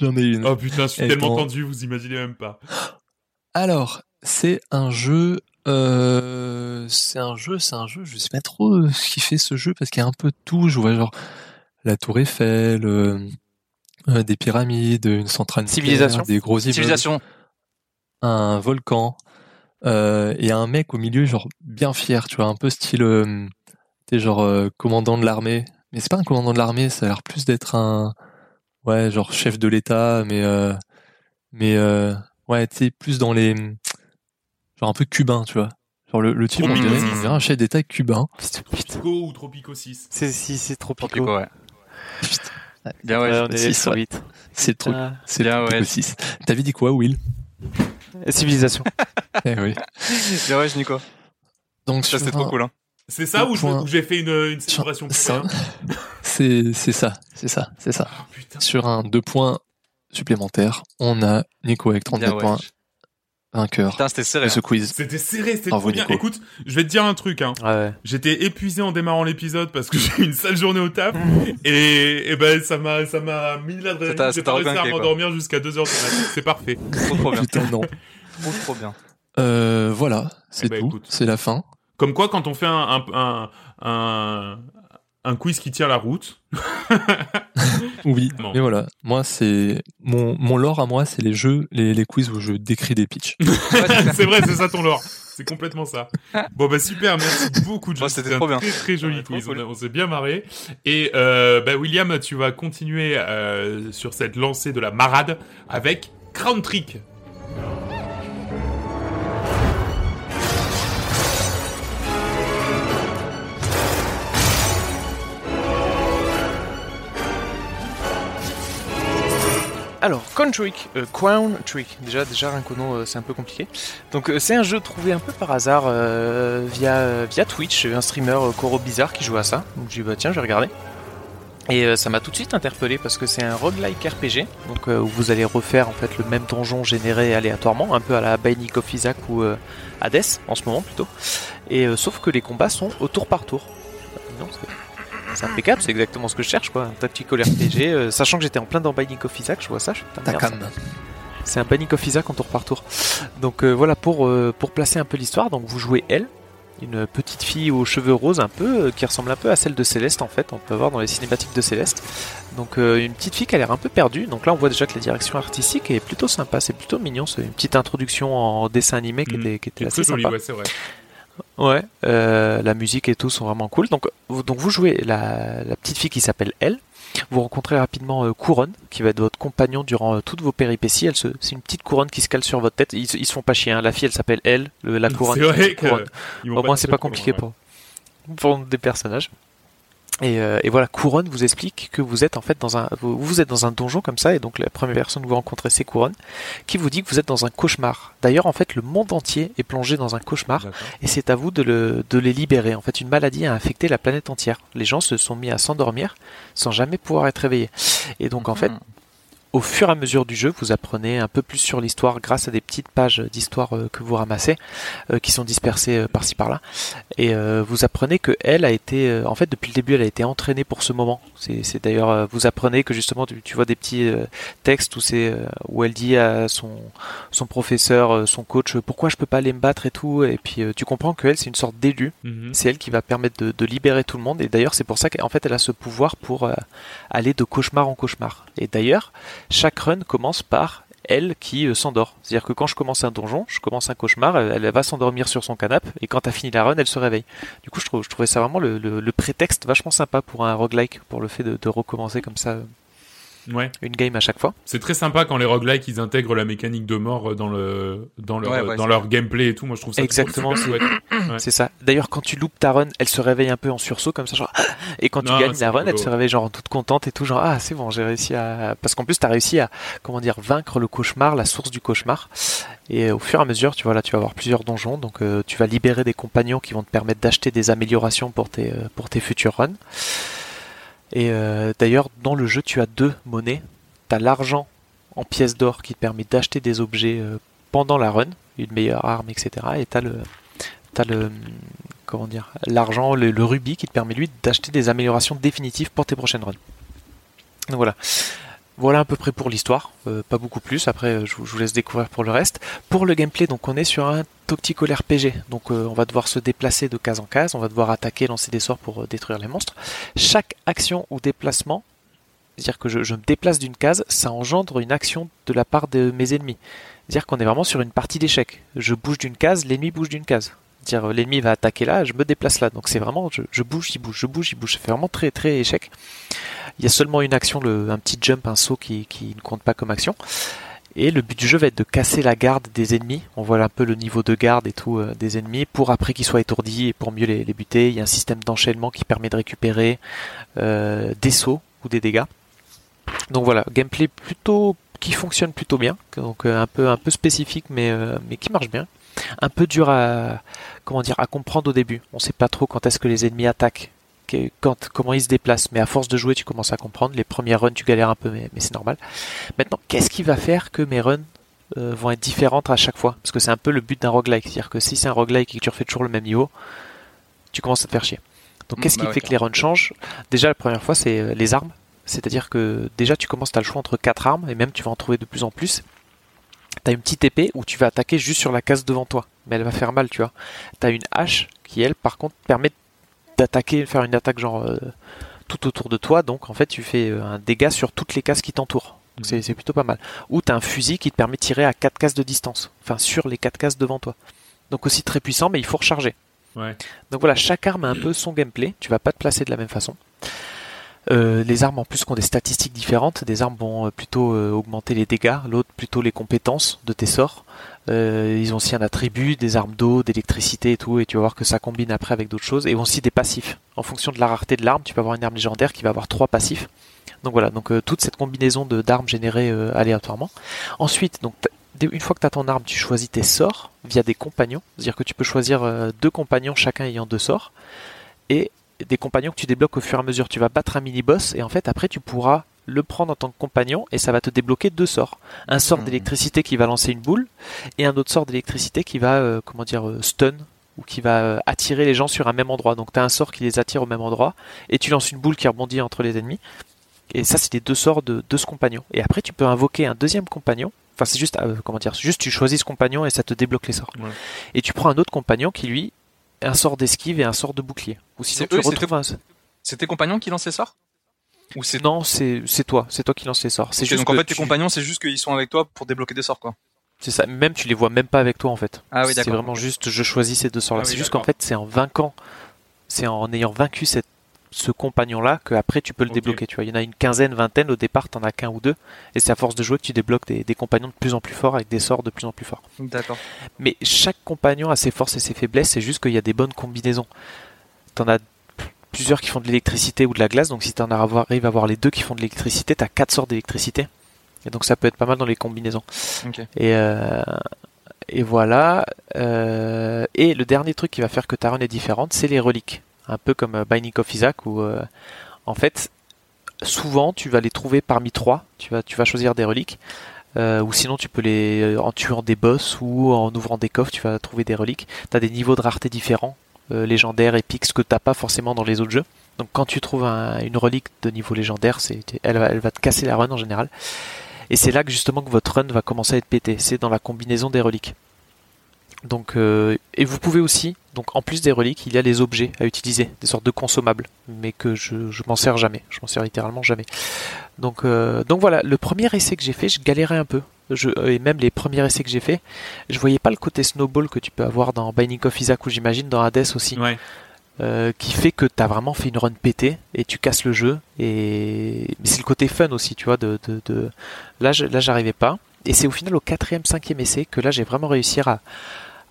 j'en ai une. Oh putain, je suis Et tellement bon. tendu, vous imaginez même pas. Alors, c'est un jeu. Euh, c'est un jeu, c'est un jeu. Je sais pas trop euh, ce qui fait ce jeu parce qu'il y a un peu de tout. Je vois genre la Tour Eiffel, euh, euh, des pyramides, une centrale Civilisation. des gros immeubles, civilisation. un volcan et un mec au milieu genre bien fier. Tu vois, un peu style, t'es genre commandant de l'armée. Mais c'est pas un commandant de l'armée. Ça a l'air plus d'être un ouais genre chef de l'État, mais mais ouais, tu sais plus dans les genre un peu cubain, tu vois. Genre le, le type, on dirait, on dirait un chef d'État cubain. putain, Tropico ou Tropico 6 c'est si c'est trop Tropico, pico. ouais. Bien ouais. On est sur ouais. vite. C'est trop, Ah. c'est Bien, Tropico ouais. 6. T'avais dit quoi, Will? Civilisation. Eh oui. Bien ouais, Nico. Donc Ça un- trop cool, hein. C'est ça où j'ai fait une, une sur- célébration pour ça- rien c'est c'est ça, c'est ça, c'est ça. Ah, putain. Sur un deux points supplémentaires, on a Nico avec 34 Bien ouais. points, vainqueur Putain, c'était serré. de ce quiz. C'était serré, c'était trop bien. Nico. Écoute, je vais te dire un truc, hein. Ouais. J'étais épuisé en démarrant l'épisode parce que j'ai eu une sale journée au taf et, et ben ça m'a ça m'a mis l'adrénaline. J'ai pas réussi à m'endormir jusqu'à 2 heures du matin. C'est parfait. Trop trop bien. Putain non. Trop trop bien. Euh, voilà, c'est Eh ben, tout. C'est la fin. Comme quoi, quand on fait un un un, un, un quiz qui tient la route. Oui, Bon. mais voilà. Moi, c'est mon mon lore à moi, c'est les jeux, les, les quiz où je décris des pitchs. c'est vrai, c'est ça ton lore. C'est complètement ça. Bon bah super, merci beaucoup. John. Ouais, c'était un bien. Très très joli Ouais, quiz. cool. On, a- on s'est bien marré. Et euh, bah William, tu vas continuer euh, sur cette lancée de la marade avec Crown Trick. Alors, Crown Trick, euh, Crown Trick, déjà, déjà euh, c'est un peu compliqué. Donc, euh, c'est un jeu trouvé un peu par hasard euh, via, via Twitch. Un streamer, Koro Bizarre, qui joue à ça. Donc, j'ai dit, bah tiens, je vais regarder. Et ça m'a tout de suite interpellé parce que c'est un roguelike RPG, donc où vous allez refaire en fait le même donjon généré aléatoirement, un peu à la Binding of Isaac ou Hades en ce moment plutôt. Et sauf que les combats sont au tour par tour. Non, c'est- c'est impeccable, c'est exactement ce que je cherche quoi, un tactical RPG. euh, sachant que j'étais en plein dans Binding of Isaac, je vois ça, je c'est un Panic of Isaac en tour par tour. Donc euh, voilà, pour, euh, pour placer un peu l'histoire, donc vous jouez elle, une petite fille aux cheveux roses un peu, euh, qui ressemble un peu à celle de Céleste en fait, on peut voir dans les cinématiques de Céleste. Donc euh, une petite fille qui a l'air un peu perdue, donc là on voit déjà que la direction artistique est plutôt sympa, c'est plutôt mignon, c'est une petite introduction en dessin animé qui Mhm. était, qui était assez joli, sympa. ouais, c'est vrai. Ouais, euh, la musique et tout sont vraiment cool. Donc, vous, donc vous jouez la, la petite fille qui s'appelle Elle. Vous rencontrez rapidement euh, Couronne, qui va être votre compagnon durant euh, toutes vos péripéties. Elle se, c'est une petite couronne qui se cale sur votre tête. Ils, se- ils se font pas chier. hein. La fille, elle s'appelle Elle. Le- la couronne. C'est vrai que couronne. Au moins, c'est pas compliqué loin, ouais. pour, pour des personnages. Et, euh, et voilà, Couronne vous explique que vous êtes en fait dans un, vous, vous êtes dans un donjon comme ça, et donc la première personne que vous rencontrez c'est Couronne, qui vous dit que vous êtes dans un cauchemar. D'ailleurs, en fait, le monde entier est plongé dans un cauchemar, et c'est à vous de, le- de les libérer. En fait, une maladie a infecté la planète entière. Les gens se sont mis à s'endormir sans jamais pouvoir être réveillés. Et donc, en fait, Mhm. Au fur et à mesure du jeu, vous apprenez un peu plus sur l'histoire grâce à des petites pages d'histoire euh, que vous ramassez, euh, qui sont dispersées euh, par-ci par-là. Et vous apprenez que elle a été, en fait, depuis le début, elle a été entraînée pour ce moment. C'est d'ailleurs, vous apprenez que justement, tu, tu vois des petits textes où c'est où elle dit à son son professeur, son coach, pourquoi je peux pas aller me battre et tout? Et puis tu comprends que elle, c'est une sorte d'élu. Mhm. C'est elle qui va permettre de, de libérer tout le monde. Et d'ailleurs, c'est pour ça qu'en fait, elle a ce pouvoir pour aller de cauchemar en cauchemar. Et d'ailleurs, chaque run commence par elle qui euh, s'endort. C'est-à-dire que quand je commence un donjon, je commence un cauchemar, elle, va s'endormir sur son canapé, et quand t'as fini la run, elle se réveille. Du coup, je, trouvais ça vraiment le, prétexte vachement sympa pour un roguelike, pour le fait de, de recommencer comme ça. Ouais. une game à chaque fois. C'est très sympa quand les roguelikes ils intègrent la mécanique de mort dans le dans leur Ouais, ouais, dans leur gameplay et tout. Moi je trouve ça Exactement. C'est ça. D'ailleurs, quand tu loupes ta run, elle se réveille un peu en sursaut comme ça, genre. Et quand tu Non, gagnes la run, elle se réveille genre toute contente et tout, genre ah c'est bon, j'ai réussi à. Parce qu'en plus, t'as réussi à comment dire vaincre le cauchemar, la source du cauchemar. Et euh, au fur et à mesure, tu vois là, tu vas avoir plusieurs donjons, donc euh, tu vas libérer des compagnons qui vont te permettre d'acheter des améliorations pour tes euh, pour tes futurs runs. Et euh, d'ailleurs, dans le jeu, tu as deux monnaies. T'as l'argent en pièces d'or qui te permet d'acheter des objets euh, pendant la run, une meilleure arme, etc. Et t'as le t'as le comment dire l'argent, le, le rubis qui te permet lui d'acheter des améliorations définitives pour tes prochaines runs. Donc voilà. Voilà à peu près pour l'histoire, Euh, pas beaucoup plus. Après, euh, je, vous- laisse découvrir pour le reste. Pour le gameplay, donc on est sur un tactical RPG. Donc euh, on va devoir se déplacer de case en case, on va devoir attaquer, lancer des sorts pour détruire les monstres. Chaque action ou déplacement, c'est-à-dire que je, me déplace d'une case, ça engendre une action de la part de mes ennemis. C'est-à-dire qu'on est vraiment sur une partie d'échec. Je bouge d'une case, l'ennemi bouge d'une case. C'est-à-dire l'ennemi va attaquer là, je me déplace là. Donc c'est vraiment, je, bouge, il bouge, je bouge, il bouge. Fait vraiment très très échec. Il y a seulement une action, un petit jump, un saut qui, ne compte pas comme action. Et le but du jeu va être de casser la garde des ennemis. On voit un peu le niveau de garde et tout euh, des ennemis pour après qu'ils soient étourdis et pour mieux les, buter. Il y a un système d'enchaînement qui permet de récupérer euh, des sauts ou des dégâts. Donc voilà, gameplay plutôt qui fonctionne plutôt bien, donc euh, un peu un peu spécifique mais qui marche bien. Un peu dur à à comprendre au début. On sait pas trop quand est-ce que les ennemis attaquent, que- quand comment ils se déplacent, mais à force de jouer, tu commences à comprendre. Les premières runs, tu galères un peu, mais, mais c'est normal. Maintenant, qu'est-ce qui va faire que mes runs euh, vont être différentes à chaque fois? Parce que c'est un peu le but d'un roguelike, c'est-à-dire que si c'est un roguelike et que tu refais toujours le même niveau, tu commences à te faire chier. Donc Mm, qu'est-ce bah qui ouais, fait que les runs changent? Déjà, la première fois, c'est euh, les armes. C'est-à-dire que déjà, tu commences, tu as le choix entre quatre armes, et même tu vas en trouver de plus en plus. Tu as une petite épée où tu vas attaquer juste sur la case devant toi, mais elle va faire mal, tu vois. Tu as une hache qui, elle, par contre, permet d'attaquer, faire une attaque genre euh, tout autour de toi, donc en fait, tu fais euh, un dégât sur toutes les cases qui t'entourent. Donc C'est c'est plutôt pas mal. Ou tu as un fusil qui te permet de tirer à 4 cases de distance, enfin sur les 4 cases devant toi. Donc aussi très puissant, mais il faut recharger. Ouais. Donc voilà, chaque arme a un peu son gameplay. Tu vas pas te placer de la même façon. Euh, les armes en plus qui ont des statistiques différentes. Des armes vont euh, plutôt euh, augmenter les dégâts, l'autre plutôt les compétences de tes sorts. Ils ont aussi un attribut, des armes d'eau, d'électricité et tout, et tu vas voir que ça combine après avec d'autres choses. Et aussi des passifs. En fonction de la rareté de l'arme, tu peux avoir une arme légendaire qui va avoir trois passifs. Donc voilà, donc toute cette combinaison de d'armes générées aléatoirement. Ensuite, une fois que tu as ton arme, tu choisis tes sorts via des compagnons. C'est-à-dire que tu peux choisir deux compagnons, chacun ayant deux sorts. Et des compagnons que tu débloques au fur et à mesure. Tu vas battre un mini-boss et en fait après tu pourras le prendre en tant que compagnon et ça va te débloquer deux sorts. Un sort Mhm. d'électricité qui va lancer une boule et un autre sort d'électricité qui va euh, comment dire euh, stun ou qui va euh, attirer les gens sur un même endroit. Donc tu as un sort qui les attire au même endroit et tu lances une boule qui rebondit entre les ennemis. Et ça c'est les deux sorts de, de ce compagnon. Et après tu peux invoquer un deuxième compagnon. Enfin c'est juste comment dire, juste tu choisis ce compagnon et ça te débloque les sorts. Ouais. Et tu prends un autre compagnon qui lui un sort d'esquive et un sort de bouclier. Ou sinon C'est tu eux, retrouves un C'est tes compagnons qui lancent les sorts Ou c'est non, c'est c'est toi, c'est toi qui lance les sorts. C'est Ok, juste donc en que fait tes tu- compagnons c'est juste qu'ils sont avec toi pour débloquer des sorts quoi. c'est ça. Même tu les vois même pas avec toi en fait. Ah oui, C'est vraiment juste je choisis ces deux sorts là. Ah oui, c'est juste qu'en fait c'est en vainquant, c'est en ayant vaincu cette ce compagnon là que après tu peux le débloquer. Tu vois, il y en a une quinzaine, vingtaine au départ, t'en as qu'un ou deux, et c'est à force de jouer que tu débloques des, des compagnons de plus en plus forts avec des sorts de plus en plus forts. D'accord. Mais chaque compagnon a ses forces et ses faiblesses, c'est juste qu'il y a des bonnes combinaisons. T'en as plusieurs qui font de l'électricité ou de la glace, donc si t'en arrives à avoir les deux qui font de l'électricité, t'as quatre sorts d'électricité. Et donc ça peut être pas mal dans les combinaisons. Et, euh, et voilà. Euh, et le dernier truc qui va faire que ta run est différente, c'est les reliques. Un peu comme euh, Binding of Isaac où euh, en fait souvent tu vas les trouver parmi trois. Tu vas, choisir des reliques. Euh, ou sinon tu peux les en tuant des boss ou en ouvrant des coffres tu vas trouver des reliques. Tu as des niveaux de rareté différents, légendaires, épiques, ce que t'as pas forcément dans les autres jeux. Donc quand tu trouves un- une relique de niveau légendaire, c'est, elle, va, elle va te casser la run en général. Et c'est là que justement que votre run va commencer à être pété. C'est dans la combinaison des reliques. Donc, et vous pouvez aussi, donc en plus des reliques, il y a les objets à utiliser, des sortes de consommables, mais que je, je m'en sers jamais. Je m'en sers littéralement jamais. Donc, euh, donc voilà, le premier essai que j'ai fait, je galérais un peu. Je, et même les premiers essais que j'ai fait, je voyais pas le côté snowball que tu peux avoir dans Binding of Isaac ou j'imagine dans Hades aussi. Ouais. euh, qui fait que t'as vraiment fait une run pétée et tu casses le jeu. Et mais c'est le côté fun aussi, tu vois. De, de, de... Là, je, là, j'arrivais pas. Et c'est au final au quatrième, cinquième essai que là, j'ai vraiment réussi à,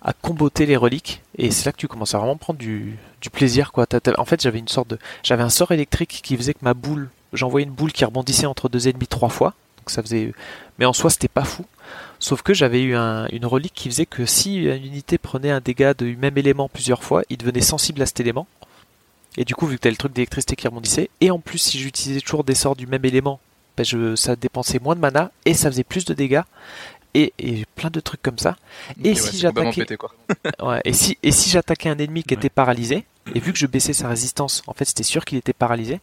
à comboter les reliques. Et c'est là que tu commences à vraiment prendre du, plaisir, quoi. En fait, j'avais une sorte de, j'avais un sort électrique qui faisait que ma boule, j'envoyais une boule qui rebondissait entre deux ennemis trois fois. Ça faisait, mais en soi, c'était pas fou. Sauf que j'avais eu un- une relique qui faisait que si une unité prenait un dégât du même élément plusieurs fois, il devenait sensible à cet élément. Et du coup, vu que t'as le truc d'électricité qui rebondissait, et en plus, si j'utilisais toujours des sorts du même élément, ben ça dépensait moins de mana et ça faisait plus de dégâts. Et, et plein de trucs comme ça. Et si j'attaquais, pété, quoi. ouais, et si et si j'attaquais un ennemi qui Ouais. était paralysé, et vu que je baissais sa résistance, en fait, c'était sûr qu'il était paralysé.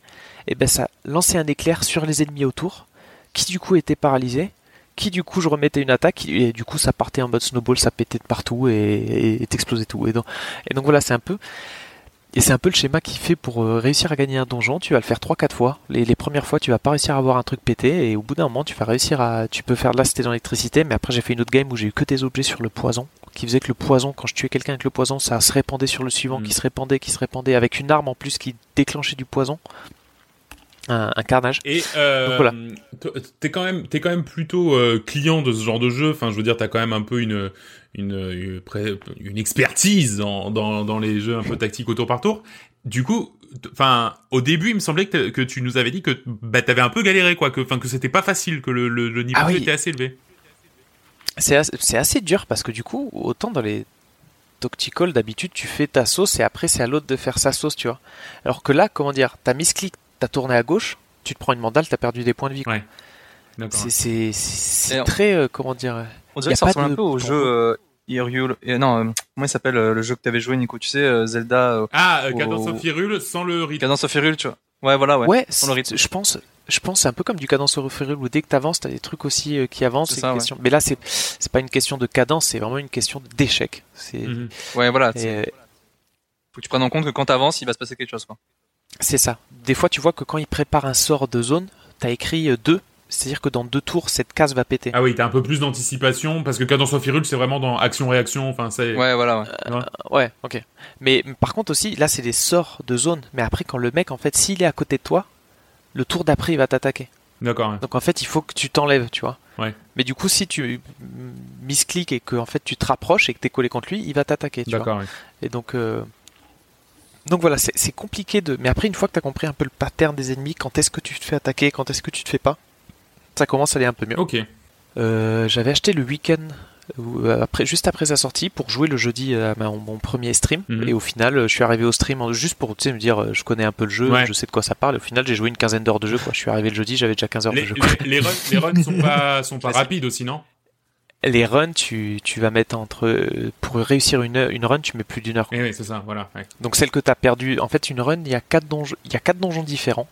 Et ben ça lançait un éclair sur les ennemis autour, qui du coup étaient paralysés, qui du coup je remettais une attaque et du coup ça partait en mode snowball, ça pétait de partout et, et, et t'explosait tout. Et donc, et donc voilà, c'est un peu et c'est un peu le schéma qui fait pour euh, réussir à gagner un donjon, tu vas le faire 3-4 fois. Les, les premières fois, tu vas pas réussir à avoir un truc pété, et au bout d'un moment, tu vas réussir à. Tu peux faire là, c'était dans l'électricité, mais après, j'ai fait une autre game où j'ai eu que des objets sur le poison, qui faisait que le poison, quand je tuais quelqu'un avec le poison, ça se répandait sur le suivant, Mm. qui se répandait, qui se répandait, avec une arme en plus qui déclenchait du poison. Un, un carnage. Et euh, voilà. t'es quand même t'es quand même plutôt euh, client de ce genre de jeu. Enfin, je veux dire, t'as quand même un peu une une une, pré- une expertise dans, dans dans les jeux un peu tactiques au tour par tour. Du coup, enfin, au début, il me semblait que, que tu nous avais dit que bah t'avais un peu galéré quoi, que enfin que c'était pas facile, que le le, le niveau Ah oui. était assez élevé. C'est assez, c'est assez dur parce que du coup, autant dans les Tactical, d'habitude, tu fais ta sauce et après, c'est à l'autre de faire sa sauce, tu vois. Alors que là, comment dire, t'as mis ce clic, t'as tourné à gauche, tu te prends une mandale, t'as perdu des points de vie. quoi. Ouais. C'est, très, euh, comment dire, euh, On Y dirait a que ça ressemble de un peu au jeu euh, Hyrule. et non, euh, comment il s'appelle euh, le jeu que t'avais joué, Nico Tu sais, euh, Zelda, euh, Ah, euh, Cadence au- of Hyrule sans le rythme. Cadence of Hyrule, tu vois. Ouais, voilà, ouais. Ouais, Sans le rythme. c'est- je pense, je pense c'est un peu comme du cadence au Hyrule où dès que t'avances, t'as des trucs aussi euh, qui avancent. C'est c'est ça, une ouais. question... Mais là, c'est, c'est pas une question de cadence, c'est vraiment une question d'échec. C'est, Mhm. Ouais, voilà. et, euh, Faut que tu prennes en compte que quand t'avances, il va se passer quelque chose, quoi. c'est ça. Des fois, tu vois que quand il prépare un sort de zone, t'as écrit euh, deux. C'est-à-dire que dans deux tours, cette case va péter. Ah oui, t'as un peu plus d'anticipation parce que Cadence of Hyrule c'est vraiment dans action-réaction. Enfin, c'est. Ouais, voilà, ouais. Ouais. Ouais, ok. Mais par contre aussi, là, c'est des sorts de zone. Mais après, quand le mec, en fait, s'il est à côté de toi, le tour d'après, il va t'attaquer. D'accord. ouais. Donc en fait, il faut que tu t'enlèves, tu vois. Ouais. Mais du coup, si tu miscliques et que en fait tu te rapproches et que t'es collé contre lui, il va t'attaquer, tu vois. D'accord. ouais. Et donc, euh, donc voilà, c'est c'est compliqué de. Mais après, une fois que t'as compris un peu le pattern des ennemis, quand est-ce que tu te fais attaquer, quand est-ce que tu te fais pas, ça commence à aller un peu mieux. Ok. Euh, J'avais acheté le week-end. euh, Après, juste après sa sortie pour jouer le jeudi à ma- mon premier stream Mhm. et au final je suis arrivé au stream juste pour me dire euh, je connais un peu le jeu Ouais. je sais de quoi ça parle et au final j'ai joué une quinzaine d'heures de jeu quoi je suis arrivé le jeudi j'avais déjà 15 heures Les, de jeu les, les runs, les runs sont pas sont pas Classique. rapides aussi, non? Les runs tu, tu vas mettre entre pour réussir une, run tu mets plus d'une heure. Eh oui, c'est ça. Voilà. ouais. donc celle que tu as perdu en fait une run il y a quatre donjons il y a quatre donjons différents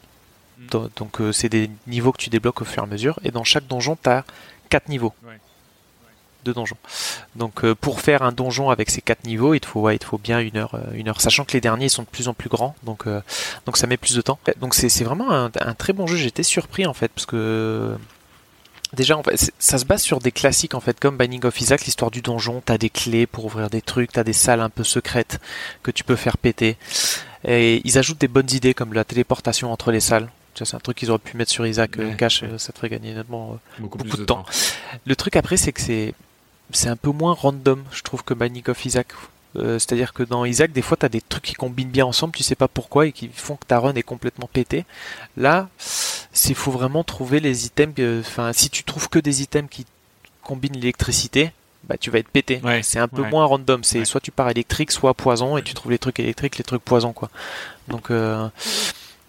donc euh, c'est des niveaux que tu débloques au fur et à mesure et dans chaque donjon tu as quatre niveaux Ouais. de donjons donc euh, pour faire un donjon avec ces quatre niveaux il te faut ouais, il te faut bien une heure euh, une heure sachant que les derniers sont de plus en plus grands donc euh, donc ça met plus de temps donc c'est vraiment un, un très bon jeu j'étais surpris en fait parce que Déjà, en fait, ça se base sur des classiques en fait, comme Binding of Isaac, l'histoire du donjon. T'as des clés pour ouvrir des trucs, t'as des salles un peu secrètes que tu peux faire péter. Et ils ajoutent des bonnes idées comme la téléportation entre les salles. C'est un truc qu'ils auraient pu mettre sur Isaac euh, Ouais, Cash, ouais. euh, ça te ferait gagner nettement. euh. Beaucoup, de de temps. temps. Le truc après, c'est que c'est c'est un peu moins random, je trouve, que Binding of Isaac. Euh, C'est-à-dire que dans Isaac, des fois, t'as des trucs qui combinent bien ensemble, tu sais pas pourquoi, et qui font que ta run est complètement pétée. Là, c'est faut vraiment trouver les items. Enfin, si tu trouves que des items qui combinent l'électricité, bah tu vas être pété. Ouais, c'est un peu ouais. moins random. C'est Ouais. soit tu pars électrique, soit poison, et tu trouves les trucs électriques, les trucs poison, quoi. Donc euh,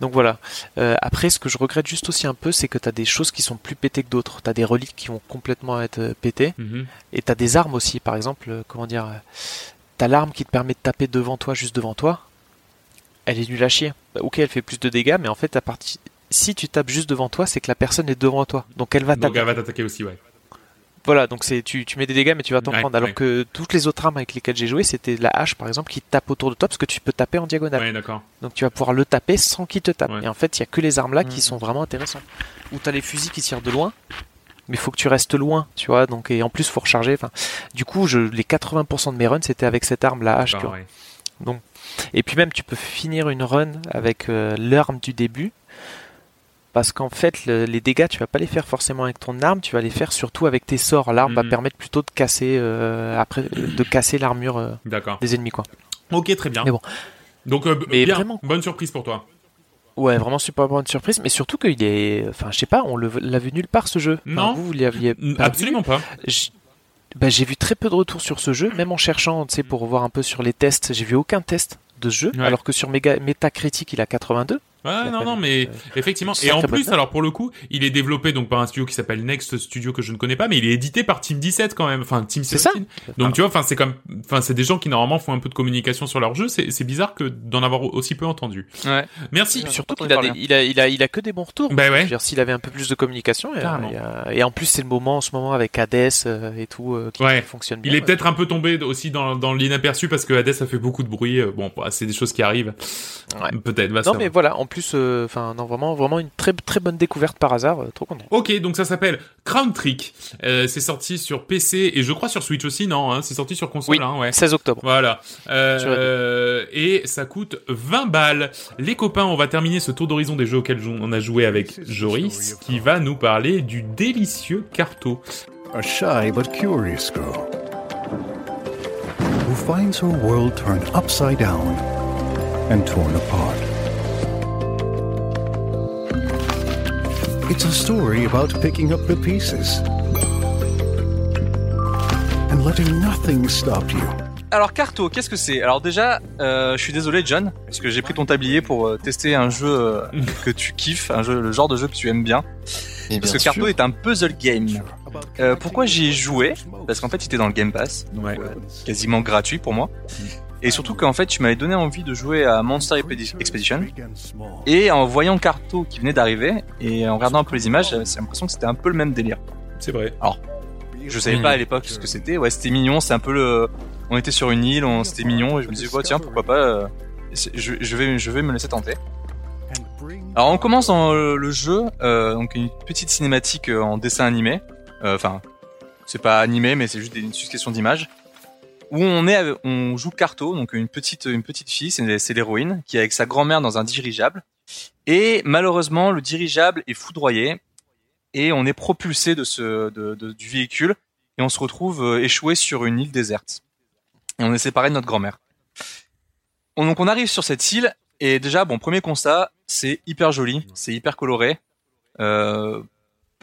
donc voilà. Euh, après, ce que je regrette juste aussi un peu, c'est que t'as des choses qui sont plus pétées que d'autres. T'as des reliques qui vont complètement être euh, pétées. Mhm. Et t'as des armes aussi, par exemple, euh, comment dire, t'as l'arme qui te permet de taper devant toi, juste devant toi. Elle est nulle à chier. Bah, ok, elle fait plus de dégâts, mais en fait, à partir, si tu tapes juste devant toi, c'est que la personne est devant toi, donc elle va Donc taper. elle va t'attaquer aussi, ouais. Voilà, donc c'est tu, tu mets des dégâts, mais tu vas t'en Ouais, prendre. Alors ouais. que toutes les autres armes avec lesquelles j'ai joué, c'était la hache, par exemple, qui tape autour de toi, parce que tu peux taper en diagonale. Ouais, d'accord. Donc tu vas pouvoir le taper sans qu'il te tape. Ouais. Et en fait, il y a que les armes là qui Mhm. sont vraiment intéressantes. Ou t'as les fusils qui tirent de loin, mais faut que tu restes loin, tu vois. Donc et en plus faut recharger. Enfin, du coup, je, les 80% de mes runs c'était avec cette arme la hache. tu D'accord, vois. ouais. Et puis même, tu peux finir une run avec euh, l'arme du début. Parce qu'en fait, le- les dégâts, tu vas pas les faire forcément avec ton arme, tu vas les faire surtout avec tes sorts. L'arme va Mhm. permettre plutôt de casser, euh, après, de casser l'armure euh, des ennemis, quoi. Ok, très bien. Mais bon. Donc, euh, Mais bien, vraiment. bonne surprise pour toi. Ouais, vraiment super bonne surprise, mais surtout qu'il est, enfin, je sais pas, on l'a vu nulle part ce jeu. Enfin, Non. vous, vous l'aviez pas Absolument pas. bah, j'ai vu très peu de retours sur ce jeu, même en cherchant, tu sais, pour voir un peu sur les tests, j'ai vu aucun test de ce jeu, Ouais. alors que sur Mega, Metacritic, il a 82. Ouais, non, non, mais euh, effectivement. Et en plus, alors pour le coup, il est développé donc par un studio qui s'appelle Next Studio que je ne connais pas, mais il est édité par Team 17 quand même, enfin Team C'est ça 17. Donc tu vois, enfin c'est comme, enfin c'est des gens qui normalement font un peu de communication sur leur jeu. C'est c'est bizarre que d'en avoir aussi peu entendu. Ouais. Merci. Surtout qu'il a, il a, il a, il a que des bons retours. Bah Je ouais. veux dire, s'il avait un peu plus de communication, et, Carrément. et, euh, et en plus c'est le moment en ce moment avec Hades euh, et tout euh, qui Ouais. fonctionne bien. Il est ouais. peut-être un peu tombé aussi dans, dans l'inaperçu parce que Hades a fait beaucoup de bruit. Bon, bah, c'est des choses qui arrivent. Ouais. Peut-être. Bah, Non mais voilà, plus, euh, enfin non vraiment, vraiment une très très bonne découverte par hasard, euh, trop content. Ok, donc ça s'appelle Crown Trick. Euh, c'est sorti sur PC et je crois sur Switch aussi, non hein, C'est sorti sur console, Oui. hein, ouais. 16 octobre. Voilà. Euh, et ça coûte 20 balles. Les copains, on va terminer ce tour d'horizon des jeux auxquels on a joué avec Joris, qui va nous parler du délicieux Carto. A shy but curious girl who finds her world turned upside down and torn apart. It's a story about picking up the pieces and letting nothing stop you. Alors Carto, qu'est-ce que c'est? Alors déjà, euh, je suis désolé John, parce que j'ai pris ton tablier pour euh, tester un jeu euh, que tu kiffes, un jeu, le genre de jeu que tu aimes bien. Parce que Carto est un puzzle game. Euh, pourquoi j'y ai joué? Parce qu'en fait, il était dans le Game Pass, donc Ouais. euh, quasiment gratuit pour moi. Et surtout qu'en fait, tu m'avais donné envie de jouer à Monster Expedi- Expedition. Et en voyant Carto qui venait d'arriver, et en regardant un peu les images, j'avais l'impression que c'était un peu le même délire. C'est vrai. Je savais pas à l'époque ce que c'était. Ouais, c'était mignon. C'est un peu le. On était sur une île, on c'était mignon. Et je me disais, ouais, tiens, pourquoi pas. euh, Je, je vais, je vais me laisser tenter. Alors, on commence dans le, jeu, euh, donc une petite cinématique euh, en dessin animé. Euh, Enfin, c'est pas animé, mais c'est juste des- une succession d'images où on est, on joue Carto, donc une petite, fille, c'est l'héroïne qui est avec sa grand-mère dans un dirigeable. Et malheureusement, le dirigeable est foudroyé et on est propulsé du véhicule et on se retrouve euh, échoué sur une île déserte. Et on est séparé de notre grand-mère. On- Donc on arrive sur cette île et déjà bon premier constat c'est hyper joli, c'est hyper coloré. Euh,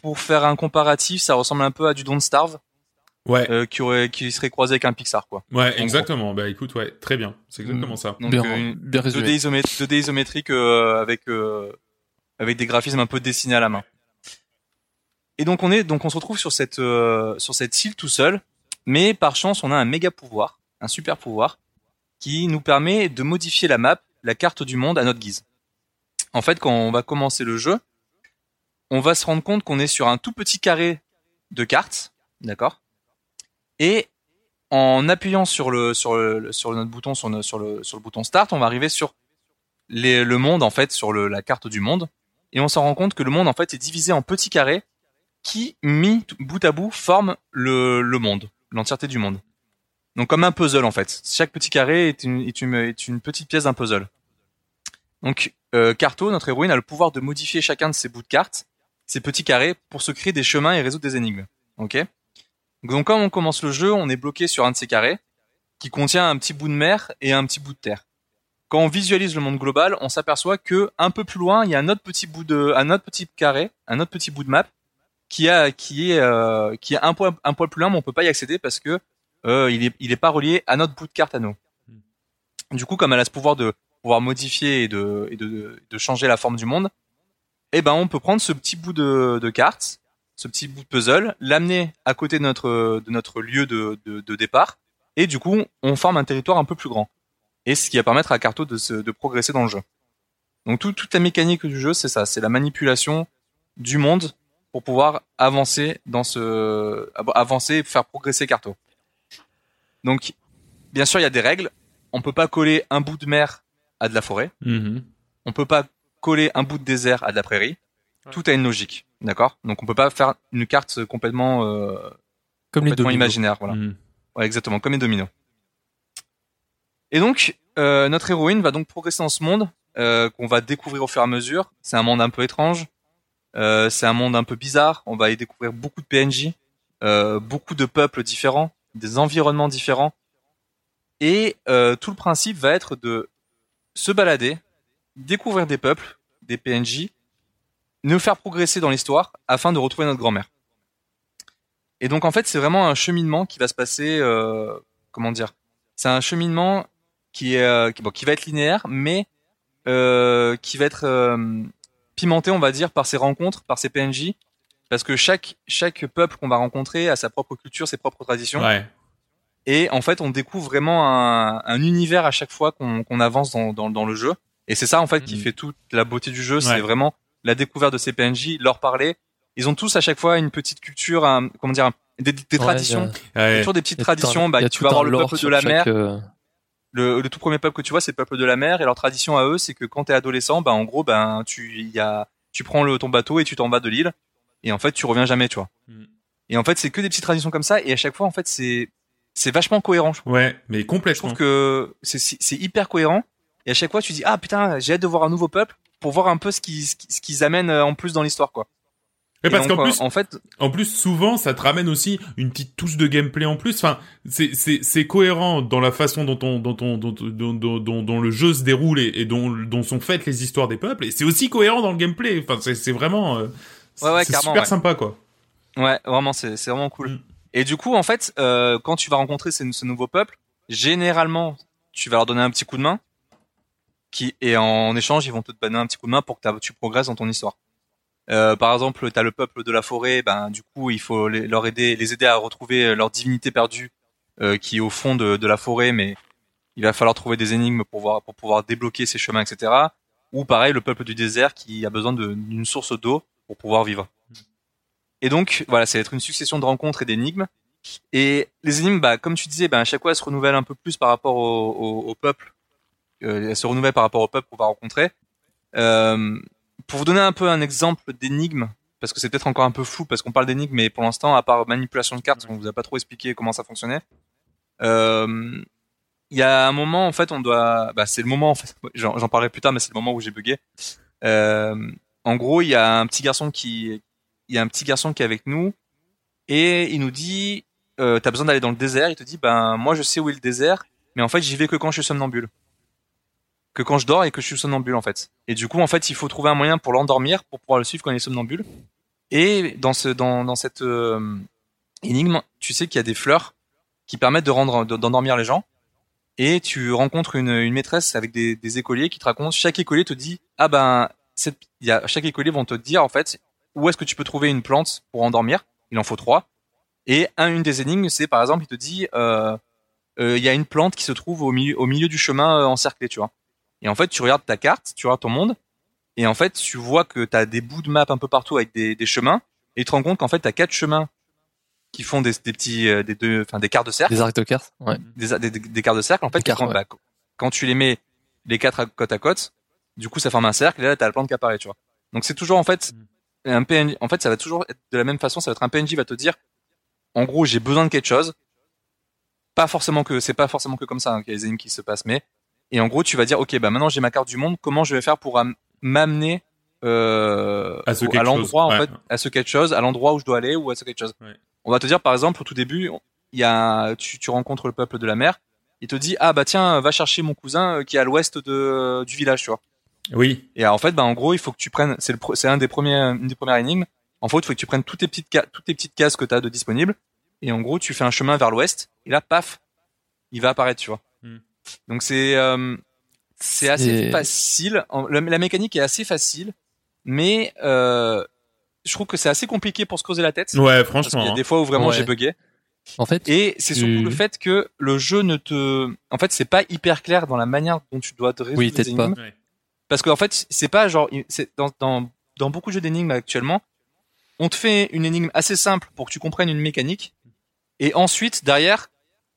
pour faire un comparatif, ça ressemble un peu à du Don't Starve Ouais. euh, qui aurait qui serait croisé avec un Pixar quoi. Ouais, exactement. Bah écoute, ouais, très bien. C'est exactement ça. Donc bien, euh, une- bien 2D, résumé. isomé 2D isométrique euh, avec euh, avec des graphismes un peu dessinés à la main. Et donc on est donc on se retrouve sur cette euh, sur cette île tout seul, mais par chance on a un méga pouvoir, un super pouvoir qui nous permet de modifier la map, la carte du monde à notre guise. En fait, quand on va commencer le jeu, on va se rendre compte qu'on est sur un tout petit carré de cartes, d'accord? Et en appuyant sur le sur sur notre bouton sur, sur le sur le bouton start, on va arriver sur le monde en fait sur le, la carte du monde et on s'en rend compte que le monde en fait est divisé en petits carrés qui mis bout à bout forment le, le monde, l'entièreté du monde. Donc comme un puzzle en fait. Chaque petit carré est une, est une, est une petite pièce d'un puzzle. Donc euh, Carto, notre héroïne, a le pouvoir de modifier chacun de ces bouts de cartes, ces petits carrés, pour se créer des chemins et résoudre des énigmes. Ok? Donc quand on commence le jeu, on est bloqué sur un de ces carrés qui contient un petit bout de mer et un petit bout de terre. Quand on visualise le monde global, on s'aperçoit que un peu plus loin, il y a un autre petit bout de, un autre petit carré, un autre petit bout de map qui a, qui est, euh, qui est un poil, un poil plus loin, mais on peut pas y accéder parce que euh, il est, il est pas relié à notre bout de carte à nous. Du coup, comme elle a ce pouvoir de pouvoir modifier et de, et de, de changer la forme du monde, eh ben, on peut prendre ce petit bout de, de carte, ce petit bout de puzzle, l'amener à côté de notre, de notre lieu de, de, de départ, et du coup, on forme un territoire un peu plus grand. Et ce qui va permettre à Carto de, se, de progresser dans le jeu. Donc tout, toute la mécanique du jeu, c'est ça, c'est la manipulation du monde pour pouvoir avancer dans ce, avancer et faire progresser Carto. Donc, bien sûr, il y a des règles. On peut pas coller un bout de mer à de la forêt. Mhm. On peut pas coller un bout de désert à de la prairie. Tout a une logique, d'accord? Donc on peut pas faire une carte complètement, euh, Comme les complètement dominos. imaginaire, voilà. Mhm. Ouais, exactement, comme les dominos. Et donc, euh, notre héroïne va donc progresser dans ce monde euh, qu'on va découvrir au fur et à mesure. C'est un monde un peu étrange. Euh, c'est un monde un peu bizarre. On va y découvrir beaucoup de PNJ, euh, beaucoup de peuples différents, des environnements différents. Et euh, tout le principe va être de se balader, découvrir des peuples, des PNJ, nous faire progresser dans l'histoire afin de retrouver notre grand-mère. Et donc en fait, c'est vraiment un cheminement qui va se passer, euh, comment dire? C'est un cheminement qui est euh, qui, bon, qui va être linéaire, mais euh, qui va être euh, pimenté, on va dire, par ses rencontres, par ses PNJ, parce que chaque chaque peuple qu'on va rencontrer a sa propre culture, ses propres traditions. Ouais. Et en fait, on découvre vraiment un, un univers à chaque fois qu'on avance dans, dans, dans le jeu. Et c'est ça en fait qui Mhm. fait toute la beauté du jeu, c'est vraiment la découverte de ces PNJ, leur parler. Ils ont tous à chaque fois une petite culture, un- comment dire, des, des Ouais, traditions. il y a- Ouais. toujours des petites un- traditions. Bah, tu vas un avoir le peuple de la chaque, mer. euh, Le, le tout premier peuple que tu vois, c'est le peuple de la mer. Et leur tradition à eux, c'est que quand t'es adolescent, bah en gros, ben tu il y a, tu prends le ton bateau et tu t'en vas de l'île. Et en fait, tu reviens jamais, tu vois. Mhm. Et en fait, c'est que des petites traditions comme ça. Et à chaque fois, en fait, c'est c'est vachement cohérent. Je Ouais, mais je complètement. trouve que c'est c'est hyper cohérent. Et à chaque fois, tu dis ah putain, j'ai hâte de voir un nouveau peuple pour voir un peu ce qu'ils ce ce amènent euh, en plus dans l'histoire, quoi. Et parce qu'en euh, plus, en fait, En plus, souvent, ça te ramène aussi une petite touche de gameplay en plus. Enfin, c'est c'est c'est cohérent dans la façon dont on dont on dont dont dont, dont- dont le jeu se déroule et, et dont dont sont faites les histoires des peuples. Et c'est aussi cohérent dans le gameplay. Enfin, c'est c'est vraiment euh, Ouais, super ouais. sympa quoi. Ouais, vraiment, c'est c'est vraiment cool. Mm. Et du coup, en fait, euh, quand tu vas rencontrer ces, ce nouveau peuple, généralement, tu vas leur donner un petit coup de main, qui et en échange, ils vont te donner un petit coup de main pour que tu progresses dans ton histoire. Euh, par exemple, t'as le peuple de la forêt, ben du coup, il faut les, leur aider, les aider à retrouver leur divinité perdue, euh, qui est au fond de, de la forêt, mais il va falloir trouver des énigmes pour pouvoir pour pouvoir débloquer ces chemins, etc. Ou pareil, le peuple du désert qui a besoin d'une source d'eau pour pouvoir vivre. Et donc, voilà, va être une succession de rencontres et d'énigmes. Et les énigmes, bah, comme tu disais, bah, à chaque fois, elles se renouvellent un peu plus par rapport au, au, au peuple. Euh, elles se renouvellent par rapport au peuple qu'on va rencontrer. Euh, pour vous donner un peu un exemple d'énigme, parce que c'est peut-être encore un peu flou, parce qu'on parle d'énigmes, mais pour l'instant, à part manipulation de cartes, on vous a pas trop expliqué comment ça fonctionnait. Euh, Il y a un moment, en fait, on doit, bah, c'est le moment, en fait, j'en parlerai plus tard, mais c'est le moment où j'ai bugué. En gros, il y a un petit garçon qui, il y a un petit garçon qui est avec nous et il nous dit euh, t'as besoin d'aller dans le désert il te dit ben moi je sais où est le désert mais en fait j'y vais que quand je suis somnambule que quand je dors et que je suis somnambule en fait et du coup en fait il faut trouver un moyen pour l'endormir pour pouvoir le suivre quand il est somnambule et dans ce dans dans cette euh, énigme tu sais qu'il y a des fleurs qui permettent de rendre de- d'endormir les gens et tu rencontres une, une maîtresse avec des, des écoliers qui te racontent chaque écolier te dit ah ben cette, y a chaque écolier vont te dire en fait où est-ce que tu peux trouver une plante pour endormir Il en faut trois. Et un, une des énigmes, c'est par exemple, il te dit, euh, euh, il y a une plante qui se trouve au milieu, au milieu du chemin encerclé, tu vois. Et en fait, tu regardes ta carte, tu regardes ton monde, et en fait, tu vois que tu as des bouts de map un peu partout avec des, des chemins, et tu te rends compte qu'en fait, tu as quatre chemins qui font des, des petits, euh, des deux, enfin des quarts de cercle Des arcs de cartes. Ouais. des, des, des quarts de cercle. En fait, quand, ouais. bah, quand tu les mets les quatre à côte à côte, du coup, ça forme un cercle et là, t'as la plante qui apparaît, tu vois. Donc, c'est toujours, en fait, un PNJ, en fait, ça va toujours être de la même façon, ça va être un PNJ va te dire, en gros, j'ai besoin de quelque chose. Pas forcément que, c'est pas forcément que comme ça, hein, qu'il y a des énigmes qui se passent, mais, et en gros, tu vas dire, ok, bah, maintenant, j'ai ma carte du monde, comment je vais faire pour am- m'amener, euh, À quelque l'endroit, en ouais. fait, à ce quelque chose, à l'endroit où je dois aller ou à ce quelque chose. Ouais. On va te dire, par exemple, au tout début, il y a, tu, tu rencontres le peuple de la mer, il te dit, ah, bah, tiens, va chercher mon cousin euh, qui est à l'ouest de, du village, tu vois. Oui. Et en fait, bah, en gros, il faut que tu prennes, c'est le, c'est un des premiers, une des premières énigmes. En fait, il faut que tu prennes toutes tes petites, toutes tes petites cases que tu as de disponibles. Et en gros, tu fais un chemin vers l'ouest. Et là, paf, il va apparaître, tu vois. Donc c'est, euh, c'est assez Et- facile. La, la mécanique est assez facile, mais euh, je trouve que c'est assez compliqué pour se creuser la tête. Ouais, Parce qu'il franchement. y a hein. des fois où vraiment Ouais. j'ai bugué. En fait, Et c'est Tu- surtout le fait que le jeu ne te, en fait, c'est pas hyper clair dans la manière dont tu dois te résoudre Oui, les peut-être pas. énigmes. Ouais. Parce qu'en fait, c'est pas genre, c'est dans, dans, dans beaucoup de jeux d'énigmes actuellement, on te fait une énigme assez simple pour que tu comprennes une mécanique, et ensuite derrière,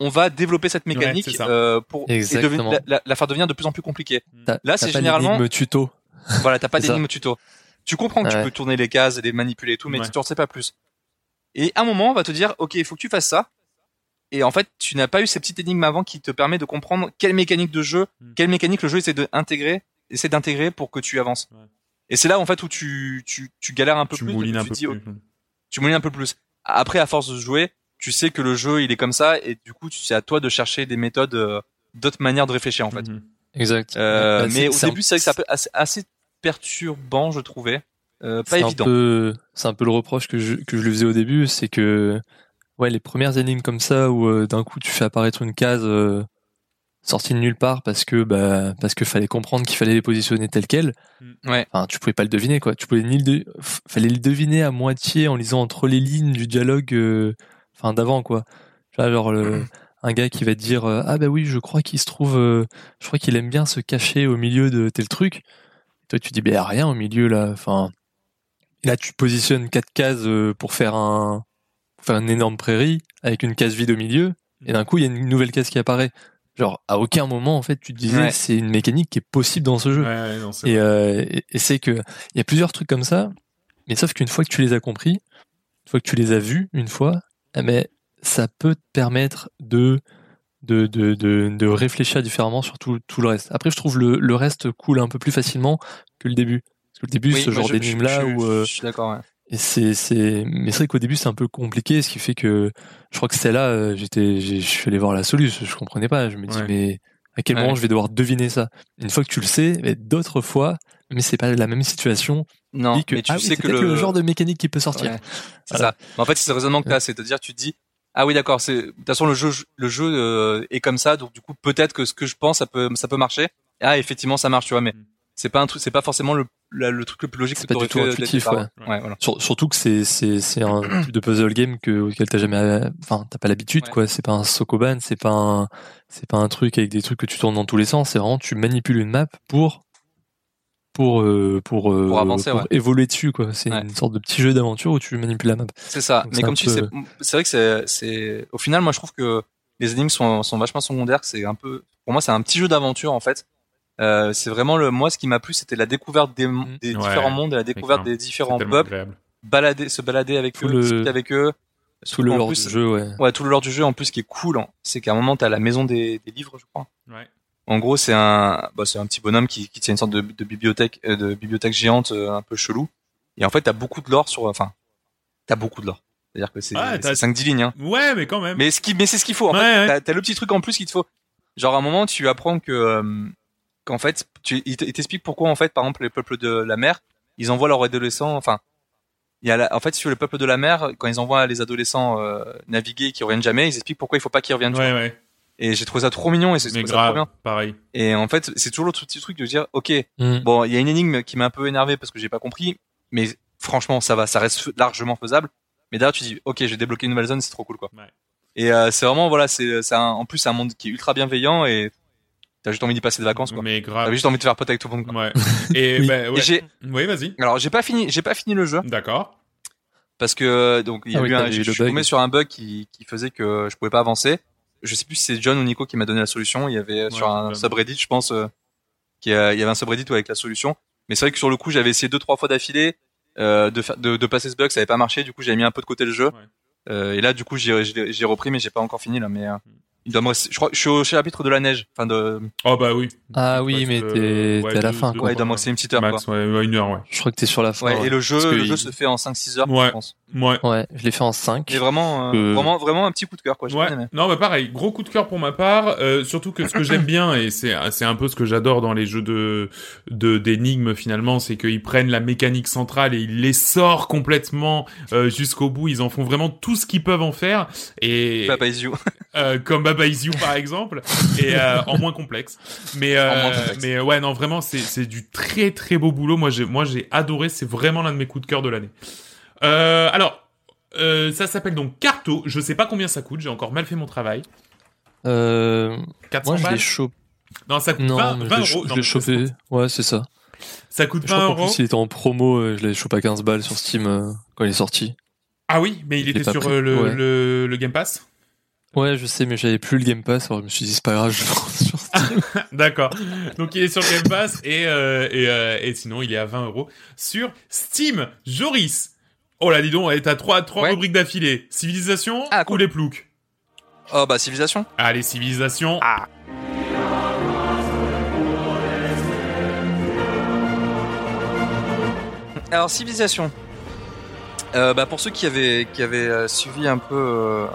on va développer cette mécanique euh, pour et Exactement. deven- la, la- la faire devenir de plus en plus compliquée. Là, t'as c'est pas généralement- l'énigme tuto. Voilà, t'as pas d'énigme tuto. Tu comprends que tu peux tourner les cases et les manipuler et tout, mais Ouais. tu en sais pas plus. Et à un moment, on va te dire, ok, il faut que tu fasses ça. et en fait, tu n'as pas eu ces petites énigmes avant qui te permet de comprendre quelle mécanique de jeu, Mm. quelle mécanique le jeu essaie d'intégrer, essaie d'intégrer pour que tu avances. Ouais. Et c'est là en fait où tu tu, tu galères un peu Tu plus. moulines un tu peu dis, plus. tu moulines un peu plus. Après, à force de jouer, tu sais que le jeu il est comme ça et du coup, c'est à toi de chercher des méthodes, euh, d'autres manières de réfléchir en fait. Mhm. Exact. Euh, Bah, mais au début, c'est vrai que c'est un assez, assez perturbant, je trouvais. Euh, pas c'est évident. Un peu, c'est un peu le reproche que je, que je lui faisais au début, c'est que ouais, les premières énigmes comme ça où euh, d'un coup tu fais apparaître une case euh, sortie de nulle part parce que bah parce que fallait comprendre qu'il fallait les positionner telles quelles. Ouais. Enfin, tu pouvais pas le deviner quoi. Tu pouvais ni le de- fallait le deviner à moitié en lisant entre les lignes du dialogue euh, enfin d'avant quoi. Genre le un gars qui va te dire euh, ah bah oui, je crois qu'il se trouve euh, je crois qu'il aime bien se cacher au milieu de tel truc. Et toi tu dis ben a rien au milieu là, enfin là, tu positionnes quatre cases euh, pour faire un, pour faire une énorme prairie avec une case vide au milieu. Et d'un coup, il y a une nouvelle case qui apparaît. Genre, à aucun moment, en fait, tu te disais, Ouais. c'est une mécanique qui est possible dans ce jeu. Ouais, ouais, non, c'est Et, vrai. euh, et, et c'est que, il y a plusieurs trucs comme ça. Mais sauf qu'une fois que tu les as compris, une fois que tu les as vus, une fois, ben, ça peut te permettre de, de, de, de, de réfléchir différemment sur tout, tout le reste. Après, je trouve le, le reste coule un peu plus facilement que le début. Parce que le début, Oui, ce genre d'énigme-là je- où, euh, je suis d'accord. Ouais. et c'est, c'est, mais c'est vrai qu'au début c'est un peu compliqué, ce qui fait que je crois que c'est là, euh, j'étais, je suis allé voir la solution, je comprenais pas, je me dis Ouais. mais à quel Ouais. moment je vais devoir deviner ça? Une fois que tu le sais, mais d'autres fois, mais c'est pas la même situation, Non, que mais tu ah sais c'est que le... le... genre de mécanique qui peut sortir. Ouais, c'est Voilà. ça. Mais en fait, c'est le raisonnement que tu as, c'est-à-dire tu te dis ah oui d'accord, c'est de toute façon le jeu le jeu euh, est comme ça, donc du coup peut-être que ce que je pense ça peut ça peut marcher. Ah effectivement ça marche, tu vois, mais Mm. c'est pas un truc, c'est pas forcément le la- le truc le plus logique C'est pas du tout intuitif, ouais. Ouais, voilà. Sur- surtout que c'est c'est c'est un type de puzzle game que auquel t'as jamais, enfin t'as pas l'habitude Ouais. quoi. C'est pas un Sokoban, c'est pas un c'est pas un truc avec des trucs que tu tournes dans tous les sens. C'est vraiment tu manipules une map pour pour euh, pour euh, Pour avancer, ouais. évoluer dessus quoi. C'est Ouais. une sorte de petit jeu d'aventure où tu manipules la map. C'est ça. Donc mais c'est comme tu dis, peu- c'est c'est vrai que c'est c'est au final moi je trouve que les énigmes sont sont vachement secondaires, c'est un peu pour moi c'est un petit jeu d'aventure en fait. Euh, c'est vraiment le moi ce qui m'a plu c'était la découverte des, Mm. des Ouais, différents mondes et la découverte des différents peuples, agréable. balader se balader avec Tout eux, le- discuter avec eux. Tout le lore plus, du jeu, ouais. Ouais, tout le lore du jeu en plus qui est cool, hein, c'est qu'à un moment t'as la maison des, des livres, je crois. Ouais. En gros, c'est un, bah, c'est un petit bonhomme qui, qui tient une sorte de, de bibliothèque, euh, de bibliothèque géante euh, un peu chelou. Et en fait, t'as beaucoup de lore sur, enfin, t'as beaucoup de lore. C'est-à-dire que c'est Ouais, t'as- 5 10 lignes. Hein. Ouais, mais quand même. Mais ce qui, mais c'est ce qu'il faut. En Ouais, fait, ouais. t'as, le petit truc en plus qu'il te faut. Genre à un moment, tu apprends que, euh, qu'en fait, tu, il te- il t'explique pourquoi en fait, par exemple, les peuples de la mer, ils envoient leurs adolescents, enfin, il y a la- en fait, sur le peuple de la mer, quand ils envoient les adolescents euh, naviguer et qui reviennent jamais, ils expliquent pourquoi il faut pas qu'ils reviennent. Ouais, ouais. Et j'ai trouvé ça trop mignon et c'est trop bien. pareil. Et en fait, c'est toujours le petit truc de dire, ok, Mm. bon, il y a une énigme qui m'a un peu énervé parce que j'ai pas compris, mais franchement, ça va, ça reste largement faisable. Mais derrière, tu dis, ok, j'ai débloqué une nouvelle zone, c'est trop cool, quoi. Ouais. Et euh, c'est vraiment, voilà, c'est, en plus, c'est un monde qui est ultra bienveillant et t'as juste envie d'y passer des vacances, quoi. Mais T'as juste envie de faire pote avec tout le monde. Quoi. Ouais. Et Oui. bah, ouais. J'ai, Oui, vas-y. alors, j'ai pas fini, j'ai pas fini le jeu D'accord. parce que donc il y a Ah oui, eu un, je suis tombé sur un bug qui, qui faisait que je pouvais pas avancer. Je sais plus si c'est John ou Nico qui m'a donné la solution. Il y avait euh, sur un subreddit, je pense, euh, qui a- il y avait un subreddit avec la solution. Mais c'est vrai que sur le coup, j'avais essayé deux trois fois d'affilée euh, de, de de passer ce bug, ça avait pas marché. Du coup, j'avais mis un peu de côté le jeu. Ouais. Euh, et là, du coup, j'ai repris, mais j'ai pas encore fini là. Mais euh, Hmm. Il doit me rester- je crois, je suis au chapitre de la neige. Enfin de, Oh, bah oui. Ah oui, Ouais, mais t'es euh, t'es à la deux- fin deux- quoi. ouais, il doit me rester une petite heure. Max, Quoi. ouais, ouais, une heure, ouais. Je crois que t'es sur la fin. Ouais, et le jeu, le jeu il- se fait en 5-6 heures, Ouais. je pense. Ouais. Ouais, je l'ai fait en 5. Et vraiment, euh, Euh, vraiment, vraiment un petit coup de cœur, quoi. Ouais. aimé. Non, bah pareil, gros coup de cœur pour ma part. euh, surtout que ce que j'aime bien et c'est c'est un peu ce que j'adore dans les jeux de de d'énigmes finalement, c'est qu'ils prennent la mécanique centrale et ils les sortent complètement euh, jusqu'au bout. Ils en font vraiment tout ce qu'ils peuvent en faire et Papa is you. euh, comme Baba Is You par exemple et euh, en moins complexe. Mais euh, En moins complexe. mais ouais non vraiment c'est c'est du très très beau boulot. Moi j'ai moi j'ai adoré. C'est vraiment l'un de mes coups de cœur de l'année. Euh, alors. Euh, ça s'appelle donc Carto. Je sais pas combien ça coûte. J'ai encore mal fait mon travail. Euh, 400 moi je l'ai balles chopé. Non, ça coûte Non, 20, mais 20 je l'ai euros. je chopé. Ouais, c'est ça. Ça coûte Je crois 20 qu'en euros. plus il était en promo, je l'ai chopé à 15 balles sur Steam euh, quand il est sorti. Ah oui, mais il était sur pris, euh, le, ouais. le, le Game Pass? Ouais, je sais, mais j'avais plus le Game Pass, alors je me suis dit c'est pas grave, je le prends sur Steam. D'accord. Donc il est sur Game Pass et, euh, et, euh, et sinon il est à 20 euros sur Steam. Joris. Oh là, dis donc, et t'as trois, trois Ouais. rubriques d'affilée. Civilisation Ah, ou les ploucs? Oh bah civilisation. Allez, civilisation. Ah. Alors civilisation. Euh, bah pour ceux qui avaient qui avaient euh, suivi un peu euh,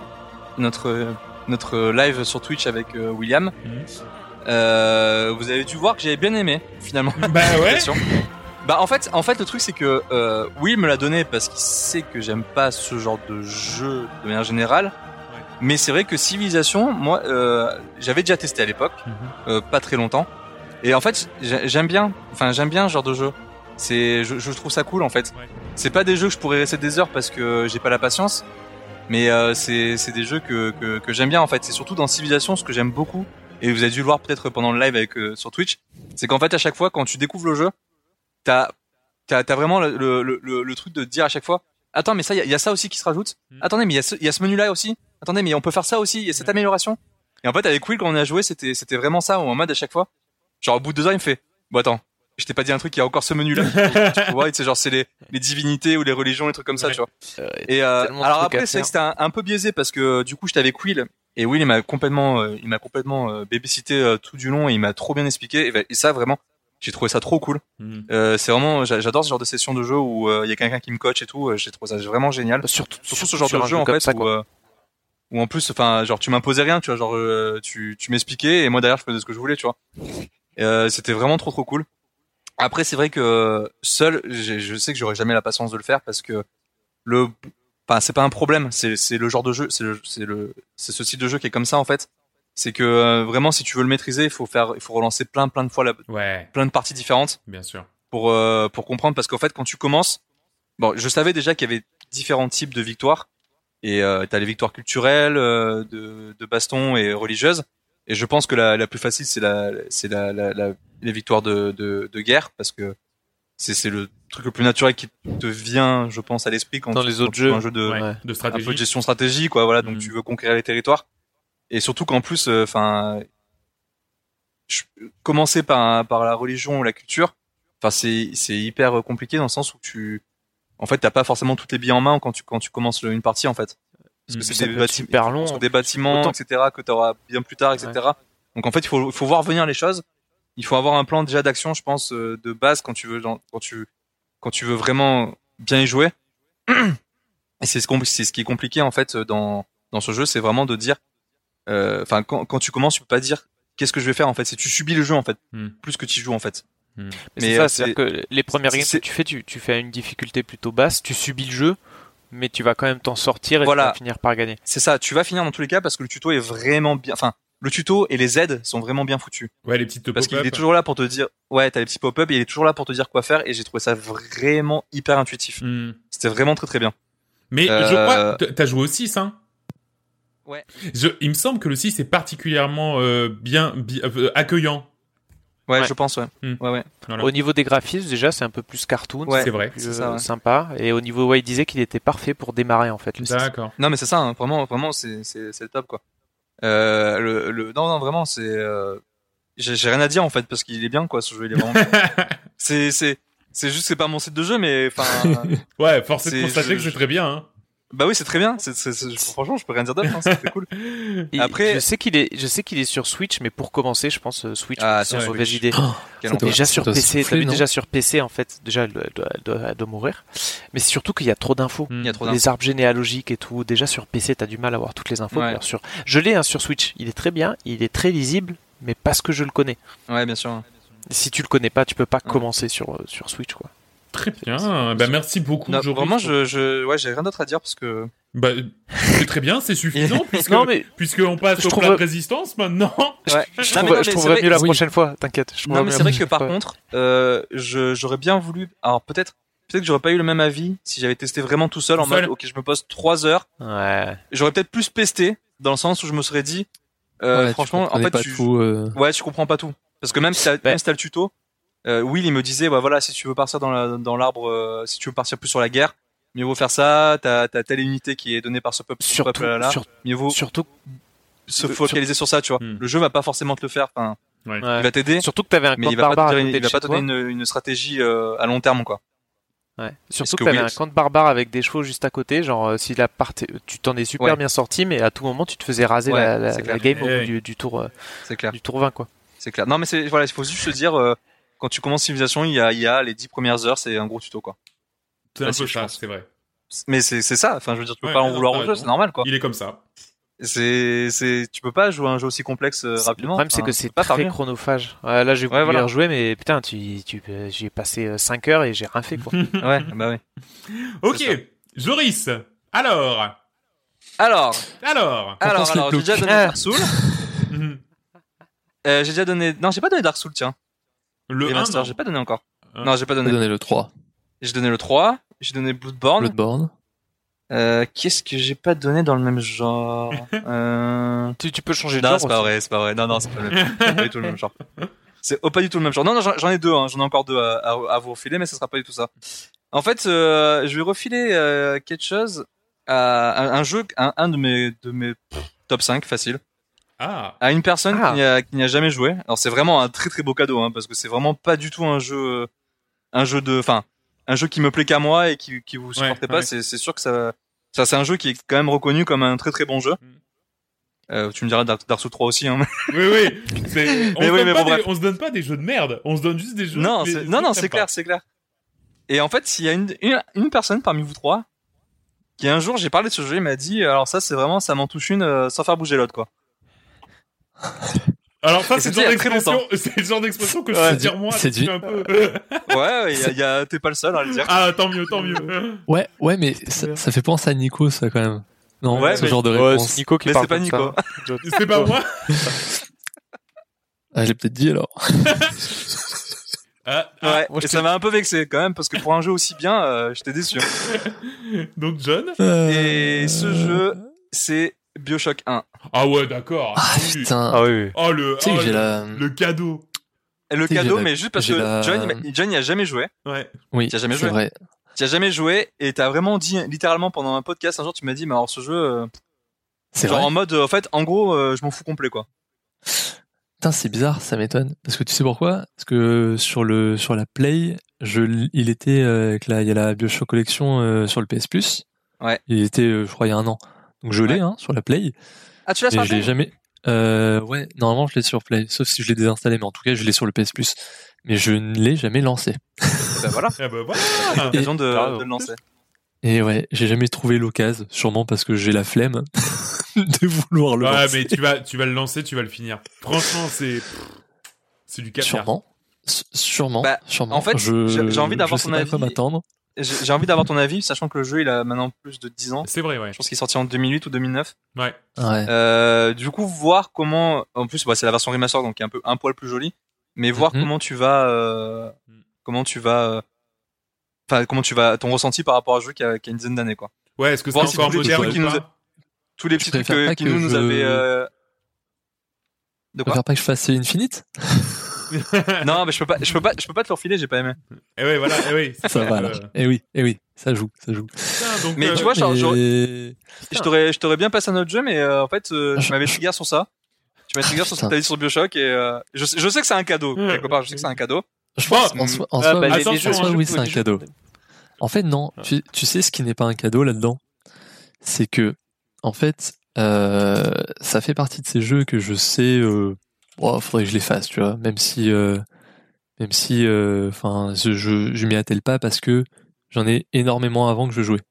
notre notre live sur Twitch avec euh, William, Mhm. euh, vous avez dû voir que j'avais bien aimé finalement. Bah ouais. Bah en fait, en fait le truc c'est que euh, Will me l'a donné parce qu'il sait que j'aime pas ce genre de jeu de manière générale. Mais c'est vrai que Civilisation, moi, euh, j'avais déjà testé à l'époque, Mhm. euh, pas très longtemps. Et en fait, j'ai- j'aime bien, enfin j'aime bien ce genre de jeu. C'est, je, je trouve ça cool en fait. Ouais. C'est pas des jeux que je pourrais rester des heures parce que j'ai pas la patience. Mais euh, c'est, c'est des jeux que, que, que j'aime bien en fait. C'est surtout dans Civilisation ce que j'aime beaucoup. Et vous avez dû le voir peut-être pendant le live avec euh, sur Twitch. C'est qu'en fait à chaque fois quand tu découvres le jeu, t'as t'as t'as vraiment le, le, le, le truc de te dire à chaque fois attends mais ça il y, a- il y a ça aussi qui se rajoute Mm. attendez mais il y a ce, il y a ce menu là aussi attendez mais on peut faire ça aussi il y a cette amélioration et en fait avec Will quand on a joué c'était c'était vraiment ça en mode à chaque fois genre au bout de deux heures il me fait bon attends je t'ai pas dit un truc il y a encore ce menu là tu vois c'est genre c'est les les divinités ou les religions les trucs comme ça Ouais. tu vois Euh, et euh, alors après c'est vrai faire. que c'était un, un peu biaisé parce que du coup j'étais avec Will et Will il m'a complètement euh, il m'a complètement euh, babysité euh, tout du long et il m'a trop bien expliqué et, et ça vraiment j'ai trouvé ça trop cool euh, c'est vraiment, j'a- j'adore ce genre de session de jeu où euh, il y a quelqu'un qui me coach et tout. J'ai trouvé ça vraiment génial. Surtout, Surtout ce genre sur de jeu en fait ça, où, euh, où en plus, enfin, genre tu m'imposais rien, tu vois, genre euh, tu, tu m'expliquais et moi derrière je faisais ce que je voulais, tu vois. Euh, C'était vraiment trop trop cool. Après, c'est vrai que seul, je sais que j'aurais jamais la patience de le faire parce que le, enfin, c'est pas un problème. C'est c'est le genre de jeu, c'est le, c'est le, c'est ce style de jeu qui est comme ça en fait. C'est que euh, vraiment, si tu veux le maîtriser, il faut faire, il faut relancer plein plein de fois la, Ouais, plein de parties différentes bien sûr. pour euh, pour comprendre parce qu'en fait quand tu commences bon je savais déjà qu'il y avait différents types de victoires et euh, t'as les victoires culturelles euh, de de baston et religieuses et je pense que la la plus facile c'est la c'est la, la, la les victoires de de de guerre parce que c'est c'est le truc le plus naturel qui te vient je pense à l'esprit quand Dans tu- les quand autres tu jeux. un jeu de Ouais, de un stratégie. peu de gestion stratégie quoi voilà donc Mm. tu veux conquérir les territoires et surtout qu'en plus enfin commencer par par la religion ou la culture enfin c'est c'est hyper compliqué dans le sens où tu en fait t'as pas forcément toutes les billes en main quand tu quand tu commences une partie en fait parce que Mm. c'est des super long. des bâtiments Autant- etc que t'auras bien plus tard etc donc en fait il faut il faut voir venir les choses il faut avoir un plan déjà d'action je pense euh, de base quand tu veux quand tu quand tu veux vraiment bien y jouer et c'est ce, qu'on- c'est ce qui est compliqué en fait dans dans ce jeu, c'est vraiment de dire, euh, enfin quand, quand tu commences, tu peux pas dire qu'est-ce que je vais faire en fait. C'est tu subis le jeu en fait, Hmm. plus que tu y joues en fait. Mais, Mais, c'est euh, ça, c'est-à-dire que les premières c'est- games c'est- que tu fais, tu, tu fais une difficulté plutôt basse, tu subis le jeu, mais tu vas quand même t'en sortir et Voilà. tu vas finir par gagner. C'est ça, tu vas finir dans tous les cas parce que le tuto est vraiment bien. Enfin, le tuto et les aides sont vraiment bien foutus. Ouais, les petites Parce qu'il est toujours là pour te dire, ouais, t'as les petits pop-up, et il est toujours là pour te dire quoi faire, et j'ai trouvé ça vraiment hyper intuitif. Hmm. C'était vraiment très très bien. Mais Euh, je crois, t- t'as joué au 6, hein Ouais. Je, il me semble que le 6 est particulièrement euh, bien, bi- euh, accueillant. Ouais, Ouais. je pense, ouais. Hmm. Ouais, ouais. Voilà. Au niveau des graphismes, déjà, c'est un peu plus cartoon, Ouais, c'est vrai. plus c'est ça, euh, ouais. sympa. Et au niveau, ouais, il disait qu'il était parfait pour démarrer en fait. D'accord. Non, mais c'est ça, hein, vraiment, vraiment, c'est, c'est, c'est le top, quoi. Euh, le, le, non, non, vraiment, c'est, euh, j'ai, rien à dire, en fait, parce qu'il est bien, quoi, ce jeu, il est vraiment bien. c'est, c'est, c'est juste, que c'est pas mon site de jeu, mais, enfin, Ouais, force est de constater je- que c'est je- très bien. Hein. Bah oui, c'est très bien, c'est, c'est, c'est- franchement, je peux rien dire d'autre, hein, c'est très cool. Après- je sais qu'il est, je sais qu'il est sur Switch, mais pour commencer, je pense euh, Switch, Ah, c'est sur Ça enfer. doit- déjà sur PC, souffler, t'as vu déjà sur PC en fait, déjà elle doit, elle doit- elle doit- elle doit mourir. Mais c'est surtout qu'il y a trop d'infos. Hmm. Il y a trop d'infos. Les arbres généalogiques et tout. Déjà sur PC, t'as du mal à avoir toutes les infos. Ouais. Alors sur, je l'ai hein, sur Switch. Il est très bien, il est très lisible, mais parce que je le connais. Ouais, bien sûr. Si tu le connais pas, tu peux pas Ouais. commencer sur euh, sur Switch quoi. Très bien. Bah, merci beaucoup, Non, vraiment, je, je, ouais, j'ai rien d'autre à dire parce que, Bah, c'est très bien, c'est suffisant, puisque, Non mais puisqu'on passe Je au trouve- plat de résistance maintenant. ouais. je, Non, trouve- je mais trouverai vrai- mieux la oui. prochaine fois. T'inquiète. Non, mais c'est vrai que par contre, euh, je, j'aurais bien voulu. Alors peut-être, peut-être que j'aurais pas eu le même avis si j'avais testé vraiment tout seul Tout en mode, ok, je me pose trois heures. Ouais. J'aurais peut-être plus pesté dans le sens où je me serais dit, euh, Ouais, franchement, en fait, tu, tout. euh, ouais, tu comprends pas tout. Parce que même si t'as, Ben. même si t'as le tuto, euh, Will il me disait, bah voilà, si tu veux partir dans la, dans l'arbre, euh, si tu veux partir plus sur la guerre, mieux vaut faire ça. T'as, telle unité qui est donnée par ce peuple, ce Surtout, peuple là, sur- mieux vaut surtout, se focaliser sur ça, tu vois. Hmm. Le jeu va pas forcément te le faire. Enfin, ouais. il va t'aider, surtout que t'avais un mais camp il va pas barbare te à donner, côté il de va pas chez te toi. donner une, une stratégie euh, à long terme, quoi. Ouais. Surtout que que t'avais oui, un camp de barbares avec des chevaux juste à côté, genre euh, si la part tu t'en es super Ouais. bien sorti, mais à tout moment tu te faisais raser Ouais, la, game au Eh bout du, du tour euh, clair. du tour 20 quoi. C'est clair. Non, mais c'est voilà, il faut juste se dire euh, quand tu commences civilisation, il y a, il y a les 10 premières heures, c'est un gros tuto quoi. C'est un peu je ça, pense. c'est vrai. Mais c'est c'est ça. Enfin, je veux dire, tu peux Ouais, pas en vouloir au jeu, c'est normal quoi. Il est comme ça. C'est c'est tu peux pas jouer à un jeu aussi complexe euh, Le rapidement. problème c'est que c'est pas faire très chronophage. Ouais, là j'ai voulu Ouais, voilà. rejouer, mais putain, tu, tu, j'y ai passé 5 heures et j'ai rien fait quoi. Ouais, bah oui. Ok. Joris. Alors, Alors, alors. alors, alors, j'ai déjà donné. Dark Souls. Euh, j'ai déjà donné. Non, j'ai pas donné Dark Souls, tiens. Le Les 1, Masters, non. j'ai pas donné encore. Hein. Non, j'ai pas On va donné. le 3. J'ai donné le 3. J'ai donné Bloodborne. Bloodborne. Euh, qu'est-ce que j'ai pas donné dans le même genre euh... tu, tu peux changer de Non, genre. c'est pas vrai, c'est pas vrai. Non, non, c'est pas le même. Pas du tout le même genre. C'est oh, pas du tout le même genre. Non, non, j'en j'en ai deux. Hein. J'en ai encore deux à, à, à vous refiler, mais ce sera pas du tout ça. En fait, euh, je vais refiler euh, quelque chose à un, un jeu, un, un de mes de mes pff, top 5 facile, Ah, à une personne Ah. qui n'y a, qui n'y a jamais joué. Alors c'est vraiment un très très beau cadeau, hein, parce que c'est vraiment pas du tout un jeu, un jeu de, enfin, un jeu qui me plaît qu'à moi et qui qui vous supportez Ouais, pas. ouais. C'est c'est sûr que ça, ça c'est un jeu qui est quand même reconnu comme un très très bon jeu. Mm. Euh, tu me diras Dark, Dark Souls 3 aussi, hein. oui, oui. On, Mais se oui, donne mais pas bon, des- on se donne pas des jeux de merde. On se donne juste des jeux. Non, des- non, non, c'est clair, c'est clair. Et en fait, s'il y a une, une, une personne parmi vous trois qui un jour j'ai parlé de ce jeu, il m'a dit alors ça c'est vraiment ça m'en touche une euh, sans faire bouger l'autre quoi. Alors ça, c'est le genre d'expression, c'est le genre d'expression que je Ouais, sais dire moi. c'est du- un peu. Ouais, il y a, il y a- t'es pas le seul à le dire. ah, tant mieux, tant mieux. Ouais, ouais, mais ça, ça fait penser à Nico, ça, quand même. Non, Ouais, ce mais- genre de Ouais, réponse. c'est Nico qui Mais c'est pas Nico. C'est pas moi. Ah, je l'ai peut-être dit, alors. Ah, ah, Ouais, moi, je et ça m'a un peu vexé quand même parce que pour un jeu aussi bien, euh, j'étais déçu. donc John. Et ce jeu, c'est BioShock 1. Ah ouais, d'accord. Ah, Oui. putain. Ah oui. Oh le, oh, le, la... le cadeau. Le cadeau, la- mais juste parce que la- John, il John, il a jamais joué. Ouais. Oui, Tu as jamais joué vrai. Tu as jamais joué et t'as vraiment dit littéralement pendant un podcast un jour, tu m'as dit, mais alors ce jeu, euh, C'est genre vrai. en mode, euh, en fait, en gros, euh, je m'en fous complet quoi. Putain, c'est bizarre, ça m'étonne. Parce que tu sais pourquoi? Parce que sur le sur la Play, je il était euh, avec la il y a la BioShock Collection euh, sur le PS Plus. Ouais. Il était, euh, je crois, il y a un an. Donc je l'ai Ouais. hein, sur la Play. Ah, tu l'as sur Et la je l'ai Play jamais. Euh, ouais, normalement je l'ai sur Play, sauf si je l'ai désinstallé, mais en tout cas je l'ai sur le PS Plus. Mais je ne l'ai jamais lancé. Ben voilà, bah voilà. t'as l'occasion de, le lancer. Et ouais, j'ai jamais trouvé l'occasion, sûrement parce que j'ai la flemme de vouloir le Ouais, lancer. mais tu vas, tu vas le lancer, tu vas le finir. Franchement, c'est, c'est du caviar. Sûrement. S- Sûrement, Bah, sûrement. en fait, j'ai- envie d'avoir je sais ton pas avis. m'attendre. J'ai envie d'avoir ton avis, sachant que le jeu, il a maintenant plus de 10 ans. C'est vrai, ouais. Je pense qu'il est sorti en 2008 ou 2009. Ouais. Ouais. Euh, du coup, voir comment, en plus, bah, c'est la version remaster, donc qui est un peu un poil plus jolie, mais voir Mhm. comment tu vas, euh, comment tu vas, euh, enfin, comment tu vas, ton ressenti par rapport à un jeu qui a, qui a une dizaine d'années, quoi. Ouais, est-ce que c'est encore tous les moderne qui nous Tous les petits trucs qui que nous, nous avaient, euh... de Tu quoi pas que je fasse Infinite Non, mais je peux pas, je peux pas, je peux pas te le refiler, j'ai pas aimé. Eh ouais, voilà, eh oui. Ça va euh, alors. Eh oui, eh oui, ça joue, ça joue. putain, donc, Mais euh, tu vois, Et- je t'aurais, je t'aurais bien passé un autre jeu, mais euh, en fait, euh, tu Je- m'avais trigger sur ça. Tu m'as trigger sur ce que t'as dit sur Bioshock et euh, je, sais- je sais que c'est un cadeau quelque part. Je sais que c'est un cadeau. Je pense en soi, en Ah, soi, bah, oui, en soi, hein, oui, c'est un jeux- cadeau. En fait, non. Tu, tu sais ce qui n'est pas un cadeau là-dedans, c'est que, en fait, euh, ça fait partie de ces jeux que je sais. Euh, oh, faudrait que je les fasse, tu vois. Même si, euh, même si, euh, enfin, je, je, je m'y attelle pas parce que j'en ai énormément avant que je jouais.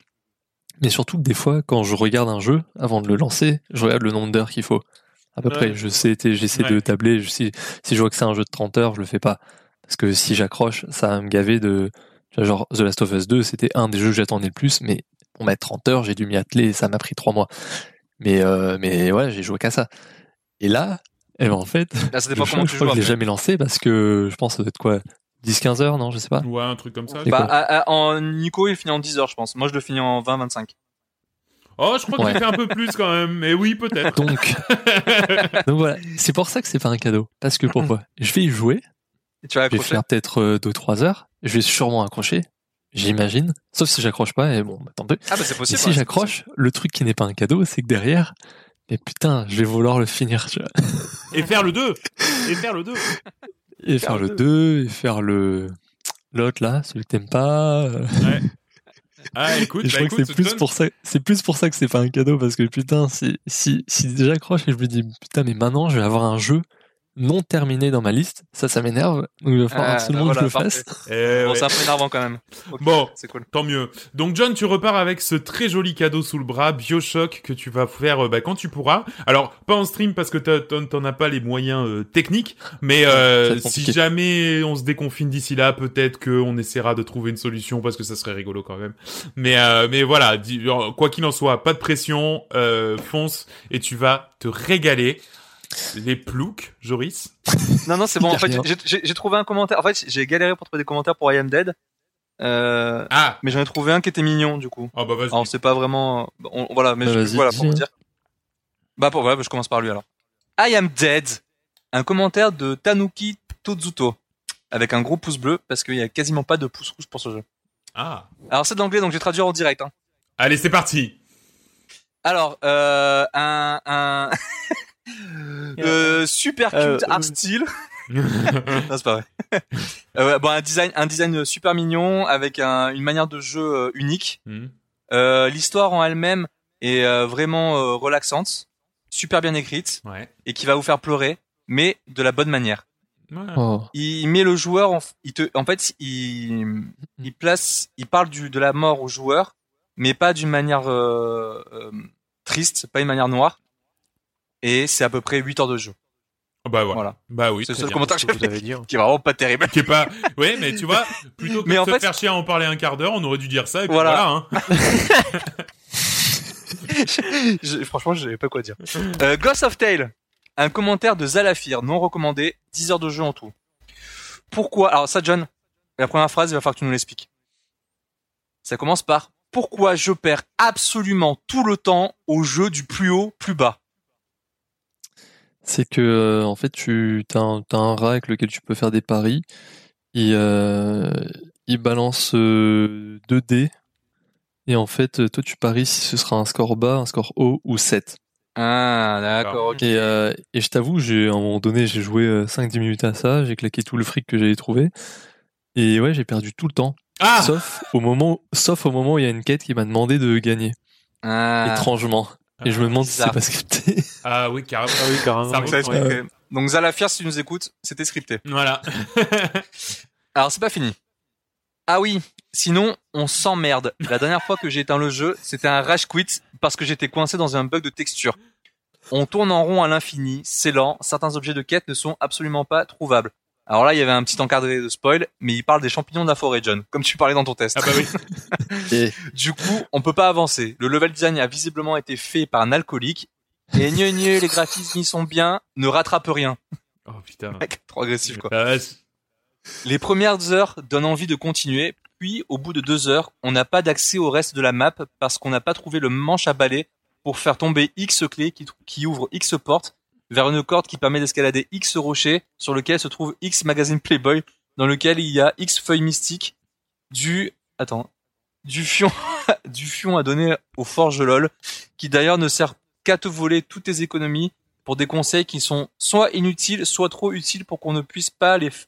Mais surtout que des fois, quand je regarde un jeu, avant de le lancer, je regarde le nombre d'heures qu'il faut. À peu Ouais. près, je sais, j'essaie de tabler. Je, si, si je vois que c'est un jeu de 30 heures, je le fais pas. Parce que si j'accroche, ça va me gaver de, genre, The Last of Us 2, c'était un des jeux que j'attendais le plus, mais pour mettre 30 heures, j'ai dû m'y atteler et ça m'a pris 3 mois. Mais, euh, mais ouais, j'ai joué qu'à ça. Et là, eh ben, en fait, Là, ça le dépend jeu, comment je crois joues. que je l'ai après. jamais lancé parce que je pense que ça doit être quoi, 10-15 heures, non, je sais pas. Ouais, un truc comme ça. Et Bah, quoi à- à- en Nico, il finit en 10 heures, je pense. Moi, je le finis en 20-25. Oh, je crois que Ouais. j'ai fait un peu plus quand même. Mais oui, peut-être. Donc, donc voilà, c'est pour ça que c'est pas un cadeau. Parce que pourquoi? Je vais y jouer, Et tu vas je vais accrocher? faire peut-être 2-3 heures, je vais sûrement accrocher, j'imagine. Sauf si j'accroche pas, et bon, bah, tant pis. Ah, bah, c'est Et possible. si c'est j'accroche, le truc qui n'est pas un cadeau, c'est que derrière, mais putain, je vais vouloir le finir, tu vois. Et faire le 2. Et faire le 2. Et faire le 2, et faire le, l'autre là, celui que t'aimes pas. Ouais. Ah, écoute, Et je bah, crois que c'est plus donne- pour ça, c'est plus pour ça que c'est pas un cadeau parce que putain, si si si j'accroche et je me dis putain mais maintenant je vais avoir un jeu non terminé dans ma liste, ça ça m'énerve. Donc il va falloir Ah, absolument bah que je le fasse. Eh Bon, ouais. c'est un peu énervant quand même. Bon. c'est cool. Tant mieux. Donc John, tu repars avec ce très joli cadeau sous le bras, Bioshock, que tu vas faire euh, bah, quand tu pourras. Alors, pas en stream parce que t'as- t'en as pas les moyens euh, techniques, mais euh, si jamais on se déconfine d'ici là, peut-être qu'on essaiera de trouver une solution parce que ça serait rigolo quand même. Mais euh, mais voilà, euh, quoi qu'il en soit, pas de pression, euh, fonce et tu vas te régaler. Les ploucs, Joris. Non, non, c'est bon. En fait, j'ai- trouvé un commentaire. En fait, j'ai galéré pour trouver des commentaires pour I Am Dead. Euh, Ah, mais j'en ai trouvé un qui était mignon, du coup. oh bah vas-y. Alors, c'est pas vraiment. on- voilà, mais Bah, je, vas-y, voilà, pour dis. vous dire. Bah, pour, voilà, bah, je commence par lui alors. I Am Dead. Un commentaire de Tanuki Tozuto. Avec un gros pouce bleu, parce qu'il y a quasiment pas de pouce rouge pour ce jeu. Ah. Alors, c'est de l'anglais, donc je vais traduire en direct. Hein. Allez, c'est parti. Alors, euh, un, un euh, super cute Euh, art euh. style. non, c'est pas vrai. Euh, bon, un design, un design super mignon avec un- une manière de jeu euh, unique. Hmm. Euh, L'histoire en elle-même est euh, vraiment euh, relaxante, super bien écrite Ouais. et qui va vous faire pleurer, mais de la bonne manière. Ouais. Oh. Il met le joueur, en, il te, en fait, il, il place, il parle du, de la mort au joueur, mais pas d'une manière euh, euh, triste, pas une manière noire. Et c'est à peu près 8 heures de jeu. Bah voilà. Voilà. Bah oui. C'est le seul commentaire que que avez dit. hein. qui est vraiment pas terrible. qui est pas ouais mais tu vois plutôt que Mais de en se fait- faire chier à en parler un quart d'heure on aurait dû dire ça et puis Voilà. voilà, hein. Je- franchement, je savais pas quoi dire. Euh, Ghost of Tale. Un commentaire de Zalafir, non recommandé, 10 heures de jeu en tout. Pourquoi Alors ça, John, la première phrase, il va falloir que tu nous l'expliques. Ça commence par Pourquoi je perds absolument tout le temps au jeu du plus haut, plus bas? C'est que euh, en fait tu as un, t'as un rat avec lequel tu peux faire des paris. Il, euh, il balance euh, 2 dés et en fait toi tu paries si ce sera un score bas, un score haut ou 7. Ah, d'accord, ok. Et, euh, et je t'avoue, j'ai à un moment donné, j'ai joué euh, 5-10 minutes à ça, j'ai claqué tout le fric que j'avais trouvé. Et ouais, j'ai perdu tout le temps. ah Sauf au moment, sauf au moment où il y a une quête qui m'a demandé de gagner. Ah, Étrangement. Et je me demande si c'est pas scripté. ah oui carrément Ah oui, carrément. Ça donc, ça Ouais. expliquerait. Donc Zalafir, si tu nous écoutes, c'était scripté. voilà Alors c'est pas fini. Ah oui, sinon on s'emmerde. La dernière fois que j'ai éteint le jeu, c'était un rage quit parce que j'étais coincé dans un bug de texture. On tourne en rond à l'infini, c'est lent, certains objets de quête ne sont absolument pas trouvables. Alors là, il y avait un petit encadré de spoil, mais il parle des champignons de la forêt, John, comme tu parlais dans ton test. ah bah oui Et Du coup, on peut pas avancer. Le level design a visiblement été fait par un alcoolique. Et les graphismes y sont bien, ne rattrape rien. oh putain trop agressif quoi. Ah, Les premières heures donnent envie de continuer, puis au bout de deux heures, on n'a pas d'accès au reste de la map parce qu'on n'a pas trouvé le manche à balai pour faire tomber X clés qui, qui ouvre X portes vers une corde qui permet d'escalader X rochers sur lequel se trouve X magazine Playboy dans lequel il y a X feuilles mystiques du attends du fion du fion à donner aux forges lol qui d'ailleurs ne sert qu'à te voler toutes tes économies pour des conseils qui sont soit inutiles soit trop utiles pour qu'on ne puisse pas les f-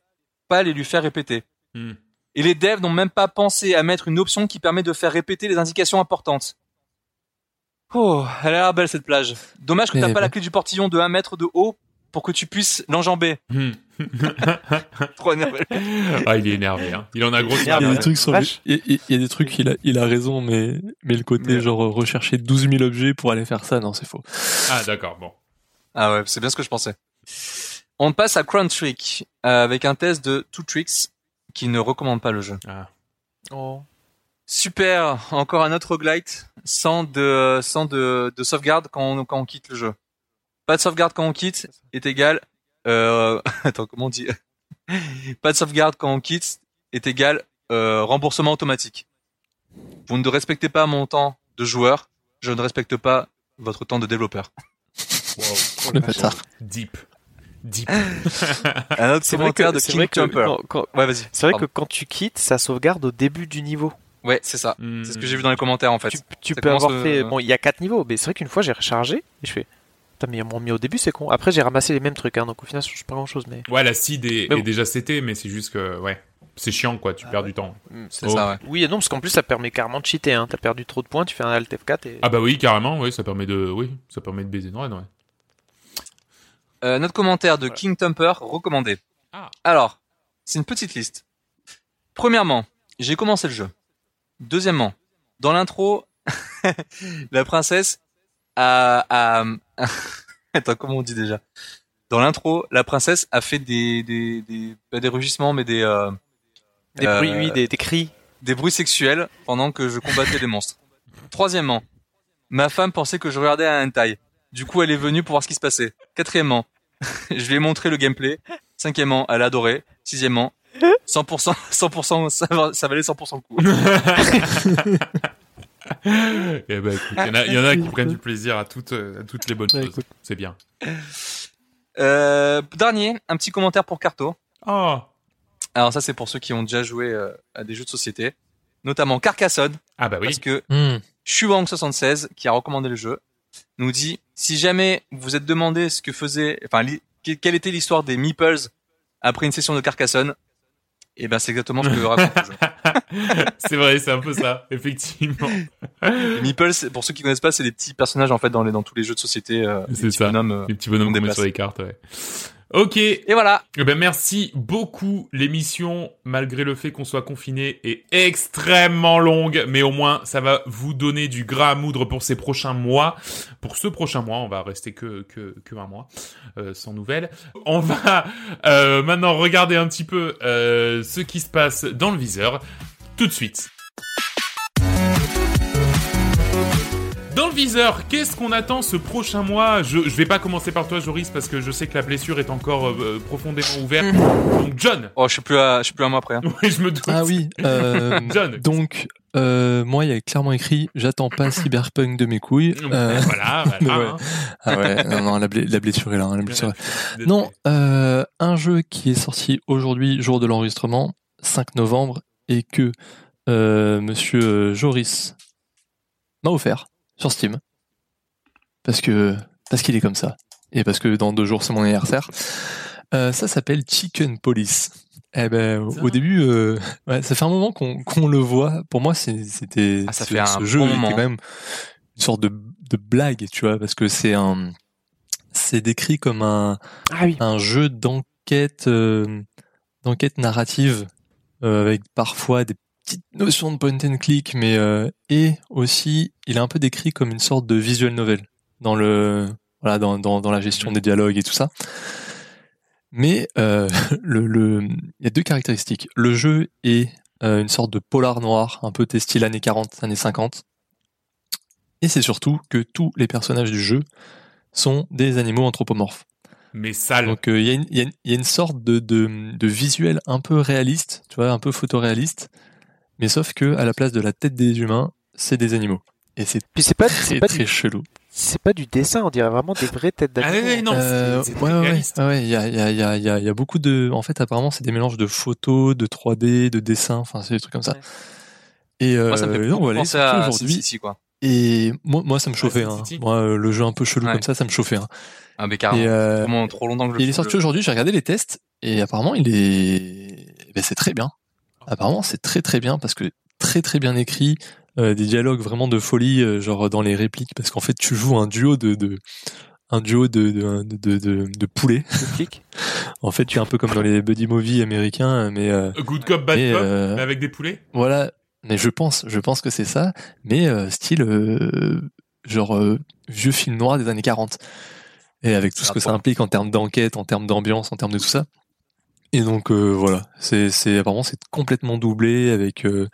pas les lui faire répéter. Hmm. Et les devs n'ont même pas pensé à mettre une option qui permet de faire répéter les indications importantes. Oh, elle a l'air belle cette plage. Dommage que t'as pas la clé du portillon de 1 mètre de haut pour que tu puisses l'enjamber. Hmm. Trop énervé. ah il est énervé hein. il en a gros il y a des trucs sur le- il y a- il y a des trucs, il a, il a raison, mais, mais le côté Mais- genre rechercher 12 000 objets pour aller faire ça, non, c'est faux. ah d'accord bon Ah ouais, c'est bien ce que je pensais. On passe à Crown Trick euh, avec un test de Two Tricks qui ne recommande pas le jeu. ah. Oh. Super, encore un autre roguelite sans de sans de, de sauvegarde quand on, quand on quitte le jeu. Pas de sauvegarde quand on quitte est égal euh, attends comment on dit? Pas de sauvegarde quand on quitte est égal euh, remboursement automatique. Vous ne respectez pas mon temps de joueur, je ne respecte pas votre temps de développeur. Le bâtard. deep deep Un autre C'est vrai commentaire que, de c'est King vrai que Jumper. Ouais, vas-y. c'est vrai Pardon. que quand tu quittes, ça sauvegarde au début du niveau. Ouais, c'est ça. C'est ce que j'ai vu dans les commentaires en fait. Tu, peux avoir fait. euh, Bon, il y a quatre niveaux, mais c'est vrai qu'une fois j'ai rechargé et je fais. Putain, mais ils m'ont mis au début, c'est con. Après, j'ai ramassé les mêmes trucs, hein, donc au final, ça change pas grand chose. Mais... Ouais, la seed est, est déjà CT, mais c'est juste que, ouais, c'est chiant, quoi, tu Ah perds ouais. du temps. C'est Oh. ça, ouais. Oui et non, parce qu'en plus, ça permet carrément de cheater. Hein. T'as perdu trop de points, tu fais un Alt F4 et. Ah bah oui, carrément, oui, ça permet de, oui, ça permet de baiser une reine, ouais. Euh, notre commentaire de Voilà. King Thumper recommandé. Ah. Alors, c'est une petite liste. Premièrement, j'ai commencé le jeu. Deuxièmement, dans l'intro, la princesse Attends, comment on dit déjà? Dans l'intro, la princesse a fait des des des, pas des rugissements, mais des euh, Des euh, bruits, oui, des, des cris. des bruits sexuels pendant que je combattais des monstres. Troisièmement, ma femme pensait que je regardais un hentai. Du coup, elle est venue pour voir ce qui se passait. Quatrièmement, je lui ai montré le gameplay. Cinquièmement, elle a adoré. Sixièmement, 100%, 100%, ça, va- ça valait 100% le coup. Eh ben, il y en a, il y en a qui prennent du plaisir à toutes, à toutes les bonnes Ouais, choses. C'est bien. Euh, dernier, un petit commentaire pour Carto. Oh. Alors ça, c'est pour ceux qui ont déjà joué euh, à des jeux de société, notamment Carcassonne, Ah bah oui. parce que Hmm. Shuang76, qui a recommandé le jeu, nous dit si jamais vous vous êtes demandé ce que faisait, enfin, quelle était l'histoire des meeples après une session de Carcassonne, et ben c'est exactement ce que raconte le jeu. c'est vrai, c'est un peu ça, effectivement. Les meeples, pour ceux qui connaissent pas, c'est des petits personnages en fait dans les dans tous les jeux de société, euh, C'est petits ça. bonhommes, euh. Les petits bonhommes On qu'on met sur les cartes, ouais. Ok. Et voilà. Eh ben merci beaucoup. L'émission, malgré le fait qu'on soit confiné, est extrêmement longue, mais au moins ça va vous donner du gras à moudre pour ces prochains mois. Pour ce prochain mois, on va rester que que, que un mois euh, sans nouvelles. On va euh, maintenant regarder un petit peu euh, ce qui se passe dans le viseur tout de suite. Dans le viseur, qu'est-ce qu'on attend ce prochain mois? Je, je vais pas commencer par toi, Joris, parce que je sais que la blessure est encore euh, profondément ouverte. Donc, John. Oh, je suis plus à, je suis plus à moi après. hein. Oui, je me doute. Ah oui. euh, John. donc, euh, moi, il y a clairement écrit j'attends pas Cyberpunk de mes couilles. Euh, Voilà, voilà. ouais. hein. ah ouais, non, non, la, bla- la blessure est là. hein, la blessure est-. Non, euh, un jeu qui est sorti aujourd'hui, jour de l'enregistrement, 5 novembre, et que euh, Monsieur euh, Joris m'a offert sur Steam, parce que parce qu'il est comme ça, et parce que dans deux jours c'est mon anniversaire. Euh, ça s'appelle Chicken Police. Eh ben, au- début, euh, ouais, ça fait un moment qu'on qu'on le voit. Pour moi, c'est- c'était Ah, ça fait un ce jeu bon était quand même une sorte de, de blague, tu vois, parce que c'est un c'est décrit comme un Ah oui. un jeu d'enquête euh, d'enquête narrative euh, avec parfois des petites notions de point and click mais euh, et aussi il est un peu décrit comme une sorte de visual novel dans le voilà dans dans, dans la gestion des dialogues et tout ça. Mais euh, le le il y a deux caractéristiques. Le jeu est euh, une sorte de polar noir un peu tes style années 40 années 50 et c'est surtout que tous les personnages du jeu sont des animaux anthropomorphes. Mais sale. donc euh, il y, y a une sorte de, de, de visuel un peu réaliste, tu vois, un peu photoréaliste, mais sauf que à la place de la tête des humains, c'est des animaux. Et c'est Puis c'est pas, très c'est pas, très du, chelou. c'est pas du dessin, on dirait vraiment des vraies têtes Ah d'animaux. ouais, ouais, non, Euh, c'est ouais, ouais, ouais, ouais, il y a, il y, a, il y, a, il y a- il y a beaucoup de... En fait, apparemment, c'est des mélanges de photos, de 3D, de dessins, enfin, c'est des trucs comme ça. Ouais. Et euh, Moi, ça me fait beaucoup voilà, aujourd'hui. Quoi. Et moi, moi, ça me chauffait. Hein. Moi, euh, le jeu un peu chelou Ouais. comme ça, ça me chauffait. Hein. Ah, mais carrément. Et, euh, trop longtemps que je Et il est le- sorti aujourd'hui, j'ai regardé les tests, et apparemment il est, ben, c'est très bien. Apparemment c'est très très bien parce que très très bien écrit, euh, des dialogues vraiment de folie, euh, genre dans les répliques, parce qu'en fait tu joues un duo de, de un duo de de, de, de, de poulets. Le flic. En fait tu es un peu comme dans les buddy movies américains, mais euh, Good cop, bad cop, euh, mais avec des poulets. voilà. Mais je pense, je pense que c'est ça, mais euh, style euh, genre euh, vieux film noir des années 40. Et avec tout ce que ça implique en termes d'enquête, en termes d'ambiance, en termes de tout ça. Et donc euh, voilà, c'est c'est apparemment c'est complètement doublé avec euh,